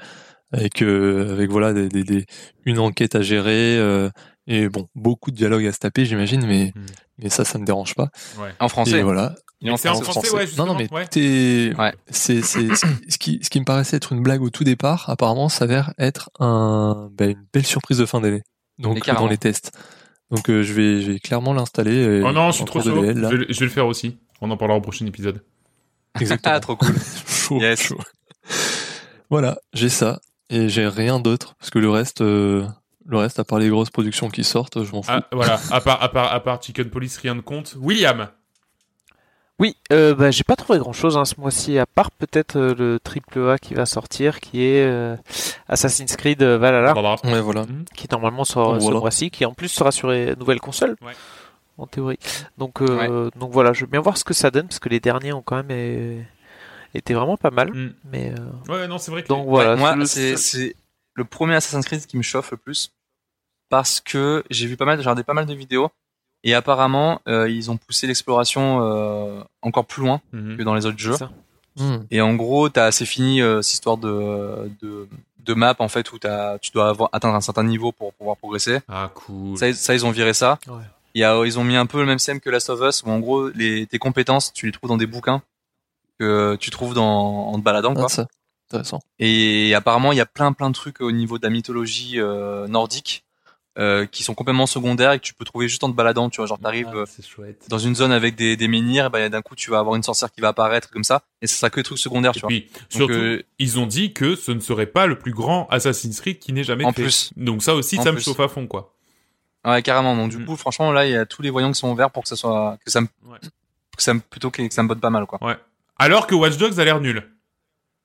avec euh, avec voilà des, des, des- une enquête à gérer euh, et bon beaucoup de dialogues à se taper j'imagine, mais Hmm. mais ça ça me dérange pas. Ouais. En français. Et voilà. Il est en français. français, ouais, Non, non, mais ouais. c'est, c'est, ce qui- ce qui, me paraissait être une blague au tout départ, apparemment, s'avère être un, ben, une belle surprise de fin d'année. Donc, dans les tests. Donc, euh, je vais, je vais clairement l'installer. euh, Oh non, je suis trop chaud. VL, là. Je vais, le- je vais le faire aussi. On en parlera au prochain épisode. Exactement. Ah, trop cool. chaud, Yes. chaud. Voilà, j'ai ça. Et j'ai rien d'autre. Parce que le reste, euh, Le reste, à part les grosses productions qui sortent, je m'en fous. Ah, voilà, à part, à, part, à part Chicken Police, rien de compte. William Oui, euh, bah, j'ai pas trouvé grand chose ce mois-ci, à part peut-être euh, le triple A qui va sortir, qui est euh, Assassin's Creed Valhalla, Voilà. Ouais, voilà. qui normalement sort Voilà. ce mois-ci, qui en plus sera sur les nouvelles consoles, Ouais. En théorie. Donc, euh, donc voilà, je veux bien voir ce que ça donne, parce que les derniers ont quand même euh, été vraiment pas mal. Mm. Mais euh, Ouais, non, c'est vrai que. donc voilà. Ouais, moi, c'est c'est le premier Assassin's Creed qui me chauffe le plus parce que j'ai vu pas mal, j'ai regardé pas mal de vidéos et apparemment euh, ils ont poussé l'exploration euh, encore plus loin Mhm. que dans les autres jeux. c'est ça. Hmm. Et en gros, t'as assez fini euh, cette histoire de, de de map en fait où t'as tu dois avoir atteindre un certain niveau pour pouvoir progresser. Ah, cool. Ça, ça ils ont viré ça. Ouais. Il y a, ils ont mis un peu le même système que Last of Us où en gros les tes compétences tu les trouves dans des bouquins que tu trouves dans en te baladant quoi. Ah, ça, intéressant. Et apparemment, il y a plein plein de trucs au niveau de la mythologie euh, nordique euh, qui sont complètement secondaires et que tu peux trouver juste en te baladant. Tu vois, genre t'arrives Ah, euh, dans une zone avec des, des menhirs, bah, d'un coup tu vas avoir une sorcière qui va apparaître comme ça, et ce sera que des trucs secondaires, tu Et vois. puis, surtout, euh, ils ont dit que ce ne serait pas le plus grand Assassin's Creed qui n'ait jamais En fait. plus. Donc ça aussi, En ça me chauffe à fond, quoi. Ouais, carrément. Donc du Mm. coup, franchement, là, il y a tous les voyants qui sont ouverts pour que ça soit, que ça me, Ouais. que ça me, plutôt que, que ça me botte pas mal, quoi. Ouais. Alors que Watch Dogs a l'air nul.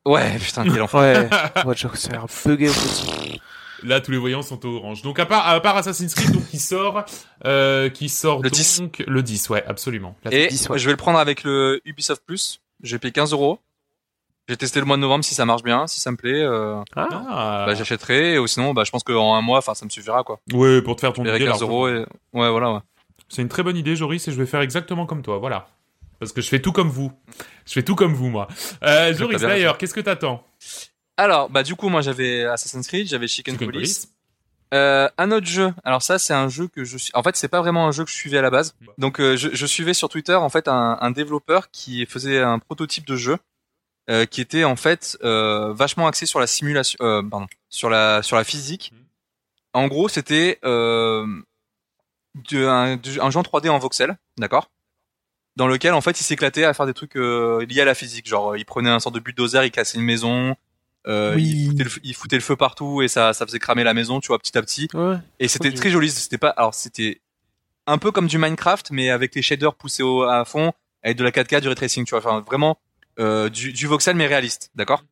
Ouais, putain, quel enfer. Ouais, Watch Dogs, ça a l'air bugué. Là, tous les voyants sont au orange. Donc, à part, à part Assassin's Creed, donc, qui sort, euh, qui sort Le donc, 10. le 10, ouais, absolument. Là, Et 10, ouais. je vais le prendre avec le Ubisoft Plus. J'ai payé 15 euros. J'ai testé le mois de novembre si ça marche bien, si ça me plaît, euh, Ah, Ah. bah, j'achèterai. Ou sinon, bah, je pense qu'en un mois, enfin, ça me suffira, quoi. ouais, pour te faire ton idée. 15 largement. euros et, ouais, voilà, ouais. C'est une très bonne idée, Joris, et je vais faire exactement comme toi, voilà. Parce que je fais tout comme vous. Je fais tout comme vous, moi. Euh, Joris, d'ailleurs, qu'est-ce que t'attends? Alors, bah, du coup, moi, j'avais Assassin's Creed, j'avais Chicken, Chicken Police. Police. Euh, un autre jeu. Alors ça, c'est un jeu que je suis. En fait, c'est pas vraiment un jeu que je suivais à la base. Bah. Donc, euh, je, je suivais sur Twitter en fait un, un développeur qui faisait un prototype de jeu euh, qui était en fait euh, vachement axé sur la simulation, euh, pardon, sur la sur la physique. Mhm. En gros, c'était euh, un, un jeu en 3D en voxel, d'accord? Dans lequel en fait il s'éclatait à faire des trucs euh, liés à la physique genre il prenait un sort de bulldozer il cassait une maison euh, Oui. il, foutait le, feu- il foutait le feu partout et ça ça faisait cramer la maison tu vois petit à petit ouais. et c'était très joli c'était pas alors c'était un peu comme du Minecraft mais avec les shaders poussés au, à fond avec de la 4K du ray tracing tu vois enfin vraiment euh, du, du voxel mais réaliste d'accord?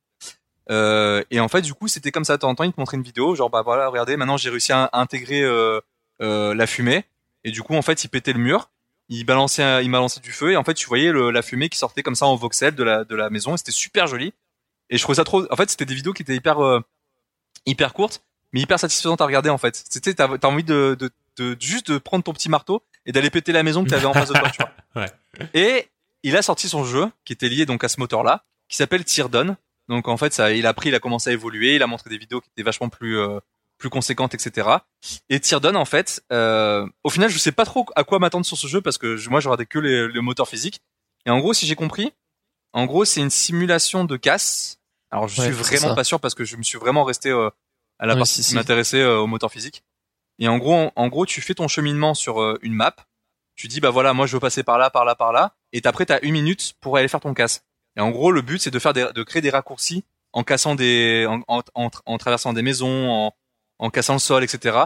Euh, et en fait du coup c'était comme ça. De temps en temps il te montrait une vidéo genre bah voilà regardez maintenant j'ai réussi à, à intégrer euh, euh, la fumée. Et du coup en fait il pétait le mur. Il balançait un- il balançait du feu. Et en fait tu voyais le- la fumée qui sortait comme ça en voxel de la de la maison. Et c'était super joli. Et je trouvais ça trop en fait c'était des vidéos qui étaient hyper euh, hyper courtes mais hyper satisfaisantes à regarder en fait. C'était t'as t'as envie de, de de juste de prendre ton petit marteau et d'aller péter la maison que t'avais en face de toi tu vois. Ouais. et il a sorti son jeu qui était lié donc à ce moteur là qui s'appelle Teardown donc en fait ça il a pris il a commencé à évoluer il a montré des vidéos qui étaient vachement plus euh, plus conséquentes etc et Teardown en fait euh, au final je sais pas trop à quoi m'attendre sur ce jeu parce que je- moi je regardais que les, le moteur physique et en gros si j'ai compris en gros c'est une simulation de casse. Alors je Ouais, suis vraiment pas sûr parce que je me suis vraiment resté euh, à la partie si, qui si. m'intéressait euh, au moteur physique. Et en gros en, en gros tu fais ton cheminement sur euh, une map tu dis bah voilà moi je veux passer par là par là par là et après t'as une minute pour aller faire ton casse et en gros le but c'est de faire des, de créer des raccourcis en cassant des en, en, en, en traversant des maisons en, en cassant le sol etc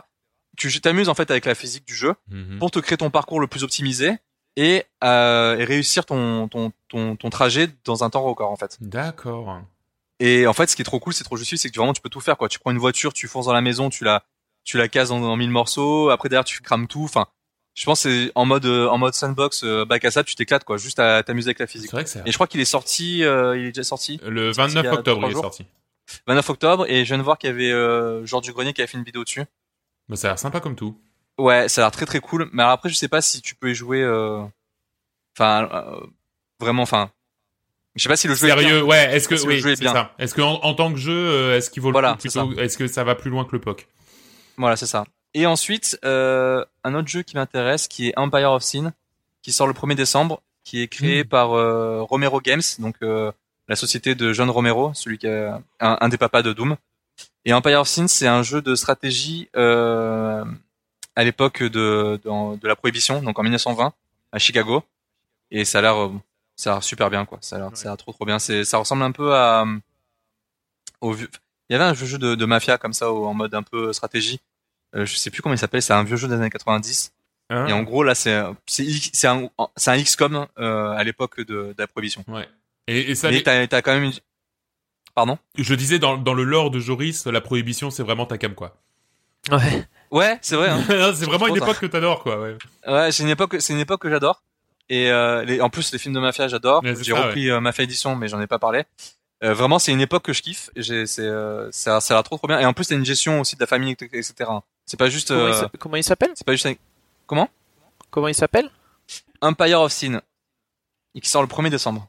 tu t'amuses en fait avec la physique du jeu Mhm. pour te créer ton parcours le plus optimisé et, euh, et réussir ton, ton, ton, ton trajet dans un temps record en fait. D'accord. Et en fait, ce qui est trop cool, c'est trop juste, c'est que tu, vraiment tu peux tout faire quoi. Tu prends une voiture, tu fonces dans la maison, tu la tu la cases en, en mille morceaux. Après derrière, tu crames tout. Enfin, je pense que c'est en mode euh, en mode sandbox, euh, bac à sable, tu t'éclates quoi, juste à t'amuser avec la C'est physique. vrai que c'est... Et je crois qu'il est sorti, euh, il est déjà sorti. Le sorti il y 29 a octobre, il est sorti. 29 octobre. Et je viens de voir qu'il y avait euh, Georges Dugrenier qui avait fait une vidéo dessus. Bah, ça a l'air sympa comme tout. Ouais, ça a l'air très très cool. Mais alors après, je sais pas si tu peux y jouer. Enfin, euh, vraiment, enfin, je sais pas si le jeu est bien. Sérieux, ouais, est-ce que, le oui, jeu est bien. ça. Est-ce que en, en tant que jeu, est-ce qu'il vaut le Voilà, coup c'est plutôt, est-ce que ça va plus loin que le POC? Voilà, c'est ça. Et ensuite, euh, un autre jeu qui m'intéresse, qui est Empire of Sin, qui sort le 1er décembre, qui est créé Mm. par euh, Romero Games, donc euh, la société de John Romero, celui qui est un, un des papas de Doom. Et Empire of Sin, c'est un jeu de stratégie euh, à l'époque de, de, de la prohibition, donc en 1920, à Chicago. Et ça a l'air, euh, ça a l'air super bien, quoi. Ça a l'air, ça a l'air trop trop bien. C'est, ça ressemble un peu à au Il y avait un jeu de, de mafia comme ça, en mode un peu stratégie, je sais plus comment il s'appelle. C'est un vieux jeu des années 90. Hein Et en gros, là, c'est un un XCOM euh, à l'époque de, de la prohibition. Ouais. Et, et ça, Mais t'as quand même une... Pardon? Je disais dans, dans le lore de Joris, la prohibition, c'est vraiment ta cam, quoi. Ouais. Ouais, c'est vrai. Hein. c'est vraiment une ça. époque que t'adores, quoi. Ouais. Ouais, c'est une époque, c'est une époque que j'adore. Et euh, les, en plus, les films de mafia, j'adore. J'ai repris euh, Mafia Edition, mais j'en ai pas parlé. Euh, vraiment, c'est une époque que je kiffe. C'est, euh, ça, ça a l'air trop trop bien. Et en plus, t'as une gestion aussi de la famille, etc. C'est pas juste, Comment, il euh, il s'appelle? c'est pas juste un- comment? Comment il s'appelle? Empire of Sin, et qui sort le 1er décembre.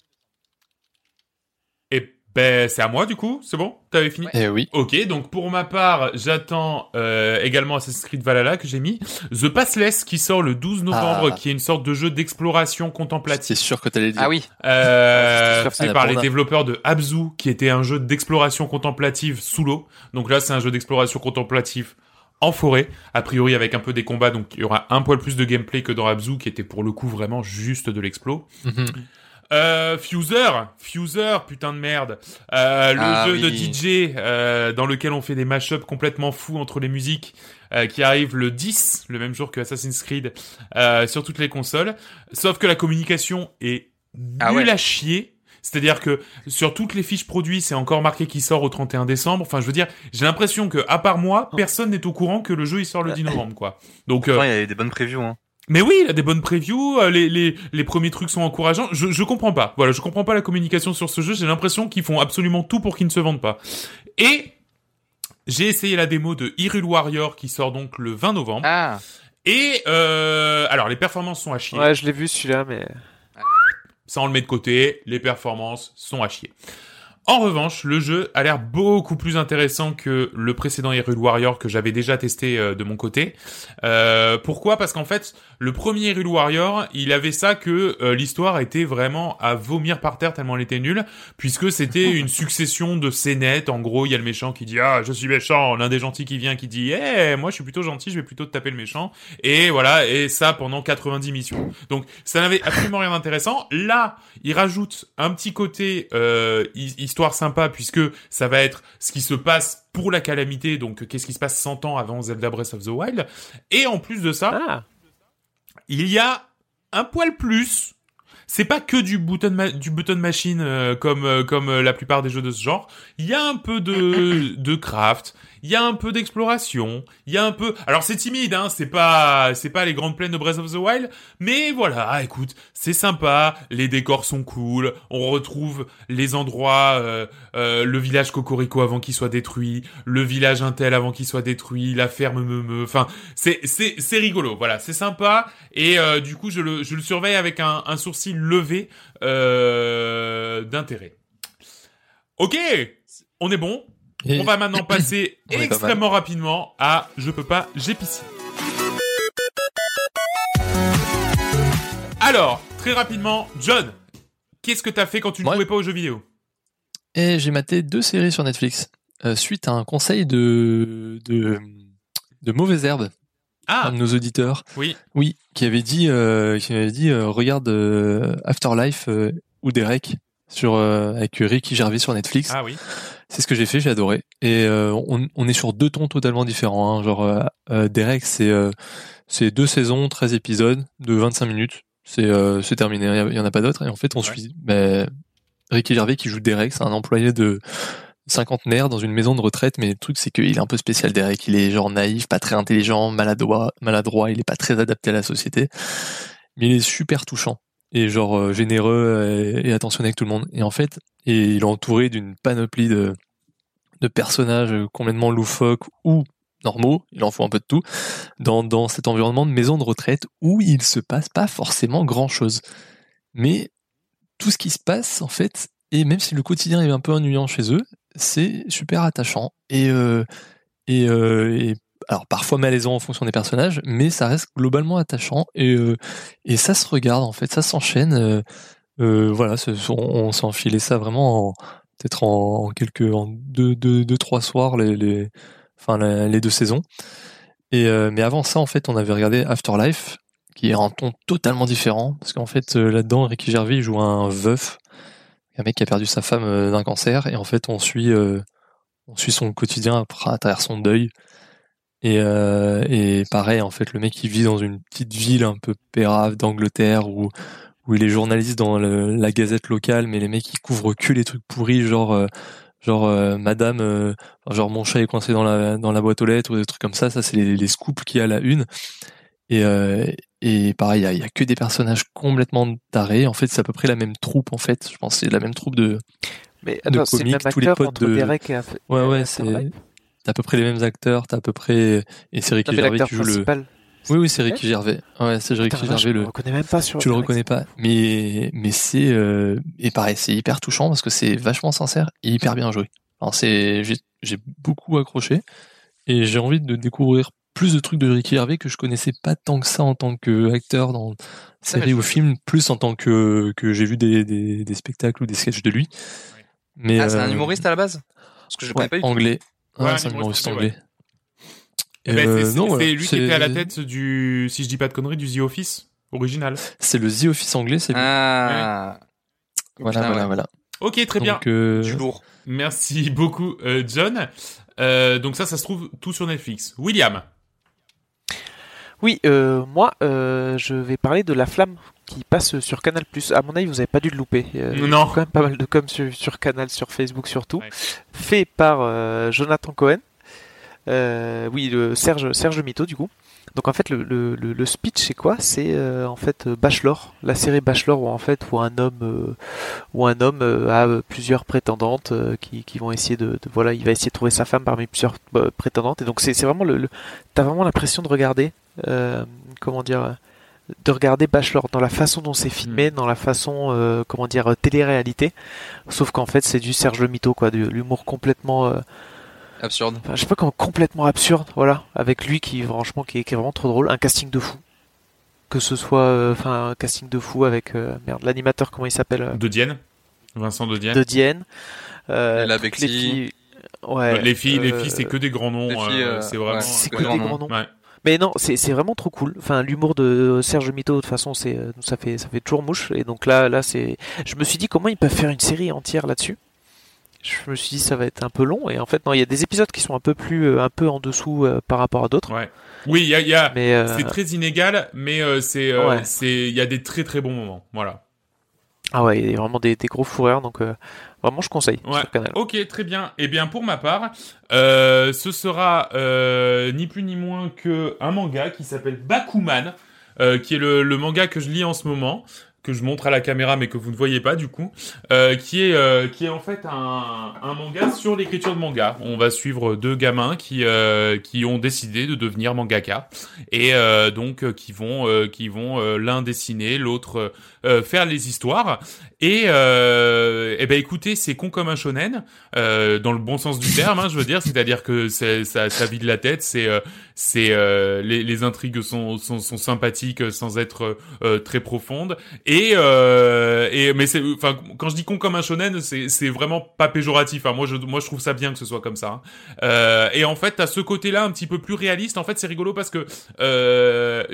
Et ben, c'est à moi, du coup. C'est bon? T'avais fini? Eh oui. Ok, donc pour ma part, j'attends euh, également Assassin's Creed Valhalla que j'ai mis. The Passless qui sort le 12 novembre, Ah. qui est une sorte de jeu d'exploration C'est contemplative. sûr que t'allais dire. Ah oui. Euh, ça par les développeurs de Abzu, qui était un jeu d'exploration contemplative sous l'eau. Donc là, c'est un jeu d'exploration contemplative en forêt, a priori avec un peu des combats, donc il y aura un poil plus de gameplay que dans Abzu, qui était pour le coup vraiment juste de l'explo. Mhm. Euh, Fuser, Fuser, putain de merde. Euh, le Ah jeu oui. de DJ euh, dans lequel on fait des mashups complètement fous entre les musiques, euh, qui arrive le 10, le même jour que Assassin's Creed, euh, sur toutes les consoles. Sauf que la communication est nulle Ah ouais. à chier. C'est-à-dire que sur toutes les fiches produits, c'est encore marqué qu'il sort au 31 décembre. Enfin, je veux dire, j'ai l'impression que à part moi, personne n'est au courant que le jeu il sort le 10 novembre, quoi. Donc, euh, il y a des bonnes previews. Hein. mais oui, il a des bonnes previews, les, les, les premiers trucs sont encourageants. Je, je comprends pas. Voilà, je comprends pas la communication sur ce jeu. J'ai l'impression qu'ils font absolument tout pour qu'il ne se vende pas. Et j'ai essayé la démo de Hyrule Warrior qui sort donc le 20 novembre. Ah. Et euh, alors les performances sont à chier. Ouais, je l'ai vu celui-là, mais Ça on le met de côté. Les performances sont à chier. En revanche, le jeu a l'air beaucoup plus intéressant que le précédent Hyrule Warrior que j'avais déjà testé euh, de mon côté. Euh, pourquoi? Parce qu'en fait, le premier Hyrule Warrior, il avait ça que euh, l'histoire était vraiment à vomir par terre tellement elle était nulle, puisque c'était une succession de scénettes. En gros, il y a le méchant qui dit ah je suis méchant, l'un des gentils qui vient qui dit eh moi je suis plutôt gentil, je vais plutôt te taper le méchant. Et voilà, et ça pendant 90 missions. Donc ça n'avait absolument rien d'intéressant. Là, il rajoute un petit côté euh, hi- histoire sympa puisque ça va être ce qui se passe pour la calamité. Donc qu'est-ce qui se passe 100 ans avant Zelda Breath of the Wild. Et en plus de ça, ah, il y a un poil plus. C'est pas que du button du button machine euh, comme euh, comme euh, la plupart des jeux de ce genre. Il y a un peu de de craft, il y a un peu d'exploration, il y a un peu. Alors c'est timide, hein, c'est pas c'est pas les grandes plaines de Breath of the Wild, mais voilà, écoute, c'est sympa, les décors sont cool, on retrouve les endroits, euh, euh, le village Cocorico avant qu'il soit détruit, le village Intel avant qu'il soit détruit, la ferme Meumeu, enfin c'est c'est c'est rigolo, voilà, c'est sympa et euh, du coup je le je le surveille avec un, un sourcil levé euh, d'intérêt. Ok, on est bon? Et- On va maintenant passer pas extrêmement rapidement à je peux pas, j'ai piscine. Alors, très rapidement, John, qu'est-ce que t'as fait quand tu ne Ouais. jouais pas aux jeux vidéo? Et j'ai maté deux séries sur Netflix euh, suite à un conseil de de, de mauvaise herbe, Ah, un de nos auditeurs, oui. oui, qui avait dit euh, qui avait dit euh, regarde Afterlife ou Derek sur avec Ricky Gervais sur Netflix. Ah oui. C'est ce que j'ai fait, j'ai adoré. Et euh, on, on est sur deux tons totalement différents. Hein. Genre euh, euh, Derek, c'est c'est deux saisons, 13 épisodes de 25 minutes. C'est c'est terminé, il y en a pas d'autres. Et en fait, on Ouais. suit ben, Ricky Gervais qui joue Derek, c'est un employé de cinquantenaire dans une maison de retraite. Mais le truc, c'est qu'il est un peu spécial, Derek. Il est genre naïf, pas très intelligent, maladroit, maladroit. Il est pas très adapté à la société. Mais il est super touchant et genre euh, généreux et, attentionné avec tout le monde. Et en fait, et il est entouré d'une panoplie de, de personnages complètement loufoques ou normaux, il en faut un peu de tout, dans, dans cet environnement de maison de retraite où il se passe pas forcément grand chose. Mais tout ce qui se passe, en fait, et même si le quotidien est un peu ennuyant chez eux, c'est super attachant. Et, euh, et, euh, et alors parfois malaisant en fonction des personnages, mais ça reste globalement attachant et, euh, et ça se regarde en fait, ça s'enchaîne. euh, euh, voilà, on, on s'est enfilé ça vraiment en- peut-être en, quelques en deux, deux, trois soirs les, les enfin les deux saisons. Et mais avant ça en fait, on avait regardé Afterlife qui est un ton totalement différent parce qu'en fait là-dedans Ricky Gervais joue un veuf, un mec qui a perdu sa femme d'un cancer et en fait on suit on suit son quotidien à travers son deuil Et, euh, et pareil, en fait, le mec il vit dans une petite ville un peu pérave d'Angleterre où où il est journaliste dans le- la gazette locale, mais les mecs ils couvrent que les trucs pourris, genre euh, genre euh, Madame, genre mon chat est coincé dans la dans la boîte aux lettres ou des trucs comme ça. Ça c'est les, les scoops qu'il y a à la une. Et et pareil, il y a, il y a que des personnages complètement tarés. En fait, c'est à peu près la même troupe. En fait, je pense c'est la même troupe de Mais de attends, comiques, tous les potes de- Derek et, Ouais, ouais, c'est t'as à peu près les mêmes acteurs, t'as à peu près et c'est Ricky Gervais qui joue le. principal. Oui, oui, c'est Ricky Gervais. Ouais, c'est Ricky Gervais je le. le reconnais même pas sur. Tu le reconnais pas, mais mais c'est euh, et pareil, c'est hyper touchant parce que c'est vachement sincère et hyper bien joué. Alors c'est j'ai j'ai beaucoup accroché et j'ai envie de découvrir plus de trucs de Ricky Gervais que je connaissais pas tant que ça en tant qu'acteur dans série ou film, plus en tant que que j'ai vu des, des des spectacles ou des sketchs de lui. Mais Ah, c'est un euh, humoriste à la base? Parce que je ouais, connais pas anglais. Ouais, Ouais, un c'est un humoriste anglais. Eh ben, Euh, c'est voilà, lui qui était à la tête du, si je dis pas de conneries, du The Office original. C'est le The Office anglais, c'est lui. Ah. voilà, Putain, voilà, ouais. voilà. Ok, très bien. Euh, Du lourd. Merci beaucoup, euh, John. Euh, donc ça, ça se trouve tout sur Netflix. William. Oui, euh, moi, euh, je vais parler de La Flamme qui passe sur Canal+. À mon avis, vous avez pas dû le louper. Euh, il y a Non. quand même pas mal de com sur, sur Canal, sur Facebook surtout. Ouais. Fait par euh, Jonathan Cohen. Euh, oui, le Serge, Serge Mito du coup. Donc en fait, le, le, le- le speech c'est quoi? C'est euh, en fait Bachelor, la série Bachelor où en fait où un homme où un homme a plusieurs prétendantes qui, qui vont essayer de, de- voilà, il va essayer de trouver sa femme parmi plusieurs prétendantes et donc c'est c'est vraiment le, le t'as vraiment l'impression de regarder comment dire de regarder Bachelor dans la façon dont c'est filmé, dans la façon euh, comment dire euh, télé-réalité. Sauf qu'en fait c'est du Serge Le Mito quoi, de l'humour complètement euh, Absurde. Enfin, je sais pas comment complètement absurde, voilà, avec lui qui franchement qui est, qui est vraiment trop drôle, un casting de fou. Que ce soit, euh, enfin, un casting de fou avec euh, merde, l'animateur comment il s'appelle, euh, De Dienne. Vincent de Dienne. de Dienne. Euh, les filles, ouais. les filles, les euh, filles, c'est que des grands noms. c'est vraiment. c'est que que des grands noms. Ouais. Mais non, c'est c'est vraiment trop cool. Enfin, l'humour de Serge Mito, de toute façon, c'est euh, ça fait ça fait toujours mouche. Et donc là, là, c'est. Je me suis dit comment ils peuvent faire une série entière là-dessus. Je me suis dit ça va être un peu long. Et en fait, non, il y a des épisodes qui sont un peu plus, euh, un peu en dessous euh, par rapport à d'autres. Ouais. Oui, il y a, y a- euh, c'est très inégal, mais euh, c'est, euh, Ouais. c'est, il y a des très très bons moments. Voilà. Ah ouais, il y a vraiment des, des gros fourreurs. Donc euh, vraiment, je conseille Ouais. sur Canal. Ok, très bien. Eh bien, pour ma part, euh, ce sera euh, ni plus ni moins que un manga qui s'appelle Bakuman, euh, qui est le, le manga que je lis en ce moment, que je montre à la caméra mais que vous ne voyez pas du coup, euh, qui est euh, qui est en fait un, un manga sur l'écriture de manga. On va suivre deux gamins qui euh, qui ont décidé de devenir mangaka et euh, donc qui vont euh, qui vont l'un dessiner, l'autre euh, faire les histoires. Et euh, eh ben écoutez, c'est con comme un shonen euh, dans le bon sens du terme, hein, je veux dire, c'est-à-dire que ça, ça vide la tête, c'est, euh, c'est euh, les, les intrigues sont, sont, sont sympathiques sans être euh, très profondes. Et, et mais c'est, enfin, quand je dis con comme un shonen, c'est, c'est vraiment pas péjoratif. Hein. Moi, je, moi, je trouve ça bien que ce soit comme ça. hein. Et en fait, à ce côté-là, un petit peu plus réaliste. En fait, c'est rigolo parce que,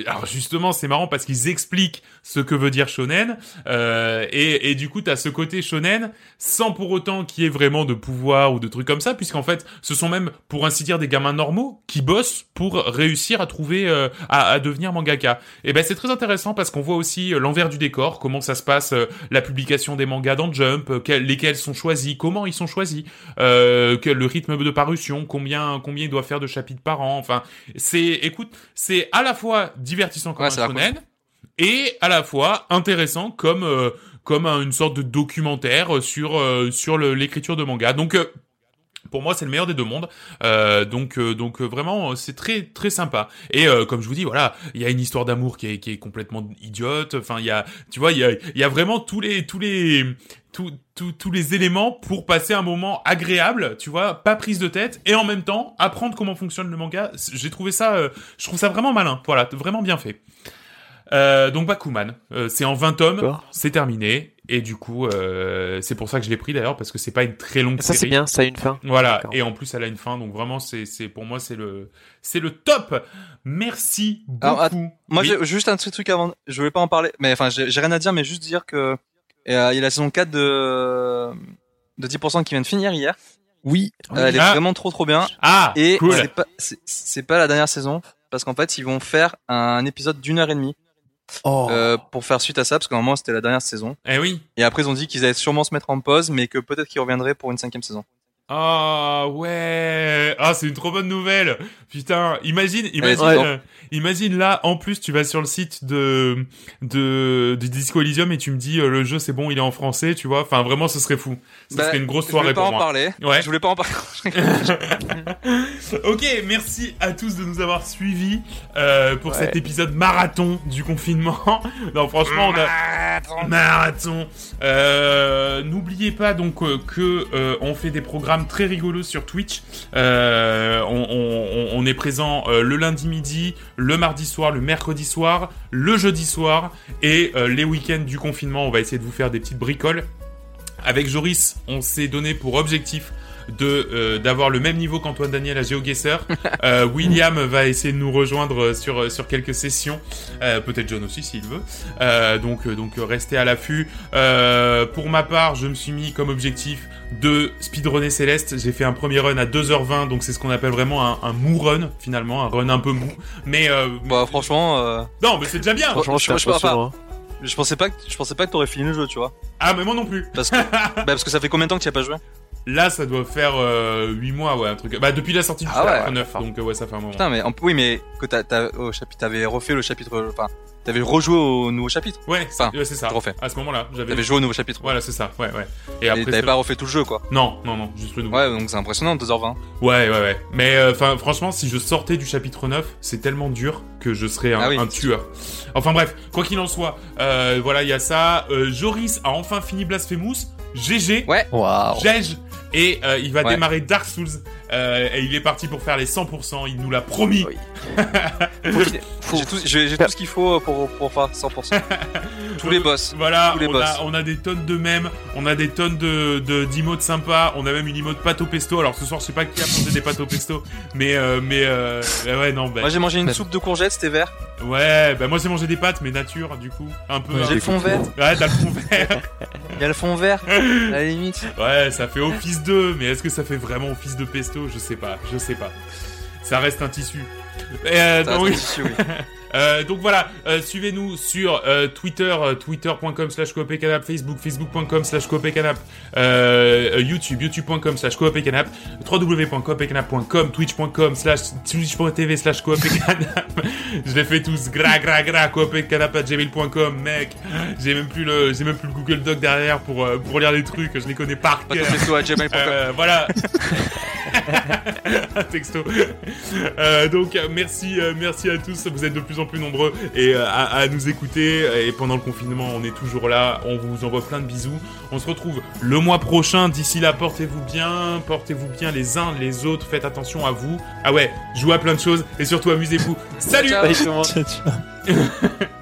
alors justement, c'est marrant parce qu'ils expliquent ce que veut dire shonen. Euh, et, et du coup, t'as ce côté shonen sans pour autant qu'il y ait vraiment de pouvoir ou de trucs comme ça, puisqu'en fait, ce sont même, pour ainsi dire, des gamins normaux qui bossent pour réussir à trouver, euh, à, à devenir mangaka. Et ben, c'est très intéressant parce qu'on voit aussi euh, l'envers du décor, comment ça se passe, euh, la publication des mangas dans Jump, quels- lesquels sont choisis, comment ils sont choisis, le rythme de parution, combien, combien il doit faire de chapitres par an. Enfin, c'est, écoute, c'est à la fois divertissant comme Ouais, un shonen et à la fois intéressant comme euh, comme un- une sorte de documentaire sur euh, sur l'écriture de manga. Donc euh, pour moi, c'est le meilleur des deux mondes. Euh, donc, euh, donc euh, vraiment, euh, c'est très très sympa. Et euh, comme je vous dis, voilà, il y a une histoire d'amour qui est, qui est complètement idiote. Enfin, il y a, tu vois, il y a, il y a vraiment tous les tous les tous, tous, tous les éléments pour passer un moment agréable, tu vois, pas prise de tête, et en même temps apprendre comment fonctionne le manga. J'ai trouvé ça, euh, je trouve ça vraiment malin. Voilà, vraiment bien fait. Euh, donc Bakuman, euh, c'est en 20 tomes, c'est terminé, et du coup, euh, c'est pour ça que je l'ai pris d'ailleurs parce que c'est pas une très longue Ça série. c'est bien, ça a une fin. Voilà, et en plus elle a une fin, donc vraiment c'est c'est pour moi c'est le c'est le top. Merci beaucoup. Alors, att- Moi, Oui. j'ai juste un petit truc avant. Je voulais pas en parler, mais enfin, j'ai rien à dire, mais juste dire que euh, il y a la saison 4 de de 10% qui vient de finir hier. Oui. Euh, elle est Ah. vraiment trop trop bien. Ah, Et cool. c'est pas c'est- c'est pas la dernière saison parce qu'en fait ils vont faire un épisode d'une heure et demie Oh. euh, pour faire suite à ça parce qu'à un moment c'était la dernière saison Eh oui. et après ils ont dit qu'ils allaient sûrement se mettre en pause mais que peut-être qu'ils reviendraient pour une cinquième saison. Ah ouais. Ah, c'est une trop bonne nouvelle. Putain, imagine, imagine, Ouais. euh, imagine là. En plus, tu vas sur le site de de du Disco Elysium et tu me dis euh, le jeu c'est bon, il est en français, tu vois. Enfin, vraiment, ce serait fou. Ce Bah, serait une grosse Je voulais soirée pas pour en moi. parler. Je voulais pas en parler. Ok, merci à tous de nous avoir suivis euh, pour Ouais. cet épisode marathon du confinement. non, franchement, on a marathon. N'oubliez pas donc que on fait des programmes très rigolos sur Twitch. Euh, on, on- on est présent euh, le lundi midi, le mardi soir, le mercredi soir, le jeudi soir et euh, les week-ends du confinement. On va essayer de vous faire des petites bricoles. Avec Joris, on s'est donné pour objectif de euh, d'avoir le même niveau qu'Antoine Daniel à GeoGuessr. Euh, William va essayer de nous rejoindre sur sur quelques sessions, Euh, peut-être John aussi s'il veut. Donc donc restez à l'affût. Pour ma part, je me suis mis comme objectif de speedrunner Céleste. J'ai fait un premier run à 2h20, donc c'est ce qu'on appelle vraiment un, un mou run finalement, un run un peu mou. Mais euh, Bah franchement, euh, non, mais c'est déjà bien. Franchement, je- je pas, impressionnant. je pensais pas que je pensais pas que t'aurais fini le jeu, tu vois. Ah mais moi non plus. Parce que bah, parce que ça fait combien de temps que tu as pas joué? Là, ça doit faire euh, 8 mois, ouais, un truc. Bah depuis la sortie du Ah ouais. chapitre 9, donc euh, ouais, ça fait un moment. Putain mais en- oui mais que t'as t'as au chapitre t'avais refait le chapitre enfin t'avais rejoué au nouveau chapitre. Ouais, c'est Enfin, ouais, c'est ça. refait. À ce moment-là, j'avais. T'avais joué au nouveau chapitre. Voilà, c'est ça. Ouais, ouais. Et Et après, t'avais pas refait tout le jeu quoi. non, non, non, juste le nouveau. Ouais donc c'est impressionnant 2h20. Ouais, ouais, ouais. Mais euh, enfin, franchement, si je sortais du chapitre 9, c'est tellement dur que je serais un, Ah oui. un tueur. Enfin bref, quoi qu'il en soit, euh, voilà, il y a ça. Euh, Joris a enfin fini Blasphemous. GG. Ouais. Waouh. GG. Et euh, il va Ouais. démarrer Dark Souls. Euh, et il est parti pour faire les 100%. Il nous l'a promis. Oui. Faut qu'il- faut- J'ai tout ce qu'il faut pour pour faire 100%. Tous les boss. Voilà, Tous les on boss. a, on a des tonnes de mèmes, on a des tonnes de de- d'emotes sympas, on a même une emote pâte au pesto. Alors ce soir, je sais pas qui a mangé des pâtes au pesto, mais euh, mais euh, ouais non, bah, Moi j'ai mangé une Ben. soupe de courgettes, c'était vert. ouais, bah moi j'ai mangé des pâtes, mais nature du coup, un peu. Ouais, J'ai le fond vert. Ouais, t'as le fond vert. Il y a le fond vert à la limite. Ouais, ça fait office de, mais est-ce que ça fait vraiment office de pesto? Je sais pas, je sais pas. Ça reste un tissu. Euh, Ça donc, reste un tissu, oui. Euh, donc voilà, euh, suivez-nous sur euh, Twitter, twitter.com slash coopécanap, Facebook, facebook.com slash coopécanap, YouTube, youtube.com slash coopécanap, www.coopécanap.com, twitch.com slash twitch.tv slash coopécanap. Je les fais tous, gra gra gra, coopécanap à gmail.com, mec. J'ai même plus le, j'ai même plus le Google Doc derrière pour, pour lire les trucs, je les connais par cœur. voilà. Texto. Donc merci, merci à tous. Vous êtes de plus en plus nombreux et euh, à, à nous écouter. Et pendant le confinement, on est toujours là. On vous envoie plein de bisous. On se retrouve le mois prochain. D'ici là, portez-vous bien, portez-vous bien les uns les autres. Faites attention à vous. Ah ouais, jouez à plein de choses et surtout amusez-vous. Salut. Ciao. Allez, tout le monde. Ciao, ciao.